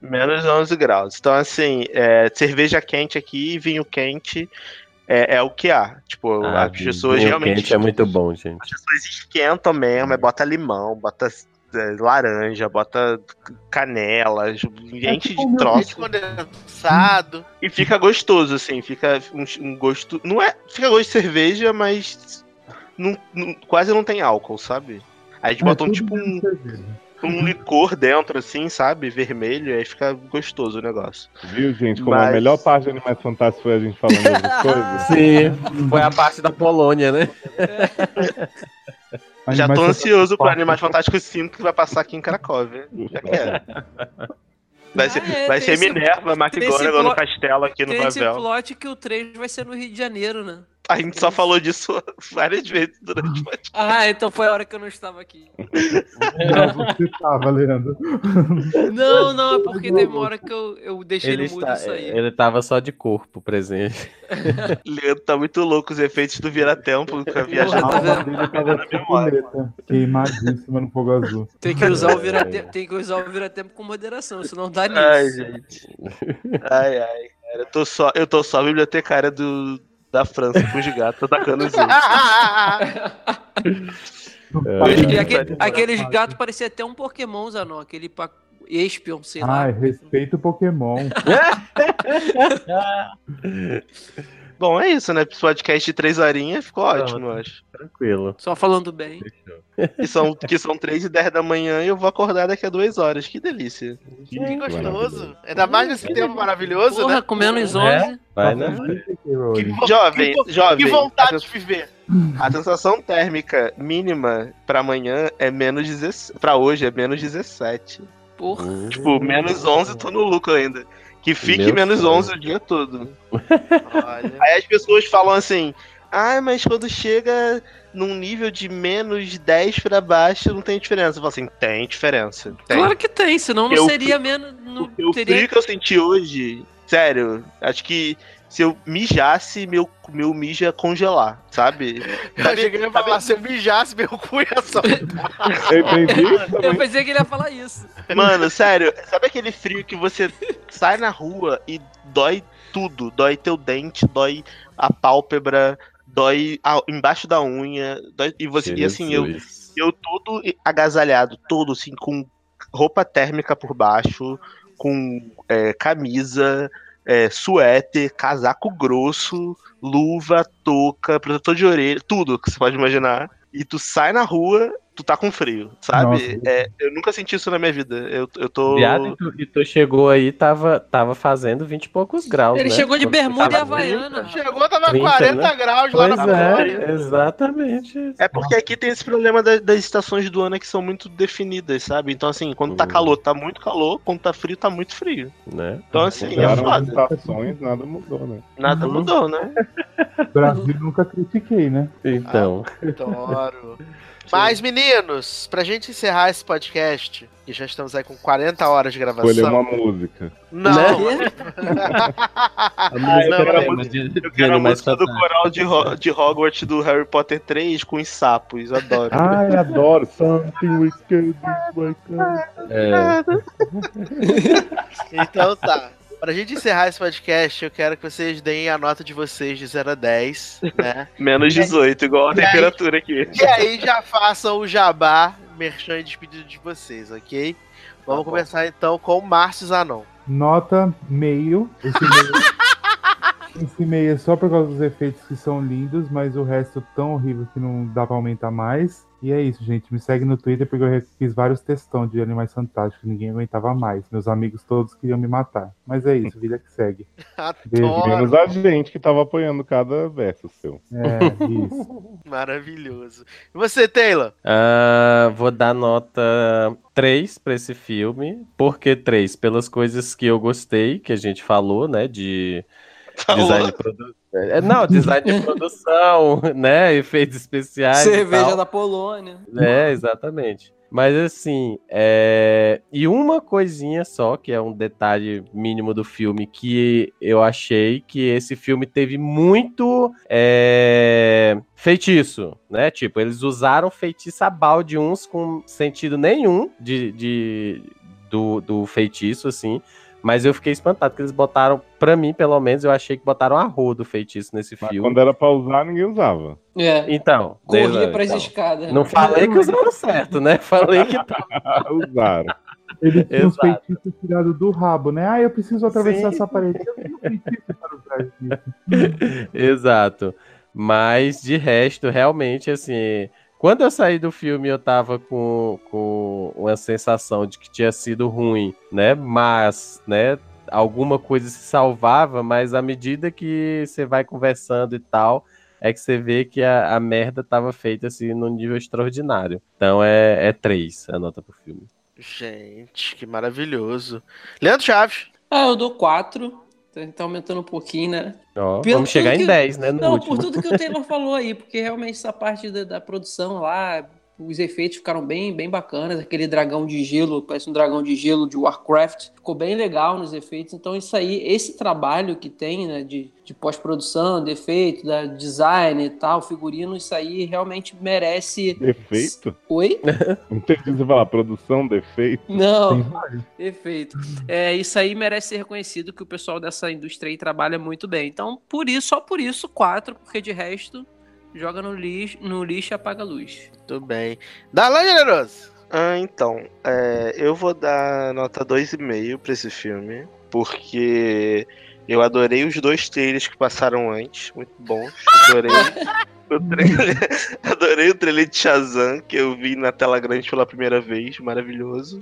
Menos 11 graus. Então, assim, é, cerveja quente aqui, vinho quente. é, é o que há. Tipo, Ah, as pessoas vinho realmente. quente é muito bom, gente. As pessoas esquentam mesmo, aí bota limão, bota é, laranja, bota canela, enche tipo de um troço. Condensado. E fica gostoso, assim, fica um, um gosto. Não é. Fica gosto de cerveja, mas não, não- quase não tem álcool, sabe? Aí a gente É, bota um tipo um, de cerveja. um licor dentro, assim, sabe? Vermelho, aí fica gostoso o negócio. Viu, gente? Como a Mas- melhor parte de Animais Fantásticos foi a gente falando outras coisas. Sim, foi a parte da Polônia, né? Já tô Animais ansioso pro Fantásticos. Animais Fantásticos 5 que vai passar aqui em Cracóvia. Já quero. Vai ser, Ah, é, vai ser Minerva, McGonagall no castelo aqui no Tem esse plot que o 3 vai ser no Rio de Janeiro, né? A gente só falou disso várias vezes durante o podcast. Ah, então foi a hora que eu não estava aqui. Não, você tava, Leandro. Não, não, é porque teve uma hora que eu, eu deixei Ele, no mudo está, isso aí. ele tava só de corpo presente. Leandro tá muito louco os efeitos do vira-tempo com a viagem. Tá dele tava de chupuleta, queimadíssima no fogo azul. Tem que usar o vira-tempo, tem que usar o vira-tempo com moderação, senão dá nisso. Ai, gente. Ai, ai, cara. Eu tô só, eu tô só a bibliotecária do, da França com os gatos atacando os outros. É. E aque- aqueles gatos pareciam até um Pokémon, Zanon, aquele pa... Espion, sei lá. Ai, respeita o Pokémon. Bom, é isso, né? Podcast de três horinhas ficou ótimo, eu acho. Tranquilo. Só falando bem. Que são, que são três e dez da manhã e eu vou acordar daqui a duas horas. Que delícia. Que gostoso. Ainda mais nesse tempo maravilhoso, Porra, né? com menos 11. Vai, Nossa, né? Que, Jovem, que jovem. que vontade de viver. A sensação térmica mínima pra amanhã é menos 17. Pra hoje é menos 17. Porra. Tipo, menos 11 tô no lucro ainda. Que fique Meu menos sonho. 11 o dia todo. Olha. Aí as pessoas falam assim: ah, mas quando chega num nível de menos 10 pra baixo não tem diferença. Eu falo assim: tem diferença. Tem. Claro que tem, senão não Eu- seria menos. Não o teria... frio que eu senti hoje, sério, acho que se eu mijasse, meu, meu mijo ia congelar, sabe? Eu cheguei a falar, se eu mijasse, meu cu ia só. Eu entendi pensei que ele ia falar isso. Mano, sério, sabe aquele frio que você sai na rua e dói tudo? Dói teu dente, dói a pálpebra, dói a- embaixo da unha, dói, e você, e assim, eu, eu todo agasalhado, todo assim, com roupa térmica por baixo, com é, camisa, é, suéter, casaco grosso, luva, touca, protetor de orelha, tudo que você pode imaginar. E tu sai na rua, tu tá com frio, sabe? É, eu nunca senti isso na minha vida. Eu, eu tô. Viado, e tu, e tu chegou aí, tava, tava fazendo 20 e poucos graus, Ele né? chegou de bermuda e havaiana. Chegou, tava 30, 40 né? graus lá Pois na Flórida. é, exatamente. É porque aqui tem esse problema da- das estações do ano que são muito definidas, sabe? Então, assim, quando tá Uhum. calor, tá muito calor, quando tá frio, tá muito frio. Né? Então, assim, é Mudaram foda. estações, nada mudou, né? Nada Uhum. mudou, né? Brasil nunca critiquei, né? Então, Adoro. Mas, meninos, pra gente encerrar esse podcast, e já estamos aí com 40 horas de gravação. Escolher uma música. Não, Né? a música eu quero a tema música- de, Eu quero a música do coral de, Ho- de Hogwarts do Harry Potter 3 com os sapos, adoro. Ai, adoro. Something wicked is my kind. É, Então tá. Pra gente encerrar esse podcast, eu quero que vocês deem a nota de vocês de 0 a 10, né? Menos 18, igual a E aí? temperatura aqui. E aí já façam o jabá, merchan e despedido de vocês, ok? Vamos bom. começar então com o Márcio Zanon. Nota meio. Esse meio, esse meio é só por causa dos efeitos que são lindos, mas o resto tão horrível que não dá pra aumentar mais. E é isso, gente. Me segue no Twitter porque eu fiz vários textão de Animais Fantásticos. Ninguém aguentava mais. Meus amigos todos queriam me matar. Mas é isso, vida que segue. Beijo. Menos a gente que tava apoiando cada verso seu. É, isso. Maravilhoso. E você, Taylor? Ah, vou dar nota 3 pra esse filme. Por que 3? Pelas coisas que eu gostei, que a gente falou, né? De design de produção. Não, design de produção, né? Efeitos especiais. e Cerveja tal. da Polônia. É, exatamente. Mas assim, é... e uma coisinha só, que é um detalhe mínimo do filme, que eu achei que esse filme teve muito é, feitiço, né? Tipo, eles usaram feitiço a balde, uns com sentido nenhum de, de- do, do feitiço, assim. Mas eu fiquei espantado que eles botaram, pra mim, pelo menos, eu achei que botaram a rodo feitiço nesse Mas filme. quando era pra usar, ninguém usava. É. Então, Corria desde- pras então, escadas. Não falei que usaram certo, né? Falei que tá. Usaram. Ele tinha os feitiços tirados do rabo, né? Ah, eu preciso atravessar Sim. essa parede. Eu tenho feitiço para usar isso. Exato. Mas de resto, realmente, assim. Quando eu saí do filme, eu tava com, com uma sensação de que tinha sido ruim, né? Mas, né? Alguma coisa se salvava, mas à medida que você vai conversando e tal, é que você vê que a, a merda tava feita assim num nível extraordinário. Então é, é três a nota pro filme. Gente, que maravilhoso. Leandro Chaves. Ah, eu dou 4. Tá aumentando um pouquinho, né? Pelo vamos chegar em que- 10, né? Não, último. por tudo que o Taylor falou aí, porque realmente essa parte da, da produção lá, os efeitos ficaram bem, bem bacanas. Aquele dragão de gelo, parece um dragão de gelo de Warcraft, ficou bem legal nos efeitos. Então, isso aí, esse trabalho que tem, né, de, de pós-produção, de efeito, da design e tal, figurino, isso aí realmente merece. Defeito? Oi? Não entendi você falar produção, defeito. Não. Perfeito. É, isso aí merece ser reconhecido que o pessoal dessa indústria aí trabalha muito bem. Então, por isso, só por isso, quatro, porque de resto, joga no lixo, no lixo e apaga a luz. Tudo bem. Darlan Generoso. Ah, então, é, eu vou dar nota 2,5 pra esse filme, porque eu adorei os dois trailers que passaram antes, muito bons. Adorei o trailer, adorei o trailer de Shazam, que eu vi na tela grande pela primeira vez, maravilhoso.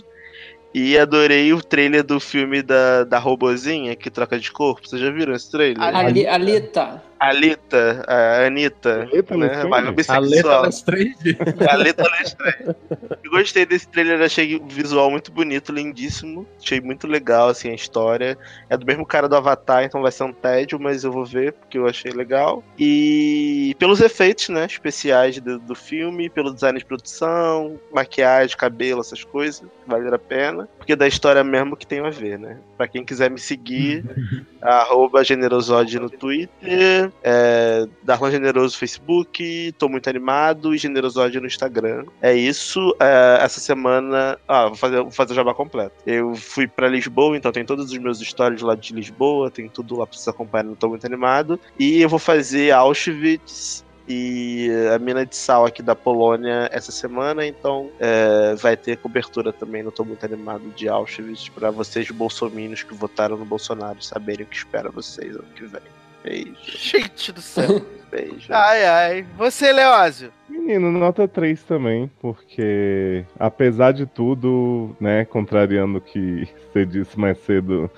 E adorei o trailer do filme da, da robozinha que troca de corpo. Vocês já viram esse trailer? Ali, Alita. Alita, a Anitta, Alita né? Lestrange? Vai, A bissexual. letra das três de- A letra Lestrange. Eu gostei desse trailer, achei o visual muito bonito, lindíssimo. Achei muito legal, assim, a história. É do mesmo cara do Avatar, então vai ser um tédio, mas eu vou ver, porque eu achei legal. E pelos efeitos, né, especiais do, do filme, pelo design de produção, maquiagem, cabelo, essas coisas, valeram a pena. Porque da história mesmo que tem a ver, né. Pra quem quiser me seguir, arroba generosode no Twitter, é, Darlan Generoso no Facebook, tô muito animado, e Generosode no Instagram. É isso. é, essa semana. Ah, vou fazer, vou fazer o jabá completo. Eu fui pra Lisboa, então tem todos os meus stories lá de Lisboa, tem tudo lá pra vocês acompanharem, tô muito animado. E eu vou fazer Auschwitz. E a mina de sal aqui da Polônia essa semana, então é, vai ter cobertura também. Não tô muito animado de Auschwitz pra vocês bolsominions que votaram no Bolsonaro saberem o que espera vocês ano que vem. Beijo, Gente do céu. beijo. ai, ai. Você, Leózio. Menino, nota 3 também, porque apesar de tudo, né, contrariando o que você disse mais cedo,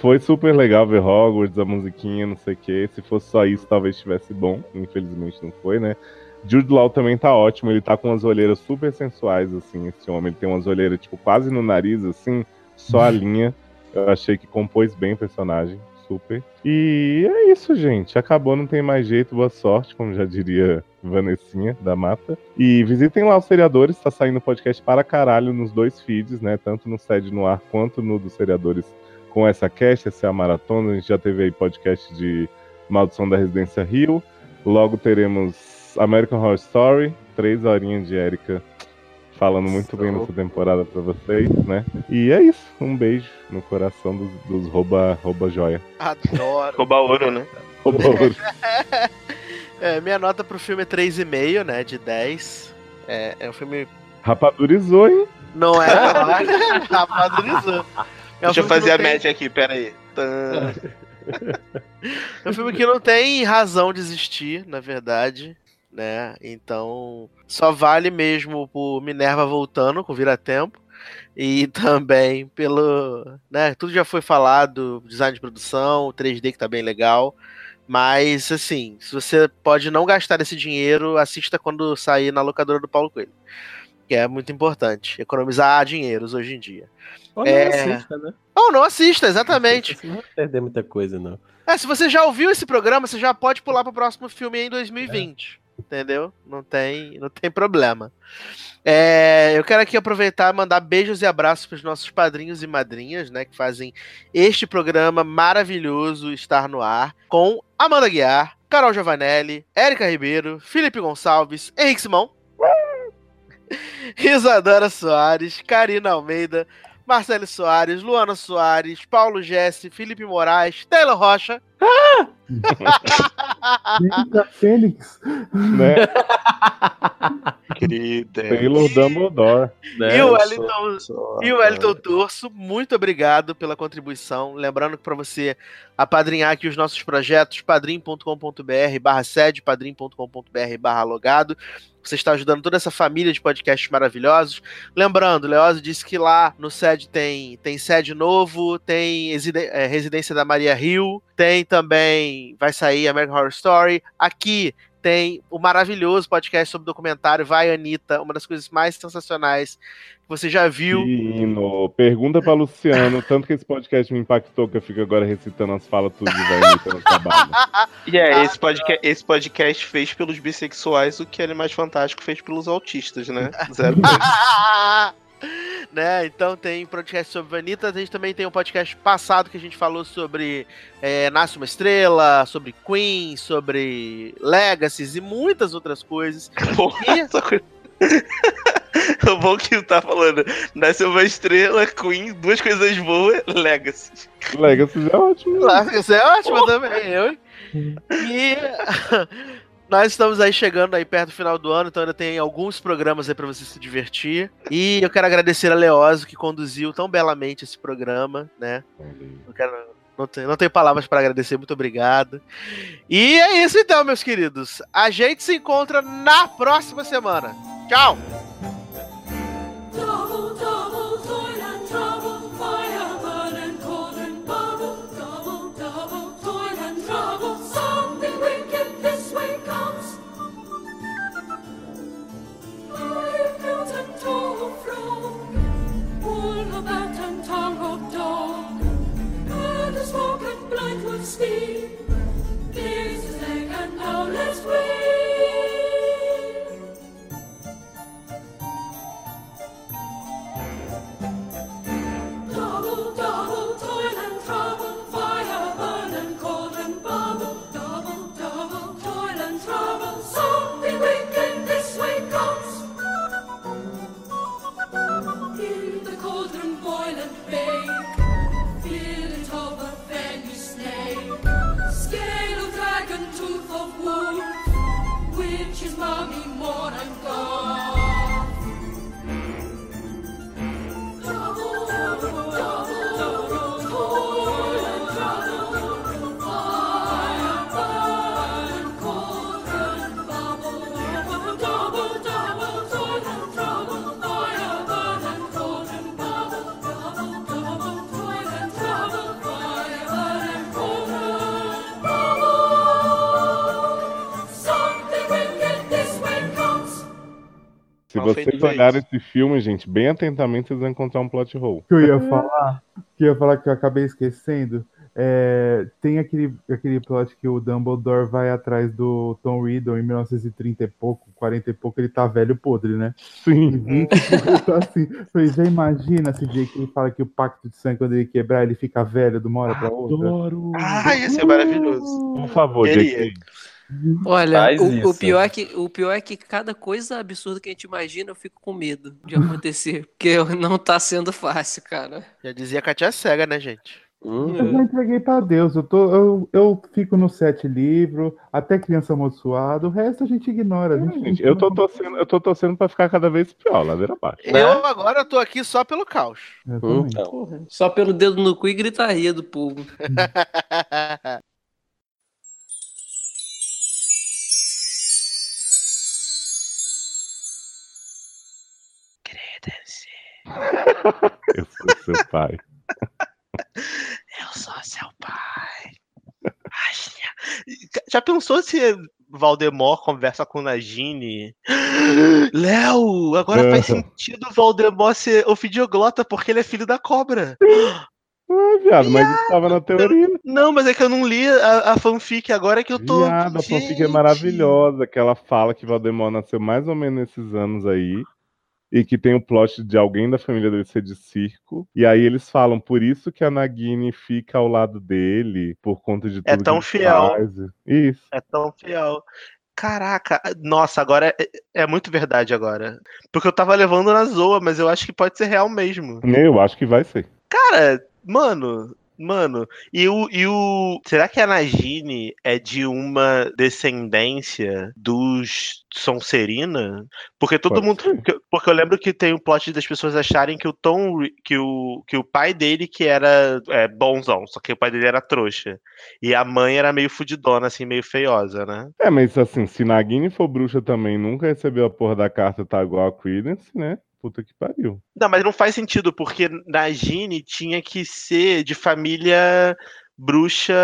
foi super legal ver Hogwarts, a musiquinha, não sei o que. Se fosse só isso, talvez estivesse bom. Infelizmente não foi, né? Jude Law também tá ótimo, ele tá com umas olheiras super sensuais, assim, esse homem. Ele tem umas olheiras, tipo, quase no nariz, assim, só a linha. Eu achei que compôs bem o personagem, super. E é isso, gente. Acabou, não tem mais jeito, boa sorte, como já diria Vanessinha da Mata. E visitem lá os seriadores, tá saindo podcast para caralho nos dois feeds, né? Tanto no Sede no Ar quanto no dos seriadores com essa cast, essa é a maratona. A gente já teve aí podcast de Maldição da Residência Rio. Logo teremos American Horror Story, três horinhas de Erika falando muito bem nessa temporada pra vocês, né? E é isso. Um beijo no coração dos, dos rouba, rouba joia. Adoro. Roubar ouro, né? Rouba ouro. É, minha nota pro filme é 3,5, né? De 10. É, é um filme. Rapadurizou, hein? Não é. Rapadurizou. É um Deixa eu fazer a tem- média aqui, pera aí. Tã. É um filme que não tem razão de existir, na verdade, né? Então, só vale mesmo por Minerva voltando com Vira-Tempo e também pelo, né, tudo já foi falado, design de produção, 3D que tá bem legal, mas assim, se você pode não gastar esse dinheiro, assista quando sair na locadora do Paulo Coelho. Que é muito importante, economizar dinheiros hoje em dia. Ou não É. assista, né? Ou não assista, exatamente. Você não vai perder muita coisa, não. É, se você já ouviu esse programa, você já pode pular pro próximo filme em 2020. Entendeu? Não tem, não tem problema. É, eu quero aqui aproveitar e mandar beijos e abraços para os nossos padrinhos e madrinhas, né, que fazem este programa maravilhoso estar no ar, com Amanda Guiar, Carol Giovanelli, Érica Ribeiro, Felipe Gonçalves, Henrique Simão, Isadora Soares, Karina Almeida, Marcelo Soares, Luana Soares, Paulo Jesse, Felipe Moraes, Taylor Rocha. Eita, Fênix. Né? Querida. Taylor Dumbledore. né? E o Wellington- sou- E o Wellington Turso, muito obrigado pela contribuição. Lembrando que para você apadrinhar aqui os nossos projetos, padrim.com.br barra sede, padrim.com.br barra logado. Você está ajudando toda essa família de podcasts maravilhosos. Lembrando, Leoz disse que lá no SED tem, tem sede novo, tem é, residência da Maria Rio, tem também, vai sair American Horror Story. Aqui tem o maravilhoso podcast sobre documentário Vai Anitta, uma das coisas mais sensacionais que você já viu. Hino. Pergunta pra Luciano, tanto que esse podcast me impactou que eu fico agora recitando as falas tudo de velho no trabalho. E é, esse podcast, esse podcast fez pelos bissexuais o que Animais Fantástico fez pelos autistas, né? Zero. né? Então tem podcast sobre Vanita, a gente também tem um podcast passado que a gente falou sobre é, Nasce uma Estrela, sobre Queen, sobre Legacies e muitas outras coisas. Porra, E-. O bom que tá falando, nasceu uma estrela, Queen, duas coisas boas, Legacy. Legacy é ótimo. Isso é ótimo também, eu. E nós estamos aí chegando aí perto do final do ano, então ainda tem alguns programas aí pra você se divertir. E eu quero agradecer a Leoso que conduziu tão belamente esse programa, né? Não quero não tenho, não tenho palavras para agradecer, muito obrigado. E é isso então, meus queridos. A gente se encontra na próxima semana. Tchau! speed. This is like an hour's wait. mami morango. Se Mal vocês olharem esse filme, gente, bem atentamente, vocês vão encontrar um plot hole. que eu ia falar, que eu ia falar que eu acabei esquecendo. É, tem aquele, aquele plot que o Dumbledore vai atrás do Tom Riddle em 1930 e pouco, 40 e pouco, ele tá velho podre, né? E Sim. ele tá assim. Falei, já imagina se dia que ele fala que o pacto de sangue, quando ele quebrar, ele fica velho de uma hora pra outra. Adoro. Ah, ia ser maravilhoso. Por favor, Queria. JK. Olha, o, o pior é que, o pior é que cada coisa absurda que a gente imagina, eu fico com medo de acontecer. porque não tá sendo fácil, cara. Já dizia Katia Cega, né, gente? Hum, Eu já entreguei pra Deus. Eu, tô, eu, eu fico no sete livro, até criança amaldiçoada, o resto a gente ignora. A gente Gente, eu tô torcendo, eu tô torcendo pra ficar cada vez pior, ladeira abaixo. Né? Eu agora tô aqui só pelo caos. Porra, só pelo dedo no cu e gritaria do povo. Eu sou seu pai. Eu sou seu pai. Ai, Já pensou se Valdemort conversa com Nagini? Léo, agora faz sentido o Valdemort ser ofidioglota porque ele é filho da cobra. Ah, viado, mas isso tava na teoria. Não, mas é que eu não li a, a fanfic agora que eu tô. Viado, a fanfic é maravilhosa, que ela fala que Valdemort nasceu mais ou menos nesses anos aí. E que tem o plot de alguém da família dele ser de circo. E aí eles falam, por isso que a Nagini fica ao lado dele, por conta de tudo É tão que fiel. faz. Isso. É tão fiel. Caraca, nossa, agora é, é muito verdade agora. Porque eu tava levando na zoa, mas eu acho que pode ser real mesmo. Eu acho que vai ser. Cara, mano, mano, e o, e o. Será que a Nagini é de uma descendência dos Sonserina? Porque todo Pode mundo. ser. porque- eu lembro que tem o plot das pessoas acharem que o Tom. Que o, que o pai dele que era é, bonzão, só que o pai dele era trouxa. E a mãe era meio fudidona, assim, meio feiosa, né? É, mas assim, se Nagini for bruxa também nunca recebeu a porra da carta tá igual a Credence, né? Puta que pariu. Não, mas não faz sentido, porque Nagini tinha que ser de família bruxa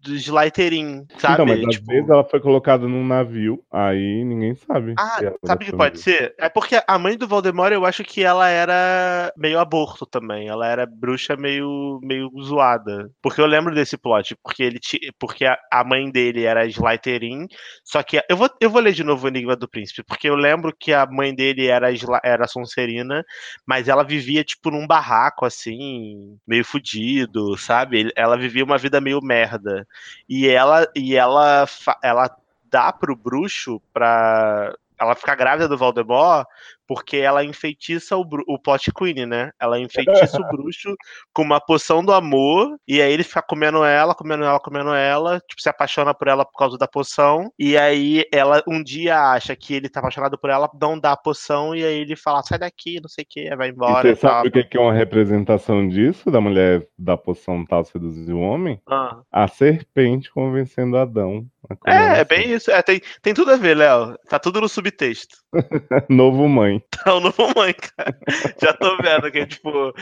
de Slytherin, sabe? Então, mas às Tipo- vezes ela foi colocada num navio, aí ninguém sabe. Ah, sabe o que pode ser? É porque a mãe do Voldemort, eu acho que ela era meio aborto também. Ela era bruxa meio, meio zoada. Porque eu lembro desse plot. Porque ele porque a, mãe dele era Slytherin. Só que. Eu vou, eu vou ler de novo o Enigma do Príncipe. Porque eu lembro que a mãe dele era, era Sonserina. Mas ela vivia, tipo, num barraco, assim. Meio fudido, sabe? Ela vivia uma vida meio merda. E ela. E ela, ela dá pro bruxo pra ela ficar grávida do Voldemort porque ela enfeitiça o, o Plot Queen, né? Ela enfeitiça o bruxo com uma poção do amor e aí ele fica comendo ela, comendo ela, comendo ela, tipo, se apaixona por ela por causa da poção e aí ela um dia acha que ele tá apaixonado por ela, não dá a poção e aí ele fala, sai daqui, não sei o que, vai embora você e tal. sabe o que é uma representação disso? Da mulher da poção tal seduzir o homem? Ah. A serpente convencendo Adão. É, é bem isso. É, tem, tem tudo a ver, Léo. Tá tudo no subtexto. Novo mãe. Então, não mãe, cara. Já tô vendo que, tipo,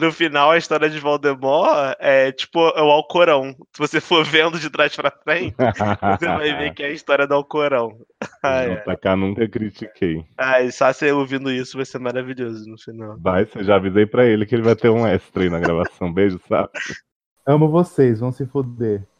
no final a história de Voldemort é tipo é o Alcorão. Se você for vendo de trás pra frente, você vai ver que é a história do Alcorão. Ah, é. JK nunca critiquei. Ah, e só você ouvindo isso vai ser maravilhoso no final. Vai, você já avisei pra ele que ele vai ter um extra aí na gravação. Beijo, sabe? Amo vocês, vão se fuder.